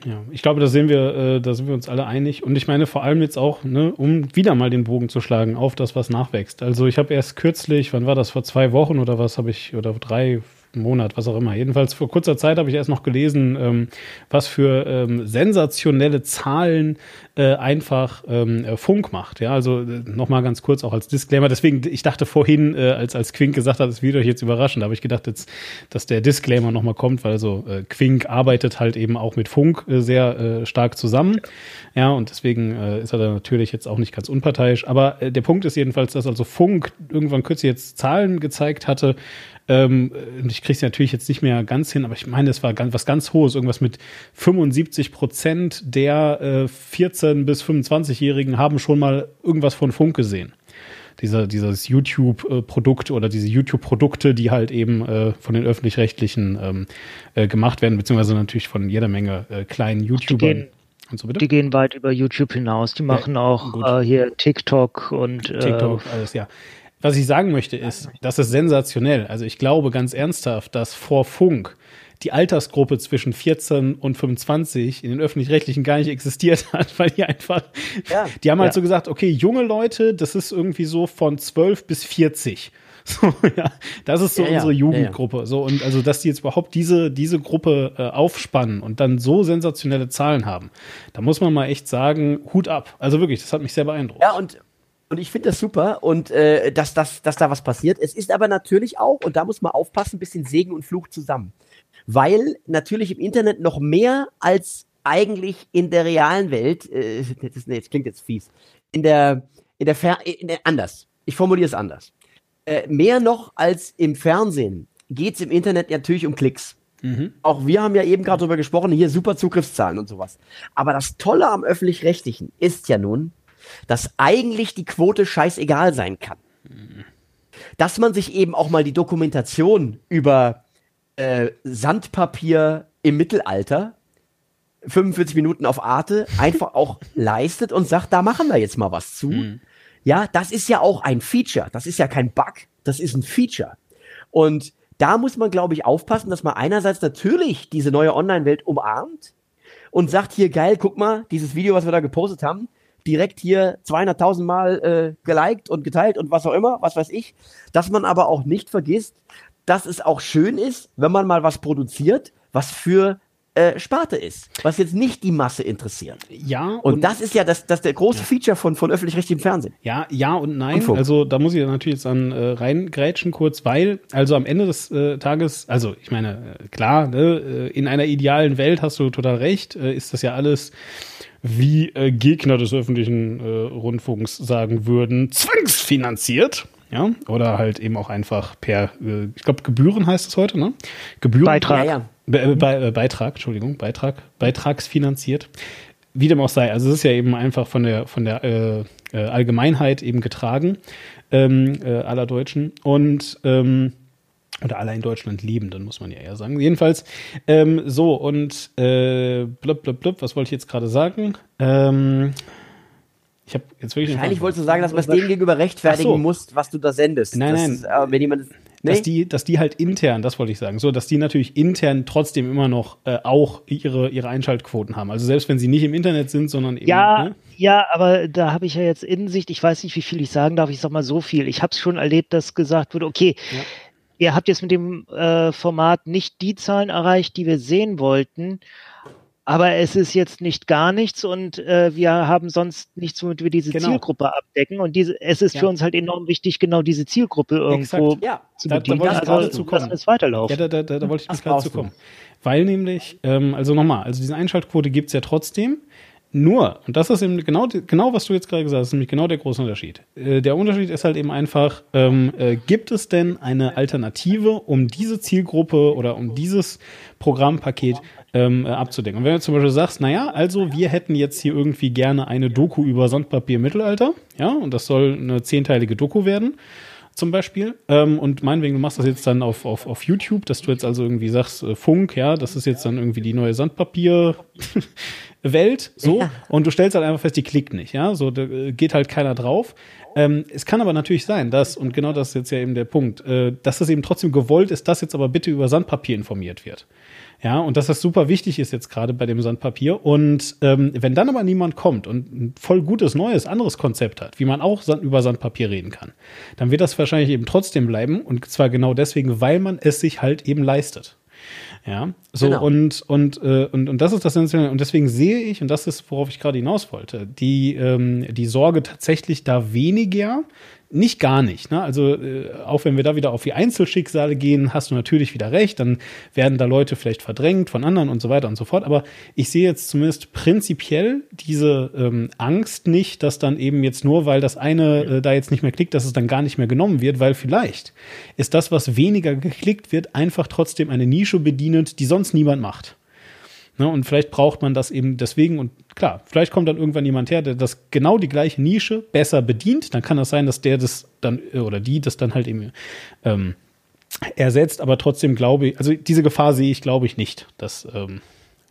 Ja, ich glaube, da sehen wir, äh, da sind wir uns alle einig. Und ich meine vor allem jetzt auch, ne, um wieder mal den Bogen zu schlagen auf das, was nachwächst. Also ich habe erst kürzlich, wann war das, vor zwei Wochen oder was habe ich, oder drei, Monat, was auch immer. Jedenfalls vor kurzer Zeit habe ich erst noch gelesen, ähm, was für ähm, sensationelle Zahlen äh, einfach ähm, äh, Funk macht. Ja, also äh, nochmal ganz kurz auch als Disclaimer. Deswegen, ich dachte vorhin, äh, als, als Quink gesagt hat, es wird euch jetzt überraschend, da habe ich gedacht, jetzt, dass der Disclaimer nochmal kommt, weil also äh, Quink arbeitet halt eben auch mit Funk äh, sehr äh, stark zusammen. Ja, und deswegen äh, ist er da natürlich jetzt auch nicht ganz unparteiisch. Aber der Punkt ist jedenfalls, dass also Funk irgendwann kürzlich jetzt Zahlen gezeigt hatte, ähm, ich kriege es natürlich jetzt nicht mehr ganz hin, aber ich meine, es war ganz, was ganz Hohes, irgendwas mit 75 Prozent der äh, 14- bis 25-Jährigen haben schon mal irgendwas von Funk gesehen. Dieser, dieses YouTube-Produkt oder diese YouTube-Produkte, die halt eben äh, von den öffentlich-rechtlichen ähm, äh, gemacht werden, beziehungsweise natürlich von jeder Menge äh, kleinen YouTubern. Und so? Die gehen weit über YouTube hinaus. Die machen ja, auch äh, hier TikTok und äh, TikTok, alles ja. Was ich sagen möchte ist, das ist sensationell. Also ich glaube ganz ernsthaft, dass vor Funk die Altersgruppe zwischen 14 und 25 in den öffentlich-rechtlichen gar nicht existiert hat, weil die einfach, ja, die haben halt ja. so gesagt, okay, junge Leute, das ist irgendwie so von 12 bis 40. So, ja, das ist so ja, unsere Jugendgruppe. So, und also, dass die jetzt überhaupt diese, diese Gruppe äh, aufspannen und dann so sensationelle Zahlen haben, da muss man mal echt sagen, Hut ab. Also wirklich, das hat mich sehr beeindruckt. Ja, und Und ich finde das super und äh, dass, dass, dass da was passiert. Es ist aber natürlich auch, und da muss man aufpassen, ein bisschen Segen und Fluch zusammen. Weil natürlich im Internet noch mehr als eigentlich in der realen Welt, äh, das, nee, das klingt jetzt fies, in der, in der, Fer in der anders. Ich formuliere es anders. Äh, mehr noch als im Fernsehen geht es im Internet natürlich um Klicks. Mhm. Auch wir haben ja eben gerade darüber gesprochen, hier super Zugriffszahlen und sowas. Aber das Tolle am öffentlich-rechtlichen ist ja nun, dass eigentlich die Quote scheißegal sein kann. Dass man sich eben auch mal die Dokumentation über äh, Sandpapier im Mittelalter 45 Minuten auf Arte einfach auch leistet und sagt, da machen wir jetzt mal was zu. Mhm. Ja, das ist ja auch ein Feature. Das ist ja kein Bug. Das ist ein Feature. Und da muss man, glaube ich, aufpassen, dass man einerseits natürlich diese neue Online-Welt umarmt und sagt hier, geil, guck mal, dieses Video, was wir da gepostet haben, direkt hier 200.000 Mal äh, geliked und geteilt und was auch immer, was weiß ich, dass man aber auch nicht vergisst, dass es auch schön ist, wenn man mal was produziert, was für äh, Sparte ist, was jetzt nicht die Masse interessiert. Ja. Und, und das ist ja das, das der große ja. Feature von, von öffentlich-rechtlichem Fernsehen. Ja, ja und nein. Und also da muss ich natürlich jetzt an äh, reingrätschen kurz, weil, also am Ende des äh, Tages, also ich meine, äh, klar, ne, äh, in einer idealen Welt hast du total recht, äh, ist das ja alles wie äh, Gegner des öffentlichen äh, Rundfunks sagen würden, zwangsfinanziert. Ja, oder halt eben auch einfach per, äh, ich glaube, Gebühren heißt es heute, ne? Gebühren. Beitrag. Ja, ja. Be äh, Be äh, Beitrag, Entschuldigung, Beitrag, beitragsfinanziert. Wie dem auch sei. Also es ist ja eben einfach von der, von der Allgemeinheit eben getragen, ähm, äh, aller Deutschen. Und ähm, oder aller in Deutschland Lebenden, muss man ja eher sagen. Jedenfalls, ähm, so, und äh, blub, blub, blub, was wollte ich jetzt gerade sagen? Ähm, ich habe jetzt wirklich. Wahrscheinlich wolltest du sagen, dass man es dem gegenüber rechtfertigen so. musst, was du da sendest. Nein, nein. Ist, äh, wenn jemand Nee? Dass die, dass die halt intern, das wollte ich sagen, so, dass die natürlich intern trotzdem immer noch äh, auch ihre, ihre Einschaltquoten haben. Also selbst wenn sie nicht im Internet sind, sondern eben. Ja, ne? ja, aber da habe ich ja jetzt Innensicht, ich weiß nicht, wie viel ich sagen darf, ich sag mal so viel. Ich habe es schon erlebt, dass gesagt wurde, okay, ja. Ihr habt jetzt mit dem äh, Format nicht die Zahlen erreicht, die wir sehen wollten aber es ist jetzt nicht gar nichts und äh, wir haben sonst nichts, womit wir diese genau. Zielgruppe abdecken. Und diese, es ist ja. für uns halt enorm wichtig, genau diese Zielgruppe irgendwo ja. zu bedienen. Da, da wollte ich also, kommen. es weiterlaufen. Ja, da, da, da wollte ich gerade zu kommen. Weil nämlich, ähm, also nochmal, also diese Einschaltquote gibt's ja trotzdem. Nur, und das ist eben genau, genau was du jetzt gerade gesagt hast, nämlich genau der große Unterschied. Äh, der Unterschied ist halt eben einfach, ähm, äh, gibt es denn eine Alternative, um diese Zielgruppe oder um dieses Programmpaket ähm, äh, abzudecken. Und wenn du zum Beispiel sagst, naja, also wir hätten jetzt hier irgendwie gerne eine Doku über Sandpapier Mittelalter, ja, und das soll eine zehnteilige Doku werden, zum Beispiel. Ähm, und meinetwegen, du machst das jetzt dann auf, auf, auf YouTube, dass du jetzt also irgendwie sagst, äh, Funk, ja, das ist jetzt dann irgendwie die neue Sandpapier. Welt, so, ja. und du stellst halt einfach fest, die klickt nicht, ja, so, da äh, geht halt keiner drauf. Ähm, es kann aber natürlich sein, dass, und genau das ist jetzt ja eben der Punkt, äh, dass es eben trotzdem gewollt ist, dass jetzt aber bitte über Sandpapier informiert wird. Ja, und dass das super wichtig ist jetzt gerade bei dem Sandpapier. Und ähm, wenn dann aber niemand kommt und ein voll gutes, neues, anderes Konzept hat, wie man auch Sand über Sandpapier reden kann, dann wird das wahrscheinlich eben trotzdem bleiben. Und zwar genau deswegen, weil man es sich halt eben leistet. Ja, so genau. und und, äh, und und das ist das Sensationelle. Und deswegen sehe ich, und das ist, worauf ich gerade hinaus wollte, die, ähm, die Sorge tatsächlich da weniger nicht gar nicht. Ne? Also äh, auch wenn wir da wieder auf die Einzelschicksale gehen, hast du natürlich wieder recht. Dann werden da Leute vielleicht verdrängt von anderen und so weiter und so fort. Aber ich sehe jetzt zumindest prinzipiell diese ähm, Angst nicht, dass dann eben jetzt nur, weil das eine äh, da jetzt nicht mehr klickt, dass es dann gar nicht mehr genommen wird, weil vielleicht ist das, was weniger geklickt wird, einfach trotzdem eine Nische bedienend, die sonst niemand macht. Ne, und vielleicht braucht man das eben deswegen und klar, vielleicht kommt dann irgendwann jemand her, der das genau die gleiche Nische besser bedient. Dann kann das sein, dass der das dann äh, oder die das dann halt eben ähm, ersetzt. Aber trotzdem glaube ich, also diese Gefahr sehe ich, glaube ich nicht, dass, ähm,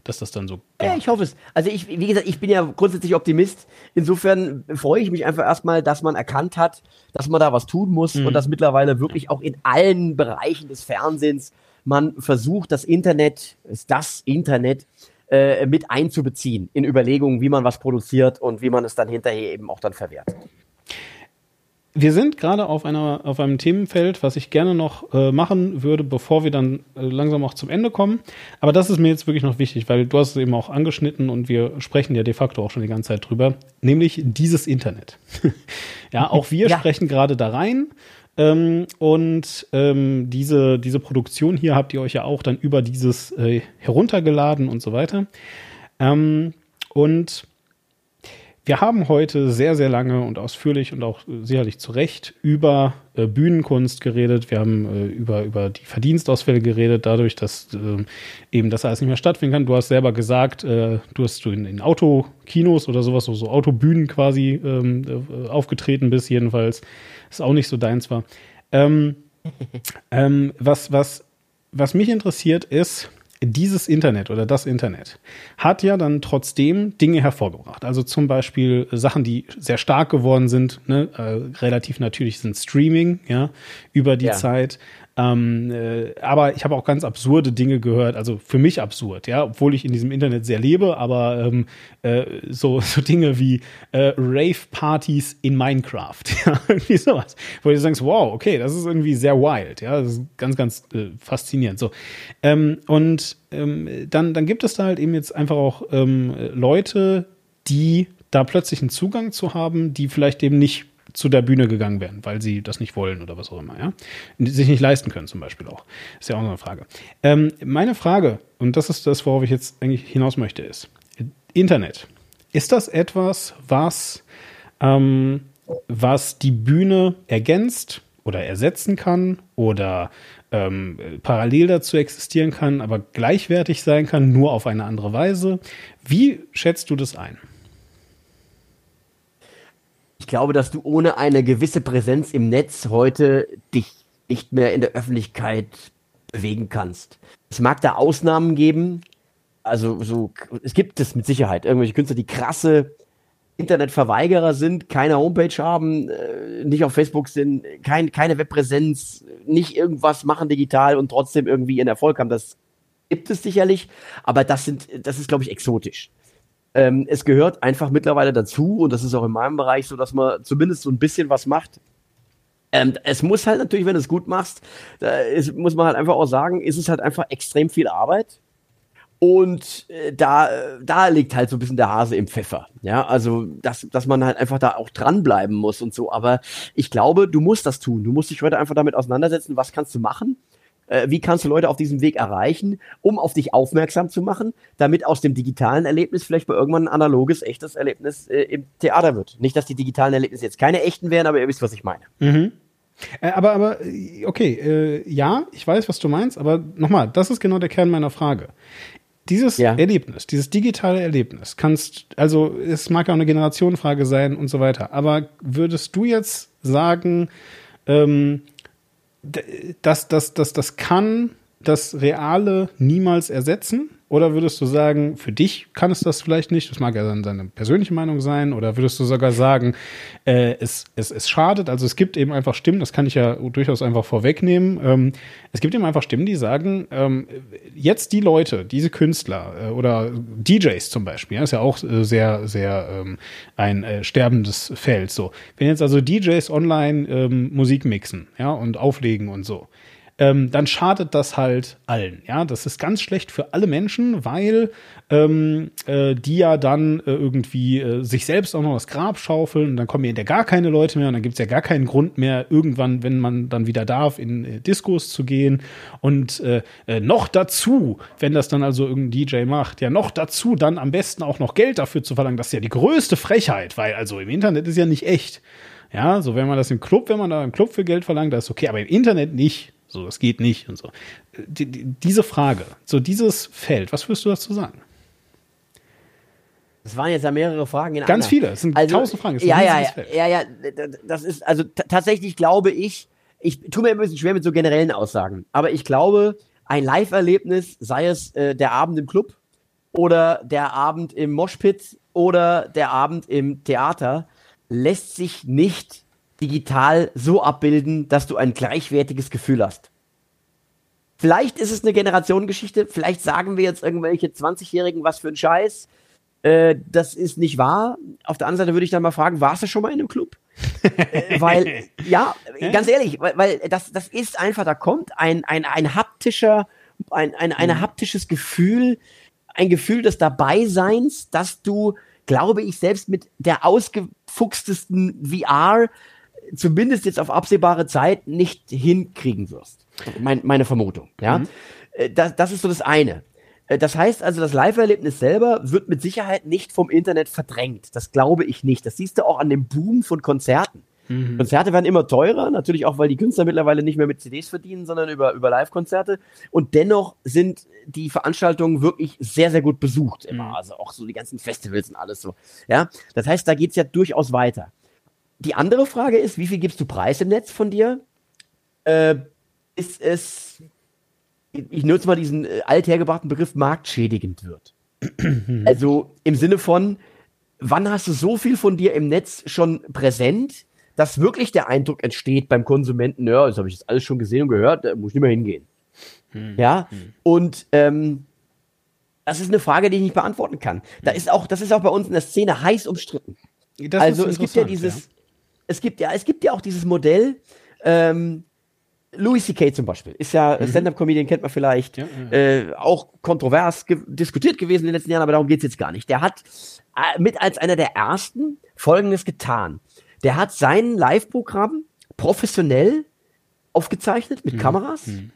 dass das dann so. Ja, ich hoffe es. Also ich, wie gesagt, ich bin ja grundsätzlich Optimist. Insofern freue ich mich einfach erstmal, dass man erkannt hat, dass man da was tun muss mhm. und dass mittlerweile wirklich auch in allen Bereichen des Fernsehens man versucht, das Internet, ist das Internet, äh, mit einzubeziehen in Überlegungen, wie man was produziert und wie man es dann hinterher eben auch dann verwertet. wir sind gerade auf einer auf einem Themenfeld, was ich gerne noch äh, machen würde, bevor wir dann äh, langsam auch zum Ende kommen. Aber das ist mir jetzt wirklich noch wichtig, weil du hast es eben auch angeschnitten und wir sprechen ja de facto auch schon die ganze Zeit drüber, nämlich dieses Internet. ja, auch wir ja. sprechen gerade da rein. Ähm, und ähm, diese, diese Produktion hier habt ihr euch ja auch dann über dieses äh, heruntergeladen und so weiter. Ähm, und wir haben heute sehr, sehr lange und ausführlich und auch sicherlich zu Recht über äh, Bühnenkunst geredet. Wir haben äh, über, über die Verdienstausfälle geredet, dadurch, dass äh, eben das alles nicht mehr stattfinden kann. Du hast selber gesagt, äh, du hast du in, in Autokinos oder sowas, so, so Autobühnen quasi ähm, äh, aufgetreten bist, jedenfalls. Ist auch nicht so deins war. Ähm, ähm, was, was, was mich interessiert ist, dieses Internet oder das Internet hat ja dann trotzdem Dinge hervorgebracht. Also zum Beispiel Sachen, die sehr stark geworden sind, ne, äh, relativ natürlich sind Streaming, ja, über die ja. Zeit. Ähm, äh, aber ich habe auch ganz absurde Dinge gehört, also für mich absurd, ja, obwohl ich in diesem Internet sehr lebe, aber ähm, äh, so, so Dinge wie äh, Rave-Partys in Minecraft, ja, irgendwie sowas, wo du sagst, wow, okay, das ist irgendwie sehr wild, ja, das ist ganz, ganz äh, faszinierend. So. Ähm, und ähm, dann, dann gibt es da halt eben jetzt einfach auch ähm, Leute, die da plötzlich einen Zugang zu haben, die vielleicht eben nicht zu der Bühne gegangen wären, weil sie das nicht wollen oder was auch immer, ja. Sich nicht leisten können zum Beispiel auch. Ist ja auch noch eine Frage. Ähm, meine Frage, und das ist das, worauf ich jetzt eigentlich hinaus möchte, ist, Internet. Ist das etwas, was, ähm, was die Bühne ergänzt oder ersetzen kann oder ähm, parallel dazu existieren kann, aber gleichwertig sein kann, nur auf eine andere Weise? Wie schätzt du das ein? Ich glaube, dass du ohne eine gewisse Präsenz im Netz heute dich nicht mehr in der Öffentlichkeit bewegen kannst. Es mag da Ausnahmen geben. Also so, es gibt es mit Sicherheit. Irgendwelche Künstler, die krasse Internetverweigerer sind, keine Homepage haben, äh, nicht auf Facebook sind, kein, keine Webpräsenz, nicht irgendwas machen digital und trotzdem irgendwie ihren Erfolg haben. Das gibt es sicherlich, aber das sind, das ist, glaube ich, exotisch. Ähm, es gehört einfach mittlerweile dazu, und das ist auch in meinem Bereich so, dass man zumindest so ein bisschen was macht. Ähm, es muss halt natürlich, wenn du es gut machst, ist, muss man halt einfach auch sagen, ist es halt einfach extrem viel Arbeit. Und äh, da, da liegt halt so ein bisschen der Hase im Pfeffer. Ja, also, dass, dass man halt einfach da auch dranbleiben muss und so. Aber ich glaube, du musst das tun. Du musst dich heute einfach damit auseinandersetzen, was kannst du machen äh, wie kannst du Leute auf diesem Weg erreichen, um auf dich aufmerksam zu machen, damit aus dem digitalen Erlebnis vielleicht mal irgendwann ein analoges, echtes Erlebnis äh, im Theater wird. Nicht, dass die digitalen Erlebnisse jetzt keine echten wären, aber ihr wisst, was ich meine. Mhm. Äh, aber, aber, okay, äh, ja, ich weiß, was du meinst, aber nochmal, das ist genau der Kern meiner Frage. Dieses ja. Erlebnis, dieses digitale Erlebnis, kannst, also es mag auch eine Generationenfrage sein und so weiter, aber würdest du jetzt sagen, ähm, das, das, das, das kann das Reale niemals ersetzen? Oder würdest du sagen, für dich kann es das vielleicht nicht? Das mag ja dann deine persönliche Meinung sein. Oder würdest du sogar sagen, äh, es, es, es schadet? Also es gibt eben einfach Stimmen, das kann ich ja durchaus einfach vorwegnehmen. Ähm, es gibt eben einfach Stimmen, die sagen, ähm, jetzt die Leute, diese Künstler äh, oder DJs zum Beispiel, ja, ist ja auch äh, sehr, sehr ähm, ein äh, sterbendes Feld. So, wenn jetzt also DJs online ähm, Musik mixen, ja, und auflegen und so ähm, dann schadet das halt allen. Ja, das ist ganz schlecht für alle Menschen, weil ähm, äh, die ja dann äh, irgendwie äh, sich selbst auch noch das Grab schaufeln und dann kommen ja gar keine Leute mehr und dann gibt's ja gar keinen Grund mehr, irgendwann, wenn man dann wieder darf, in äh, Diskos zu gehen. Und äh, äh, noch dazu, wenn das dann also irgendein DJ macht, ja noch dazu dann am besten auch noch Geld dafür zu verlangen, das ist ja die größte Frechheit, weil also im Internet ist ja nicht echt. Ja, so wenn man das im Club, wenn man da im Club für Geld verlangt, das ist okay, aber im Internet nicht. So, das geht nicht und so. Die, die, diese Frage, so dieses Feld, was würdest du dazu sagen? Das waren jetzt ja mehrere Fragen. In Ganz einer. viele, es sind also, tausend Fragen. Ja, ja, ja, ja, ja, das ist, also tatsächlich glaube ich, ich tue mir ein bisschen schwer mit so generellen Aussagen, aber ich glaube, ein Live-Erlebnis, sei es äh, der Abend im Club oder der Abend im Moshpit oder der Abend im Theater, lässt sich nicht digital so abbilden, dass du ein gleichwertiges Gefühl hast. Vielleicht ist es eine Generationengeschichte, vielleicht sagen wir jetzt irgendwelche 20-Jährigen, was für ein Scheiß. Äh, das ist nicht wahr. Auf der anderen Seite würde ich dann mal fragen, warst du schon mal in einem Club? äh, weil, ja, ganz ehrlich, weil, weil das, das ist einfach, da kommt ein, ein, ein haptischer, ein, ein, ein mhm. haptisches Gefühl, ein Gefühl des Dabeiseins, dass du, glaube ich, selbst mit der ausgefuchstesten VR zumindest jetzt auf absehbare Zeit nicht hinkriegen wirst. Mein, meine Vermutung, ja. Mhm. Äh, das, das ist so das eine. Äh, das heißt also, das Live-Erlebnis selber wird mit Sicherheit nicht vom Internet verdrängt. Das glaube ich nicht. Das siehst du auch an dem Boom von Konzerten. Mhm. Konzerte werden immer teurer, natürlich auch, weil die Künstler mittlerweile nicht mehr mit CDs verdienen, sondern über, über Live-Konzerte. Und dennoch sind die Veranstaltungen wirklich sehr, sehr gut besucht immer. Mhm. Also auch so die ganzen Festivals und alles so. Ja, das heißt, da geht's ja durchaus weiter. Die andere Frage ist, wie viel gibst du Preis im Netz von dir? Äh, ist es ich nutze mal diesen äh, althergebrachten Begriff, marktschädigend wird. also im Sinne von, wann hast du so viel von dir im Netz schon präsent, dass wirklich der Eindruck entsteht beim Konsumenten, ja, das habe ich jetzt alles schon gesehen und gehört, da muss ich nicht mehr hingehen. Hm. Ja, hm. und ähm, das ist eine Frage, die ich nicht beantworten kann. Da hm. ist auch, das ist auch bei uns in der Szene heiß umstritten. Das also es gibt ja dieses, ja. Es gibt ja, es gibt ja auch dieses Modell, ähm, Louis C.K. zum Beispiel ist ja mhm. Stand-up-Comedian, kennt man vielleicht, ja, ja. Äh, auch kontrovers ge diskutiert gewesen in den letzten Jahren, aber darum geht's jetzt gar nicht. Der hat äh, mit als einer der ersten Folgendes getan. Der hat sein Live-Programm professionell aufgezeichnet mit mhm. Kameras mhm.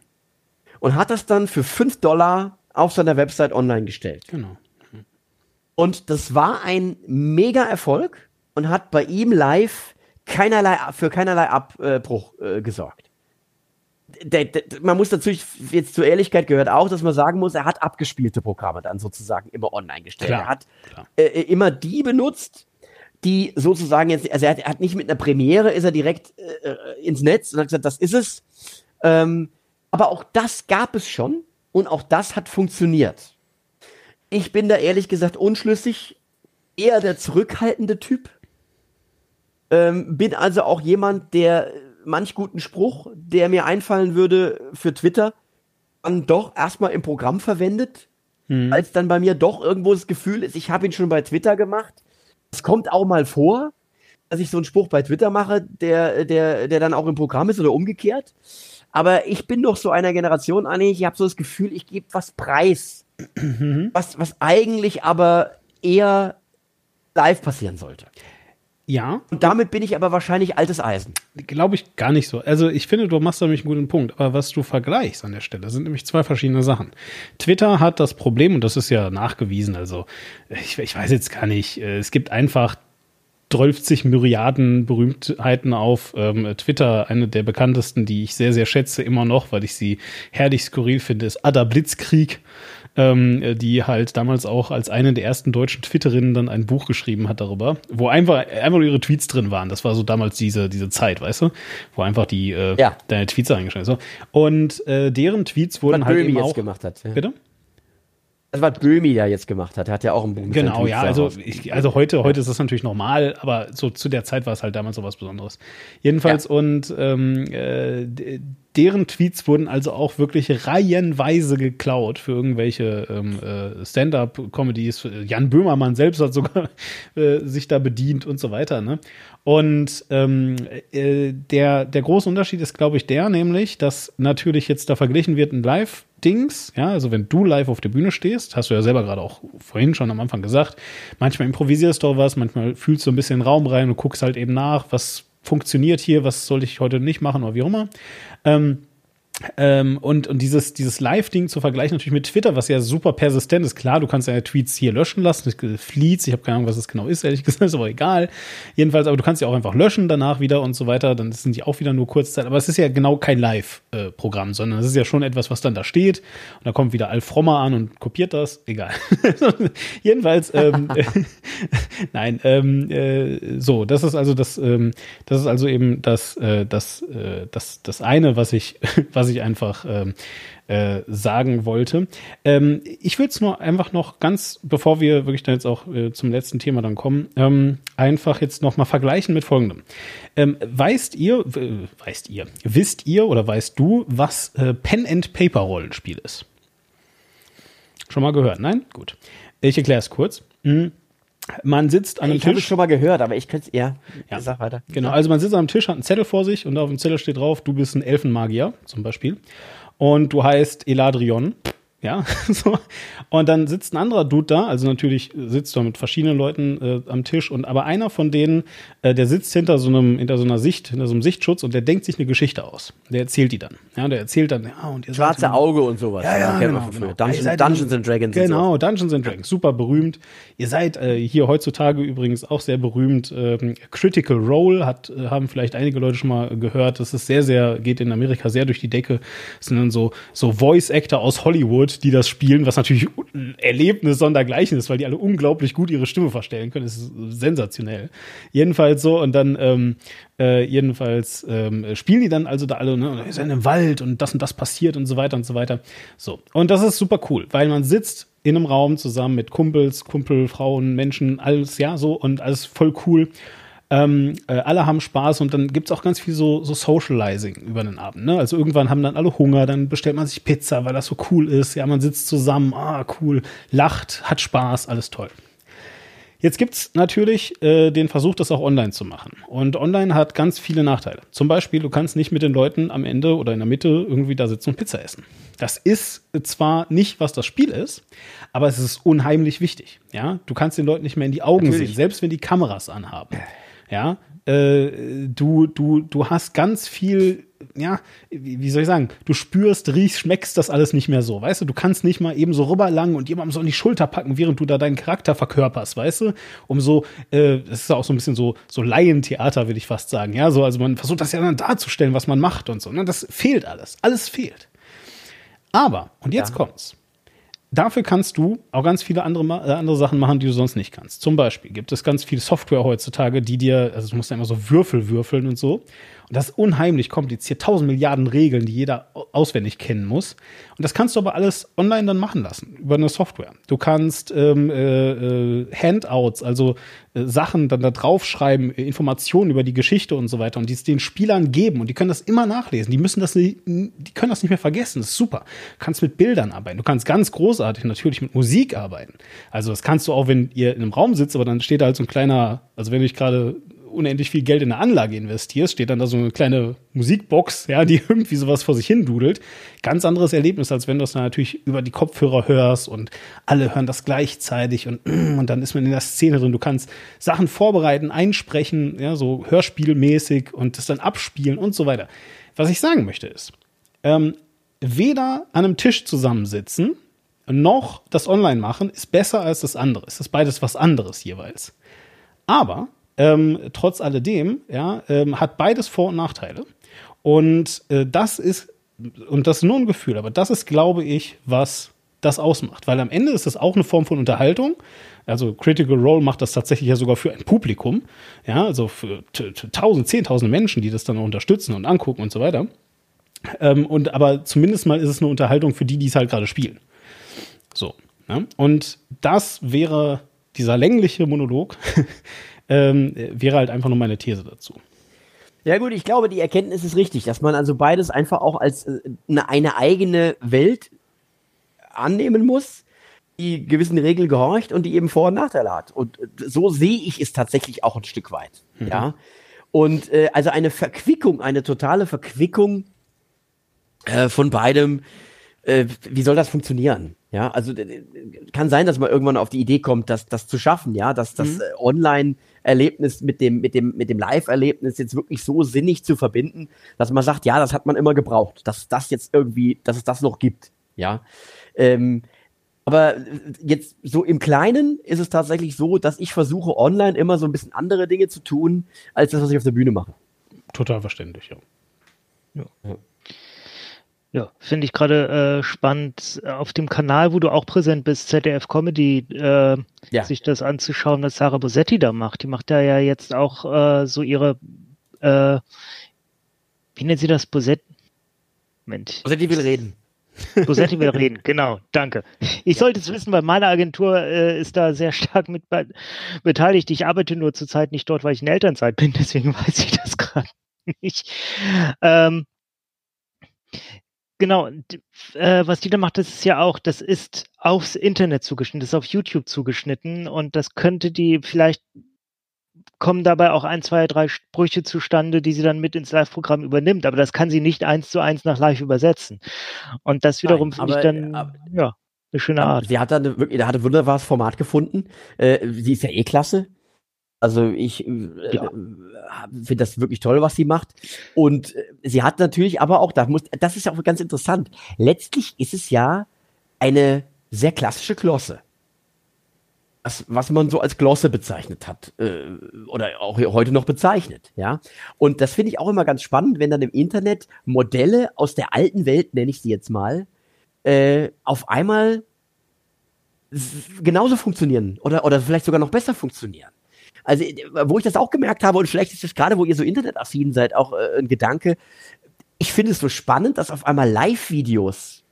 und hat das dann für 5 Dollar auf seiner Website online gestellt. Genau. Und das war ein mega Erfolg und hat bei ihm live keinerlei, für keinerlei Abbruch äh, gesorgt der, der, man muss natürlich, jetzt zur Ehrlichkeit gehört auch, dass man sagen muss, er hat abgespielte Programme dann sozusagen immer online gestellt. Klar, er hat äh, äh, immer die benutzt, die sozusagen jetzt, also er hat, er hat, nicht mit einer Premiere, ist er direkt äh, äh, ins Netz und hat gesagt, das ist es. Ähm, aber auch das gab es schon und auch das hat funktioniert. Ich bin da ehrlich gesagt unschlüssig, eher der zurückhaltende Typ. Ähm, bin also auch jemand, der manch guten Spruch, der mir einfallen würde für Twitter, dann doch erstmal im Programm verwendet, mhm. als dann bei mir doch irgendwo das Gefühl ist, ich habe ihn schon bei Twitter gemacht. Es kommt auch mal vor, dass ich so einen Spruch bei Twitter mache, der, der, der dann auch im Programm ist oder umgekehrt. Aber ich bin doch so einer Generation, Anni, ich habe so das Gefühl, ich gebe was preis, mhm. was, was eigentlich aber eher live passieren sollte. Ja. Und damit bin ich aber wahrscheinlich altes Eisen. Glaube ich gar nicht so. Also ich finde, du machst da nämlich einen guten Punkt. Aber was du vergleichst an der Stelle, sind nämlich zwei verschiedene Sachen. Twitter hat das Problem, und das ist ja nachgewiesen, also ich, ich weiß jetzt gar nicht, äh, es gibt einfach 12 Myriaden Berühmtheiten auf ähm, Twitter. Eine der bekanntesten, die ich sehr, sehr schätze, immer noch, weil ich sie herrlich skurril finde, ist Ada Blitzkrieg ähm, die halt damals auch als eine der ersten deutschen Twitterinnen dann ein Buch geschrieben hat darüber, wo einfach, einfach nur ihre Tweets drin waren. Das war so damals diese, diese Zeit, weißt du? Wo einfach die äh, ja. deine Tweets eingeschrieben so. Und äh, deren Tweets wurden Was halt Böhmi eben auch gemacht hat. Ja. Bitte? Das was Böhmi da jetzt gemacht hat. Hat ja auch ein Buch. Genau, ja. Also, ich, also heute, heute ist das natürlich normal, aber so zu der Zeit war es halt damals so was Besonderes. Jedenfalls ja. und ähm, äh, deren Tweets wurden also auch wirklich reihenweise geklaut für irgendwelche ähm, äh, Stand-up-Comedies. Jan Böhmermann selbst hat sogar äh, sich da bedient und so weiter. Ne? Und ähm, äh, der, der große Unterschied ist, glaube ich, der, nämlich, dass natürlich jetzt da verglichen wird ein Live- Dings, ja, also wenn du live auf der Bühne stehst, hast du ja selber gerade auch vorhin schon am Anfang gesagt, manchmal improvisierst du auch was, manchmal fühlst du ein bisschen Raum rein und guckst halt eben nach, was funktioniert hier, was soll ich heute nicht machen oder wie auch immer. Ähm, ähm, und, und dieses, dieses Live-Ding zu vergleichen natürlich mit Twitter, was ja super persistent ist. Klar, du kannst ja Tweets hier löschen lassen, Fleets, ich habe keine Ahnung, was das genau ist, ehrlich gesagt, ist aber egal. Jedenfalls, aber du kannst ja auch einfach löschen danach wieder und so weiter, dann sind die auch wieder nur Kurzzeit. Aber es ist ja genau kein Live-Programm, sondern es ist ja schon etwas, was dann da steht. Und da kommt wieder Alf Frommer an und kopiert das, egal. Jedenfalls, ähm, nein, ähm, äh, so, das ist also das, ähm, das ist also eben das, äh, das, äh, das, das eine, was ich, was ich einfach ähm, äh, sagen wollte. Ähm, ich will es nur einfach noch ganz, bevor wir wirklich dann jetzt auch äh, zum letzten Thema dann kommen, ähm, einfach jetzt noch mal vergleichen mit folgendem. Ähm, weißt ihr, äh, weißt ihr, wisst ihr oder weißt du, was äh, Pen and Paper Rollenspiel ist? Schon mal gehört? Nein? Gut. Ich erkläre es kurz. Mhm. Man sitzt an einem Ich habe es Tisch. schon mal gehört, aber ich könnte ja. Ja. Sag weiter. Genau, also man sitzt am Tisch, hat einen Zettel vor sich und auf dem Zettel steht drauf, du bist ein Elfenmagier zum Beispiel. Und du heißt Eladrion. Ja, so. Und dann sitzt ein anderer Dude da, also natürlich sitzt du mit verschiedenen Leuten äh, am Tisch und aber einer von denen, äh, der sitzt hinter so einem, hinter so einer Sicht, hinter so einem Sichtschutz und der denkt sich eine Geschichte aus. Der erzählt die dann. Ja, der erzählt dann, ja, und ihr seid Schwarze Auge und sowas. ja, ja, kennt genau, genau. Dungeons, seid- Dungeons and Dragons. Genau, Dungeons and Dragons, super berühmt. Ihr seid äh, hier heutzutage übrigens auch sehr berühmt. Ähm, Critical Role hat, äh, haben vielleicht einige Leute schon mal gehört. Das ist sehr, sehr, geht in Amerika sehr durch die Decke. Das sind dann so, so Voice Actor aus Hollywood, die das spielen, was natürlich ein Erlebnis sondergleichen ist, weil die alle unglaublich gut ihre Stimme verstellen können. Das ist sensationell. Jedenfalls so und dann, ähm, äh, jedenfalls ähm, spielen die dann also da alle, ne, und ihr seid im Wald und das und das passiert und so weiter und so weiter. So. Und das ist super cool, weil man sitzt in einem Raum zusammen mit Kumpels, Kumpel, Frauen, Menschen, alles, ja, so und alles voll cool. Ähm, äh, alle haben Spaß und dann gibt's auch ganz viel so, so Socializing über den Abend. Ne? Also irgendwann haben dann alle Hunger, dann bestellt man sich Pizza, weil das so cool ist. Ja, man sitzt zusammen, ah, cool, lacht, hat Spaß, alles toll. Jetzt gibt's natürlich äh, den Versuch, das auch online zu machen. Und online hat ganz viele Nachteile. Zum Beispiel, du kannst nicht mit den Leuten am Ende oder in der Mitte irgendwie da sitzen und Pizza essen. Das ist zwar nicht, was das Spiel ist, aber es ist unheimlich wichtig. Ja, du kannst den Leuten nicht mehr in die Augen Natürlich. sehen, selbst wenn die Kameras anhaben. Ja, äh, du, du, du hast ganz viel, ja, wie, soll ich sagen, du spürst, riechst, schmeckst das alles nicht mehr so, weißt du? Du kannst nicht mal eben so rüberlangen und jemandem so in die Schulter packen, während du da deinen Charakter verkörperst, weißt du? Um so, äh, das ist auch so ein bisschen so, so Laientheater, würde ich fast sagen, ja, so, also man versucht das ja dann darzustellen, was man macht und so, ne? Das fehlt alles, alles fehlt. Aber, und jetzt Ja. kommt's. Dafür kannst du auch ganz viele andere, äh, andere Sachen machen, die du sonst nicht kannst. Zum Beispiel gibt es ganz viel Software heutzutage, die dir, also du musst ja immer so Würfel würfeln und so. Und das ist unheimlich kompliziert. Tausend Milliarden Regeln, die jeder au- auswendig kennen muss. Und das kannst du aber alles online dann machen lassen, über eine Software. Du kannst ähm, äh, äh, Handouts, also äh, Sachen dann da draufschreiben, äh, Informationen über die Geschichte und so weiter und die es den Spielern geben. Und die können das immer nachlesen. Die müssen das, die können das nicht mehr vergessen. Das ist super. Du kannst mit Bildern arbeiten. Du kannst ganz großartig natürlich mit Musik arbeiten. Also das kannst du auch, wenn ihr in einem Raum sitzt, aber dann steht da halt so ein kleiner, also wenn du dich gerade unendlich viel Geld in eine Anlage investierst, steht dann da so eine kleine Musikbox, ja, die irgendwie sowas vor sich hin dudelt. Ganz anderes Erlebnis, als wenn du es dann natürlich über die Kopfhörer hörst und alle hören das gleichzeitig und, und dann ist man in der Szene drin. Du kannst Sachen vorbereiten, einsprechen, ja, so hörspielmäßig und das dann abspielen und so weiter. Was ich sagen möchte ist, ähm, weder an einem Tisch zusammensitzen noch das Online machen ist besser als das andere. Es ist beides was anderes jeweils. Aber ähm, trotz alledem, ja, ähm, hat beides Vor- und Nachteile. Und äh, das ist, und das ist nur ein Gefühl, aber das ist, glaube ich, was das ausmacht. Weil am Ende ist es auch eine Form von Unterhaltung. Also Critical Role macht das tatsächlich ja sogar für ein Publikum. Ja, also für tausend, zehntausend Menschen, die das dann unterstützen und angucken und so weiter. Ähm, und aber zumindest mal ist es eine Unterhaltung für die, die es halt gerade spielen. So. Ja? Und das wäre dieser längliche Monolog, ähm, wäre halt einfach nur meine These dazu. Ja gut, ich glaube, die Erkenntnis ist richtig, dass man also beides einfach auch als äh, eine, eine eigene Welt annehmen muss, die gewissen Regeln gehorcht und die eben Vor- und Nachteile hat. Und äh, so sehe ich es tatsächlich auch ein Stück weit. Ja. Und äh, also eine Verquickung, eine totale Verquickung äh, von beidem, äh, wie soll das funktionieren? Ja, also kann sein, dass man irgendwann auf die Idee kommt, das, das zu schaffen, ja, dass das äh, Online-Erlebnis mit dem, mit dem, mit dem Live-Erlebnis jetzt wirklich so sinnig zu verbinden, dass man sagt, ja, das hat man immer gebraucht, dass das jetzt irgendwie, dass es das noch gibt, ja. Ähm, aber äh, jetzt so im Kleinen ist es tatsächlich so, dass ich versuche, online immer so ein bisschen andere Dinge zu tun, als das, was ich auf der Bühne mache. Total verständlich, ja. Ja, finde ich gerade äh, spannend, äh, auf dem Kanal, wo du auch präsent bist, ZDF Comedy, äh, Ja. sich das anzuschauen, was Sarah Bosetti da macht. Die macht da ja jetzt auch äh, so ihre, äh, wie nennt sie das, Bosetti? Moment, die will reden. Bosetti will reden, genau, danke. Ich sollte es wissen, weil meine Agentur äh, ist da sehr stark mit be beteiligt. Ich arbeite nur zurzeit nicht dort, weil ich in Elternzeit bin, deswegen weiß ich das gerade nicht. Ähm, Genau, äh, was die da macht, das ist ja auch, das ist aufs Internet zugeschnitten, das ist auf YouTube zugeschnitten und das könnte die vielleicht kommen dabei auch ein, zwei, drei Sprüche zustande, die sie dann mit ins Live-Programm übernimmt, aber das kann sie nicht eins zu eins nach live übersetzen. Und das wiederum finde ich dann, aber, ja, eine schöne Art. Sie hat dann wirklich, da hat ein wunderbares Format gefunden. Äh, sie ist ja eh klasse. Also ich äh, ja. finde das wirklich toll, was sie macht. Und äh, sie hat natürlich aber auch, da muss, das ist ja auch ganz interessant. Letztlich ist es ja eine sehr klassische Glosse. Was, was man so als Glosse bezeichnet hat äh, oder auch heute noch bezeichnet, ja. Und das finde ich auch immer ganz spannend, wenn dann im Internet Modelle aus der alten Welt, nenne ich sie jetzt mal, äh, auf einmal genauso funktionieren oder, oder vielleicht sogar noch besser funktionieren. Also, äh, wo ich das auch gemerkt habe, und vielleicht ist das gerade, wo ihr so internetaffin seid, auch äh, ein Gedanke. Ich finde es so spannend, dass auf einmal Live-Videos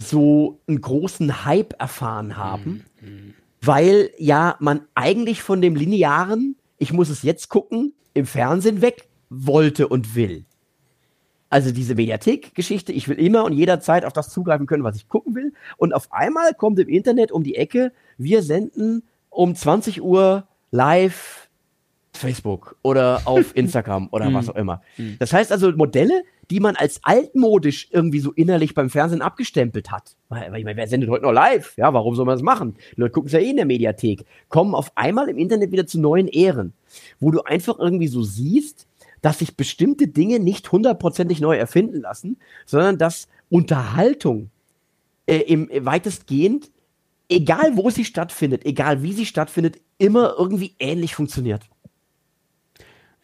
so einen großen Hype erfahren haben, mhm. weil ja man eigentlich von dem linearen, ich muss es jetzt gucken, im Fernsehen weg wollte und will. Also diese Mediathek-Geschichte, ich will immer und jederzeit auf das zugreifen können, was ich gucken will. Und auf einmal kommt im Internet um die Ecke, wir senden um 20 Uhr live Facebook oder auf Instagram oder was hm. auch immer. Hm. Das heißt also Modelle, die man als altmodisch irgendwie so innerlich beim Fernsehen abgestempelt hat. Weil, ich meine, wer sendet heute noch live? Ja, warum soll man das machen? Die Leute gucken es ja eh in der Mediathek. Kommen auf einmal im Internet wieder zu neuen Ehren, wo du einfach irgendwie so siehst, dass sich bestimmte Dinge nicht hundertprozentig neu erfinden lassen, sondern dass Unterhaltung äh, im weitestgehend, egal wo sie stattfindet, egal wie sie stattfindet, immer irgendwie ähnlich funktioniert.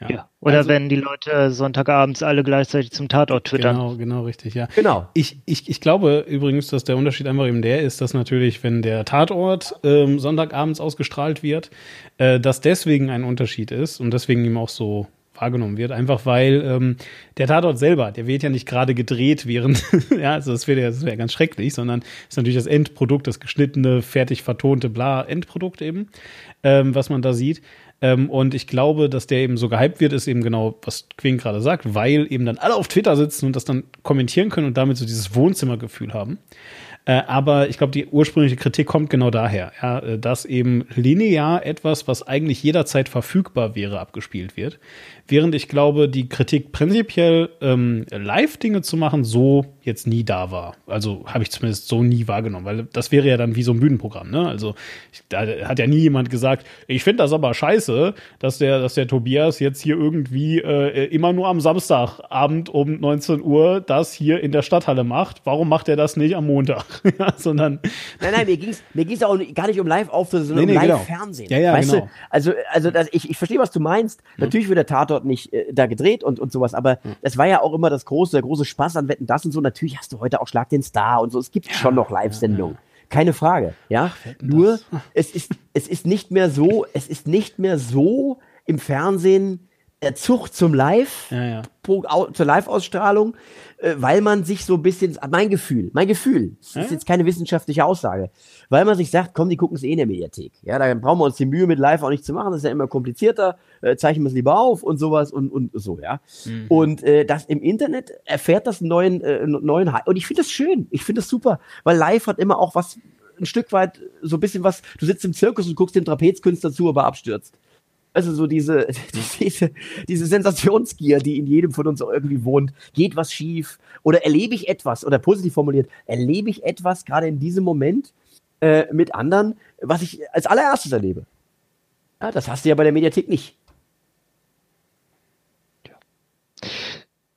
Ja. ja. Oder also, wenn die Leute Sonntagabends alle gleichzeitig zum Tatort twittern. Genau, genau, richtig, ja. Genau. Ich, ich, ich glaube übrigens, dass der Unterschied einfach eben der ist, dass natürlich, wenn der Tatort ähm, Sonntagabends ausgestrahlt wird, äh, dass deswegen ein Unterschied ist und deswegen ihm auch so wahrgenommen wird, einfach weil ähm, der Tatort selber, der wird ja nicht gerade gedreht während, ja, also das wäre ja, das wäre ganz schrecklich, sondern ist natürlich das Endprodukt, das geschnittene, fertig vertonte, bla, Endprodukt eben, ähm, was man da sieht. Ähm, und ich glaube, dass der eben so gehypt wird, ist eben genau, was Queen gerade sagt, weil eben dann alle auf Twitter sitzen und das dann kommentieren können und damit so dieses Wohnzimmergefühl haben. Äh, aber ich glaube, die ursprüngliche Kritik kommt genau daher, ja, äh, dass eben linear etwas, was eigentlich jederzeit verfügbar wäre, abgespielt wird. Während ich glaube, die Kritik prinzipiell ähm, Live-Dinge zu machen, so jetzt nie da war. Also habe ich zumindest so nie wahrgenommen, weil das wäre ja dann wie so ein Bühnenprogramm. Ne? Also ich, da hat ja nie jemand gesagt, ich finde das aber scheiße, dass der, dass der Tobias jetzt hier irgendwie äh, immer nur am Samstagabend um 19 Uhr das hier in der Stadthalle macht. Warum macht er das nicht am Montag? ja, sondern nein, nein, mir ging's mir ging's auch gar nicht um Live-Auftritte, sondern nee, nee, um Live-Fernsehen. Genau. Ja, ja, weißt genau. Du? Also, also das, ich, ich verstehe, was du meinst. Mhm. Natürlich wird der Tatort dort nicht äh, da gedreht und, und sowas, aber mhm. das war ja auch immer das große, der große Spaß an Wetten, das und so. Natürlich hast du heute auch Schlag den Star und so. Es gibt ja, schon noch Live-Sendungen. Ja, ja. Keine Frage, ja. Ach, Nur, es ist, es ist nicht mehr so, es ist nicht mehr so im Fernsehen der Zug zum Live, ja, ja. zur Live-Ausstrahlung, äh, weil man sich so ein bisschen, mein Gefühl, mein Gefühl, das ist jetzt keine wissenschaftliche Aussage, weil man sich sagt, komm, die gucken es eh in der Mediathek. Ja, da brauchen wir uns die Mühe mit Live auch nicht zu machen, das ist ja immer komplizierter, äh, zeichnen wir es lieber auf und sowas und, und so, ja. Mhm. Und äh, das im Internet erfährt das einen neuen, äh, neuen Hype. Und ich finde das schön, ich finde das super, weil Live hat immer auch was, ein Stück weit so ein bisschen was, du sitzt im Zirkus und guckst dem Trapezkünstler zu, aber abstürzt. Also so diese, diese, diese Sensationsgier, die in jedem von uns irgendwie wohnt. Geht was schief? Oder erlebe ich etwas? Oder positiv formuliert, erlebe ich etwas gerade in diesem Moment äh, mit anderen, was ich als allererstes erlebe? Ja, das hast du ja bei der Mediathek nicht.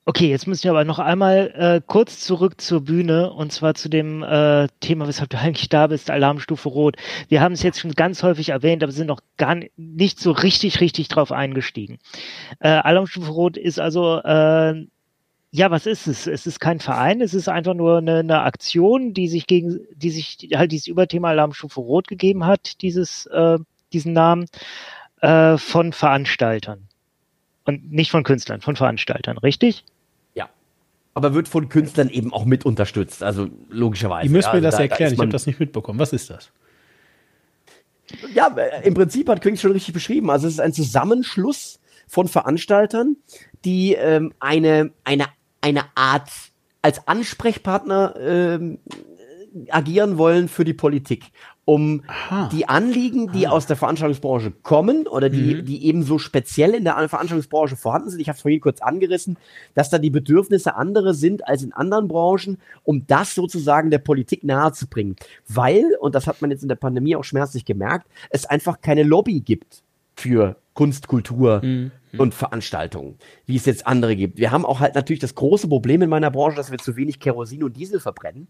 Okay, jetzt müssen wir aber noch einmal äh, kurz zurück zur Bühne und zwar zu dem äh, Thema, weshalb du eigentlich da bist, Alarmstufe Rot. Wir haben es jetzt schon ganz häufig erwähnt, aber sind noch gar nicht so richtig, richtig drauf eingestiegen. Äh, Alarmstufe Rot ist also äh, ja, was ist es? Es ist kein Verein, es ist einfach nur eine, eine Aktion, die sich gegen, die sich halt dieses Überthema Alarmstufe Rot gegeben hat, dieses, äh, diesen Namen, äh, von Veranstaltern. Und nicht von Künstlern, von Veranstaltern, richtig? Aber wird von Künstlern eben auch mit unterstützt. Also logischerweise. Ihr müsst ja, mir das da, erklären, da ich habe das nicht mitbekommen. Was ist das? Ja, im Prinzip hat Quink schon richtig beschrieben. Also es ist ein Zusammenschluss von Veranstaltern, die ähm, eine, eine, eine Art als Ansprechpartner ähm, agieren wollen für die Politik, um Aha. die Anliegen, die aus der Veranstaltungsbranche kommen oder die, Mhm. die eben so speziell in der Veranstaltungsbranche vorhanden sind, ich habe es vorhin kurz angerissen, dass da die Bedürfnisse andere sind als in anderen Branchen, um das sozusagen der Politik nahezubringen. Weil, und das hat man jetzt in der Pandemie auch schmerzlich gemerkt, es einfach keine Lobby gibt für Kunst, Kultur Mhm. und Veranstaltungen, wie es jetzt andere gibt. Wir haben auch halt natürlich das große Problem in meiner Branche, dass wir zu wenig Kerosin und Diesel verbrennen.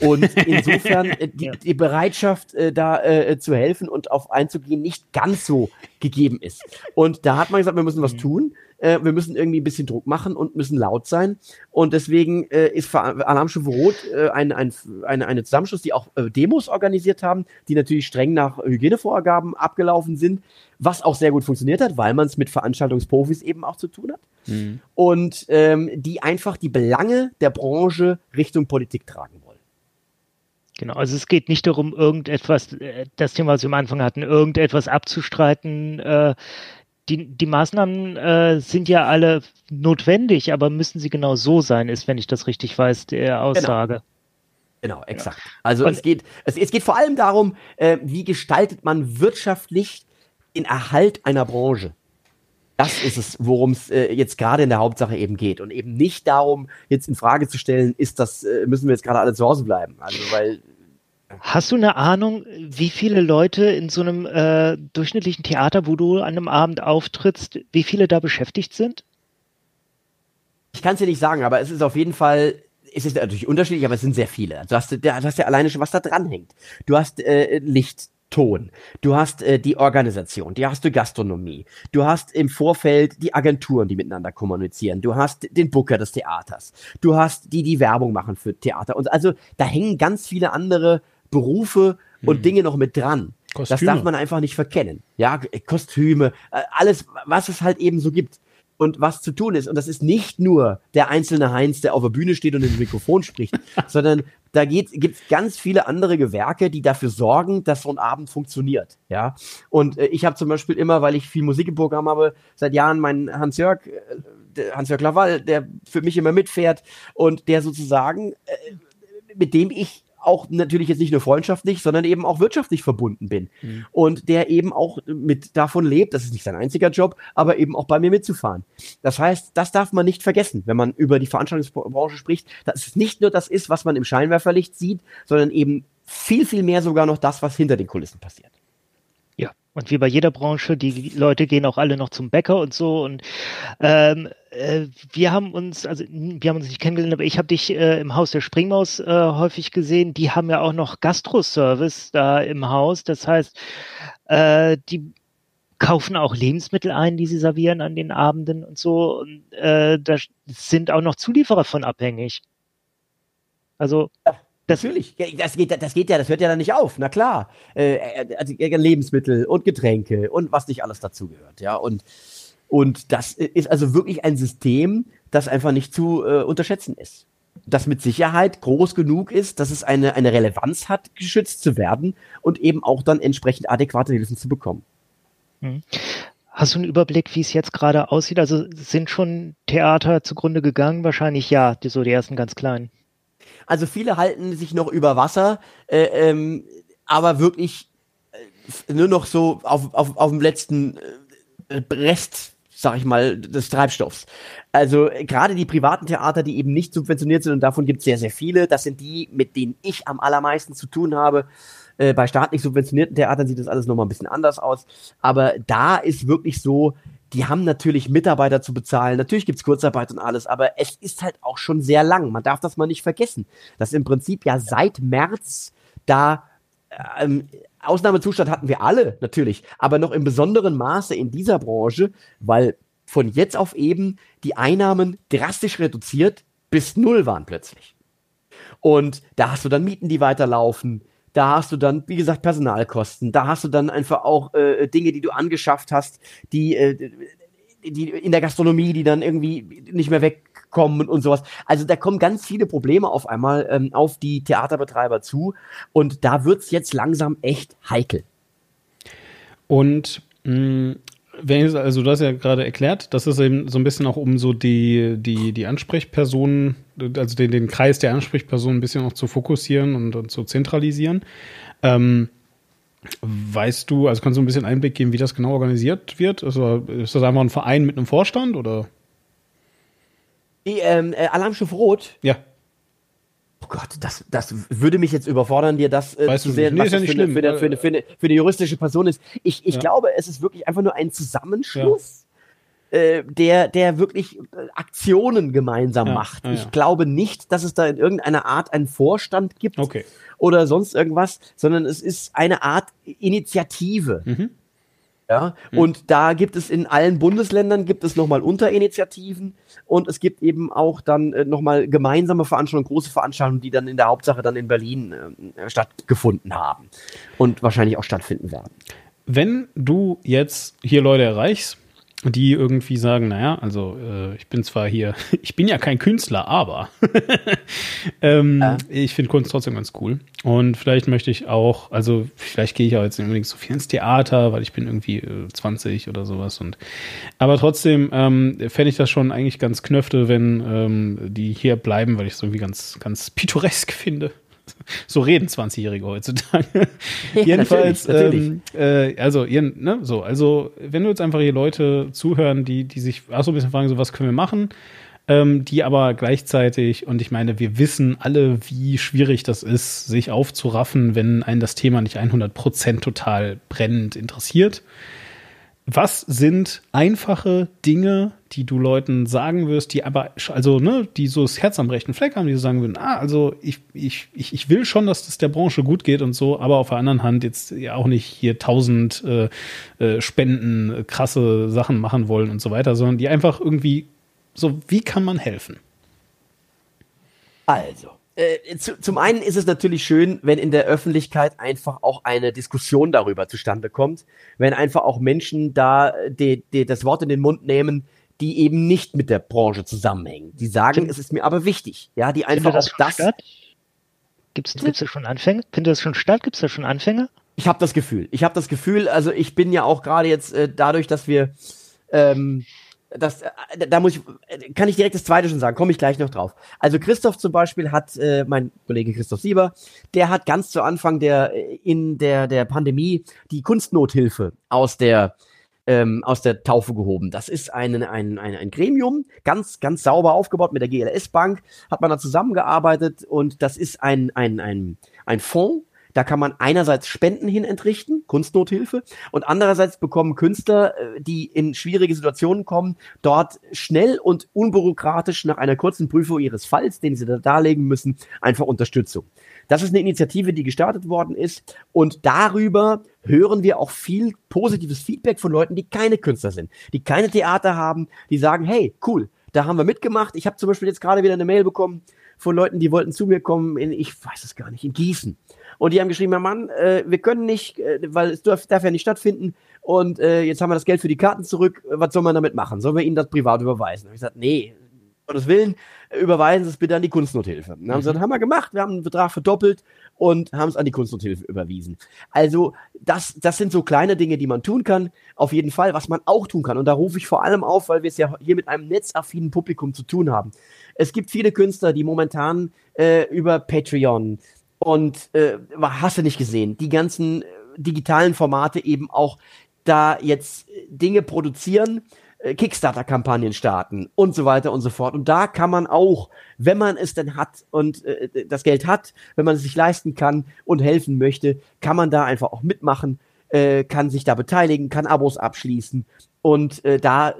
Und insofern äh, die, Ja. die Bereitschaft, äh, da äh, zu helfen und auf einzugehen, nicht ganz so gegeben ist. Und da hat man gesagt, wir müssen was tun. Äh, wir müssen irgendwie ein bisschen Druck machen und müssen laut sein. Und deswegen äh, ist Ver- Alarmstufe Rot äh, ein, ein, eine, eine Zusammenschluss, die auch äh, Demos organisiert haben, die natürlich streng nach Hygienevorgaben abgelaufen sind, was auch sehr gut funktioniert hat, weil man es mit Veranstaltungsprofis eben auch zu tun hat. Und ähm, die einfach die Belange der Branche Richtung Politik tragen. Genau, also es geht nicht darum, irgendetwas, äh, das Thema, was wir am Anfang hatten, irgendetwas abzustreiten. Äh, die, die Maßnahmen äh, sind ja alle notwendig, aber müssen sie genau so sein, ist, wenn ich das richtig weiß, der Aussage. Genau, exakt. Also Und- es geht, es, es geht vor allem darum, äh, wie gestaltet man wirtschaftlich den Erhalt einer Branche. Das ist es, worum es äh, jetzt gerade in der Hauptsache eben geht und eben nicht darum, jetzt in Frage zu stellen, ist das, äh, müssen wir jetzt gerade alle zu Hause bleiben. Also weil Hast du eine Ahnung, wie viele Leute in so einem äh, durchschnittlichen Theater, wo du an einem Abend auftrittst, wie viele da beschäftigt sind? ich kann es dir nicht sagen, aber es ist auf jeden Fall, es ist natürlich unterschiedlich, aber es sind sehr viele. Also du hast, du hast ja alleine schon, was da dran hängt. Du hast äh, Licht, Ton, du hast äh, die Organisation, die hast du Gastronomie, du hast im Vorfeld die Agenturen, die miteinander kommunizieren, du hast den Booker des Theaters, du hast die, die Werbung machen für Theater. Und also da hängen ganz viele andere Berufe und Dinge noch mit dran. Das Kostüme. darf man einfach nicht verkennen. Ja, K- Kostüme, äh, alles, was es halt eben so gibt und was zu tun ist. Und das ist nicht nur der einzelne Heinz, der auf der Bühne steht und ins Mikrofon spricht, sondern da gibt es ganz viele andere Gewerke, die dafür sorgen, dass so ein Abend funktioniert. Ja. Und äh, ich habe zum Beispiel immer, weil ich viel Musik im Programm habe, seit Jahren meinen Hans-Jörg, äh, der Hans-Jörg Laval, der für mich immer mitfährt und der sozusagen, äh, mit dem ich auch natürlich jetzt nicht nur freundschaftlich, sondern eben auch wirtschaftlich verbunden bin. Und der eben auch mit davon lebt, das ist nicht sein einziger Job, aber eben auch bei mir mitzufahren. Das heißt, das darf man nicht vergessen, wenn man über die Veranstaltungsbranche spricht, dass es nicht nur das ist, was man im Scheinwerferlicht sieht, sondern eben viel, viel mehr sogar noch das, was hinter den Kulissen passiert. Ja, und wie bei jeder Branche, die Leute gehen auch alle noch zum Bäcker und so. Und ähm, äh, wir haben uns, also wir haben uns nicht kennengelernt, aber ich habe dich äh, im Haus der Springmaus äh, häufig gesehen. Die haben ja auch noch Gastroservice da im Haus. Das heißt, äh, die kaufen auch Lebensmittel ein, die sie servieren an den Abenden und so. Und äh, da sind auch noch Zulieferer von abhängig. Also das, Natürlich, das geht, das geht ja, das hört ja dann nicht auf, na klar. Äh, äh, also, äh, Lebensmittel und Getränke und was nicht alles dazugehört, ja. Und, und das ist also wirklich ein System, das einfach nicht zu äh, unterschätzen ist. Das mit Sicherheit groß genug ist, dass es eine, eine Relevanz hat, geschützt zu werden und eben auch dann entsprechend adäquate Hilfen zu bekommen. Hast du einen Überblick, wie es jetzt gerade aussieht? Also sind schon Theater zugrunde gegangen? Wahrscheinlich ja, die, so die ersten ganz kleinen. Also viele halten sich noch über Wasser, äh, ähm, aber wirklich äh, nur noch so auf, auf, auf dem letzten äh, Rest, sag ich mal, des Treibstoffs. Also gerade die privaten Theater, die eben nicht subventioniert sind, und davon gibt es sehr, sehr viele, das sind die, mit denen ich am allermeisten zu tun habe. Äh, bei staatlich subventionierten Theatern sieht das alles nochmal ein bisschen anders aus. Aber da ist wirklich so, die haben natürlich Mitarbeiter zu bezahlen. Natürlich gibt's Kurzarbeit und alles, aber es ist halt auch schon sehr lang. Man darf das mal nicht vergessen, dass im Prinzip ja seit März da ähm, Ausnahmezustand hatten wir alle natürlich, aber noch im besonderen Maße in dieser Branche, weil von jetzt auf eben die Einnahmen drastisch reduziert bis null waren plötzlich. Und da hast du dann Mieten, die weiterlaufen. Da hast du dann, wie gesagt, Personalkosten. Da hast du dann einfach auch äh, Dinge, die du angeschafft hast, die, äh, die in der Gastronomie, die dann irgendwie nicht mehr wegkommen und sowas. Also da kommen ganz viele Probleme auf einmal ähm, auf die Theaterbetreiber zu. Und da wird's jetzt langsam echt heikel. Und mh, Wenn, also du hast ja gerade erklärt, dass es eben so ein bisschen auch um so die, die, die Ansprechpersonen, also den, den Kreis der Ansprechpersonen ein bisschen auch zu fokussieren und, und zu zentralisieren. Ähm, weißt du, also kannst du ein bisschen Einblick geben, wie das genau organisiert wird? Also ist das einfach ein Verein mit einem Vorstand oder? Die, ähm, äh, Alarmstufe Rot? Ja. Oh Gott, das, das würde mich jetzt überfordern, dir das äh, Weißt zu sehen. Nee, was ist ja das nicht für, eine, schlimm. für, eine, für, eine, für, eine, für eine juristische Person ist. Ich, ich Ja. glaube, es ist wirklich einfach nur ein Zusammenschluss, äh, der, der wirklich äh, Aktionen gemeinsam Ja, macht. ja, ja. Ich glaube nicht, dass es da in irgendeiner Art einen Vorstand gibt Okay. oder sonst irgendwas, sondern es ist eine Art Initiative. Mhm. Ja, und da gibt es in allen Bundesländern gibt es nochmal Unterinitiativen und es gibt eben auch dann äh, nochmal gemeinsame Veranstaltungen, große Veranstaltungen, die dann in der Hauptsache dann in Berlin äh, stattgefunden haben und wahrscheinlich auch stattfinden werden. Wenn du jetzt hier Leute erreichst, die irgendwie sagen, naja, also äh, ich bin zwar hier, ich bin ja kein Künstler, aber ähm, Ja. ich finde Kunst trotzdem ganz cool. Und vielleicht möchte ich auch, also vielleicht gehe ich auch jetzt nicht unbedingt so viel ins Theater, weil ich bin irgendwie äh, 20 oder sowas. Und aber trotzdem ähm, fände ich das schon eigentlich ganz knöfte, wenn ähm, die hier bleiben, weil ich es irgendwie ganz, ganz pittoresk finde. So reden 20-Jährige heutzutage. Jedenfalls, natürlich, Ähm, äh, also, ne, so, also, wenn du jetzt einfach hier Leute zuhören, die, die sich auch so ein bisschen fragen, so, was können wir machen, ähm, die aber gleichzeitig, und ich meine, wir wissen alle, wie schwierig das ist, sich aufzuraffen, wenn einen das Thema nicht 100% total brennend interessiert. Was sind einfache Dinge, die du Leuten sagen wirst, die aber, also, ne, die so das Herz am rechten Fleck haben, die sagen würden, ah, also ich, ich, ich, ich will schon, dass das der Branche gut geht und so, aber auf der anderen Hand jetzt ja auch nicht hier tausend äh, äh, Spenden, äh, krasse Sachen machen wollen und so weiter, sondern die einfach irgendwie so, wie kann man helfen? Also, äh, zu, zum einen ist es natürlich schön, wenn in der Öffentlichkeit einfach auch eine Diskussion darüber zustande kommt, wenn einfach auch Menschen da die, die das Wort in den Mund nehmen, die eben nicht mit der Branche zusammenhängen. Die sagen, es ist mir aber wichtig. Ja, die einfach das auch das. statt? Gibt's, gibt's da schon Anfänge? Findet das schon statt? Gibt's da schon Anfänge? Ich habe das Gefühl. Ich habe das Gefühl, also ich bin ja auch gerade jetzt äh, dadurch, dass wir ähm, das, äh, da muss ich, äh, kann ich direkt das zweite schon sagen, komme ich gleich noch drauf. Also Christoph zum Beispiel hat, äh, mein Kollege Christoph Sieber, der hat ganz zu Anfang der, äh, in der, der Pandemie die Kunstnothilfe aus der, ähm, aus der Taufe gehoben. Das ist ein, ein, ein, ein Gremium, ganz, ganz sauber aufgebaut mit der GLS Bank, hat man da zusammengearbeitet und das ist ein, ein, ein, ein Fonds, da kann man einerseits Spenden hin entrichten, Kunstnothilfe, und andererseits bekommen Künstler, äh, die in schwierige Situationen kommen, dort schnell und unbürokratisch nach einer kurzen Prüfung ihres Falls, den sie da darlegen müssen, einfach Unterstützung. Das ist eine Initiative, die gestartet worden ist und darüber hören wir auch viel positives Feedback von Leuten, die keine Künstler sind, die keine Theater haben, die sagen, hey, cool, da haben wir mitgemacht. Ich habe zum Beispiel jetzt gerade wieder eine Mail bekommen von Leuten, die wollten zu mir kommen in, ich weiß es gar nicht, in Gießen. Und die haben geschrieben, Herr Mann, äh, wir können nicht, äh, weil es darf, darf ja nicht stattfinden. Und äh, jetzt haben wir das Geld für die Karten zurück. Was soll man damit machen? Sollen wir Ihnen das privat überweisen? Und ich gesagt, nee, Gottes Willen, äh, überweisen Sie es bitte an die Kunstnothilfe. Dann haben sie gesagt, haben wir gemacht, wir haben den Betrag verdoppelt und haben es an die Kunstnothilfe überwiesen. Also das, das sind so kleine Dinge, die man tun kann. Auf jeden Fall, was man auch tun kann. Und da rufe ich vor allem auf, weil wir es ja hier mit einem netzaffinen Publikum zu tun haben. Es gibt viele Künstler, die momentan äh, über Patreon und äh, hast du nicht gesehen, die ganzen äh, digitalen Formate eben auch da jetzt äh, Dinge produzieren, Kickstarter-Kampagnen starten und so weiter und so fort. Und da kann man auch, wenn man es denn hat und äh, das Geld hat, wenn man es sich leisten kann und helfen möchte, kann man da einfach auch mitmachen, äh, kann sich da beteiligen, kann Abos abschließen und äh, da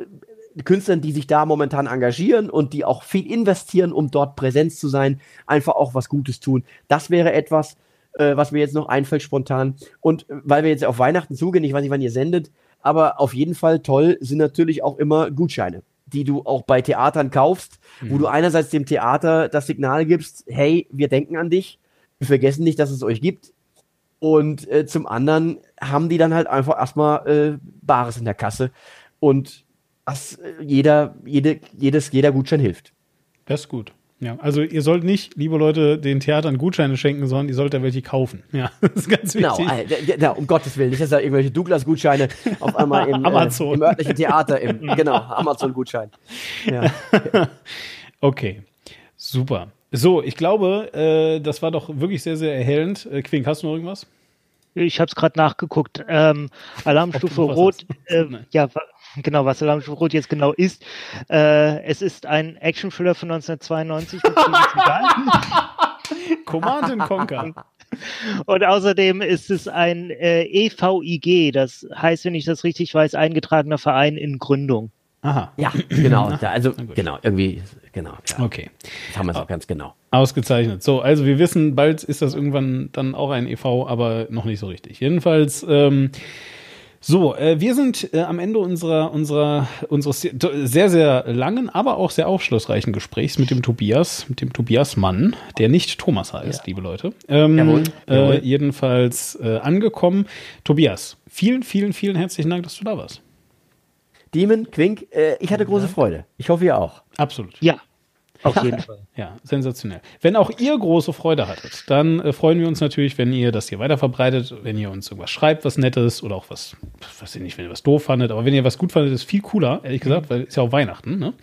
Künstlern, die sich da momentan engagieren und die auch viel investieren, um dort Präsenz zu sein, einfach auch was Gutes tun. Das wäre etwas, äh, was mir jetzt noch einfällt spontan. Und äh, weil wir jetzt auf Weihnachten zugehen, ich weiß nicht, wann ihr sendet, aber auf jeden Fall toll sind natürlich auch immer Gutscheine, die du auch bei Theatern kaufst, wo du einerseits dem Theater das Signal gibst, hey, wir denken an dich, wir vergessen nicht, dass es euch gibt. Und äh, zum anderen haben die dann halt einfach erstmal äh, Bares in der Kasse. Und was äh, jeder, jede, jedes, jeder Gutschein hilft. Das ist gut. Ja, also ihr sollt nicht, liebe Leute, den Theatern Gutscheine schenken, sondern ihr sollt da welche kaufen. Ja, das ist ganz Genau, wichtig. äh, da- um Gottes Willen, nicht, dass da irgendwelche Douglas-Gutscheine auf einmal im, Amazon. Äh, im örtlichen Theater, im, genau, Amazon-Gutschein. Ja. Okay, super. So, ich glaube, äh, das war doch wirklich sehr, sehr erhellend. Äh, Quink, hast du noch irgendwas? Ich habe es gerade nachgeguckt. Ähm, Alarmstufe Rot, äh, Nein. ja, genau, was Alarmstufe Rot jetzt genau ist. Äh, es ist ein Action-Thriller von 1992 mit Steven Seagal. Command and Conquer. Und außerdem ist es ein äh, EVIG, das heißt, wenn ich das richtig weiß, eingetragener Verein in Gründung. Aha, ja, genau. Da, also, genau, irgendwie, genau. Ja, okay. das haben wir es auch ganz genau. Ausgezeichnet. So, also wir wissen, bald ist das irgendwann dann auch ein EV, aber noch nicht so richtig. Jedenfalls, ähm, so, äh, wir sind äh, am Ende unserer, unserer, unseres sehr, sehr langen, aber auch sehr aufschlussreichen Gesprächs mit dem Tobias, mit dem Tobias Mann, der nicht Thomas heißt, liebe Leute. Ähm, Jawohl, jawohl. Äh, jedenfalls äh, angekommen. Tobias, vielen, vielen, vielen herzlichen Dank, dass du da warst. Demon, Quink, äh, ich hatte große Freude. Ich hoffe, ihr auch. Absolut. Ja, auf jeden Fall. Ja, sensationell. Wenn auch ihr große Freude hattet, dann äh, freuen wir uns natürlich, wenn ihr das hier weiter verbreitet, wenn ihr uns irgendwas schreibt, was Nettes oder auch was, was ihr nicht, wenn ihr was doof fandet, aber wenn ihr was gut fandet, ist viel cooler, ehrlich gesagt, weil ist ja auch Weihnachten, ne?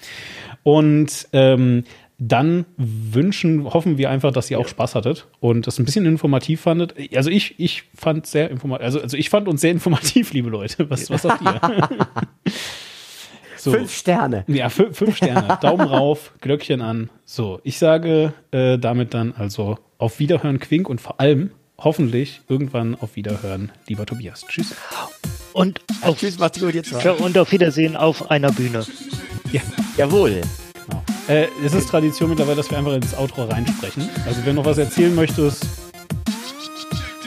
Und ähm, dann wünschen, hoffen wir einfach, dass ihr auch Spaß hattet und das ein bisschen informativ fandet. Also ich, ich fand sehr informativ, also, also ich fand uns sehr informativ, liebe Leute. Was, was sagt ihr? so. Fünf Sterne. Ja, fü- fünf Sterne. Daumen rauf, Glöckchen an. So, ich sage äh, damit dann also auf Wiederhören, Quink und vor allem hoffentlich irgendwann auf Wiederhören, lieber Tobias. Tschüss. Und auf, Tschüss, macht's gut, jetzt ja, und auf Wiedersehen auf einer Bühne. Ja, Jawohl. genau. Äh, es ist Tradition mittlerweile, dass wir einfach ins Outro reinsprechen. Also, wenn du noch was erzählen möchtest,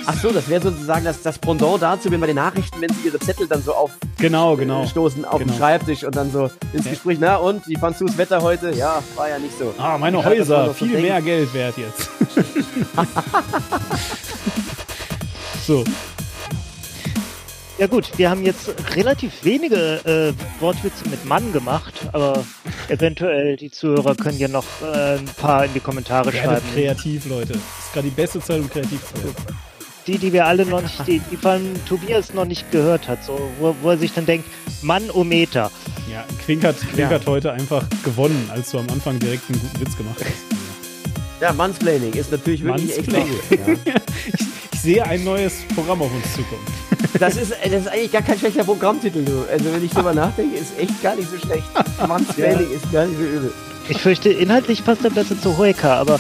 Ach so, das wäre sozusagen das, das Pendant dazu, wenn bei den Nachrichten, wenn sie ihre Zettel dann so auf genau, genau. stoßen auf Genau. den Schreibtisch und dann so ins. Gespräch, na und, wie fandst du das Wetter heute? Ja, war ja nicht so. Ah, meine war Häuser, so viel mehr Geld wert jetzt. so, Ja gut, wir haben jetzt relativ wenige äh, Wortwitze mit Mann gemacht, aber eventuell die Zuhörer können ja noch äh, ein paar in die Kommentare werdet schreiben. kreativ, Leute. Das ist gerade die beste Zeit, um kreativ zu sein. Die, die wir alle noch nicht, die, die von Tobias noch nicht gehört hat, so, wo, wo er sich dann denkt, Mann o Meter. Ja, Quink hat, Quink Ja. hat heute einfach gewonnen, als du am Anfang direkt einen guten Witz gemacht hast. Ja, Mansplaining ist natürlich wirklich echt gut. Ja. Ich sehe ein neues Programm auf uns zukommen. Das, ist, das ist eigentlich gar kein schlechter Programmtitel, du. Also wenn ich drüber nachdenke, ist echt gar nicht so schlecht. Mansplaining ist gar nicht so übel. Ich fürchte, inhaltlich passt er besser zu Hoeka, aber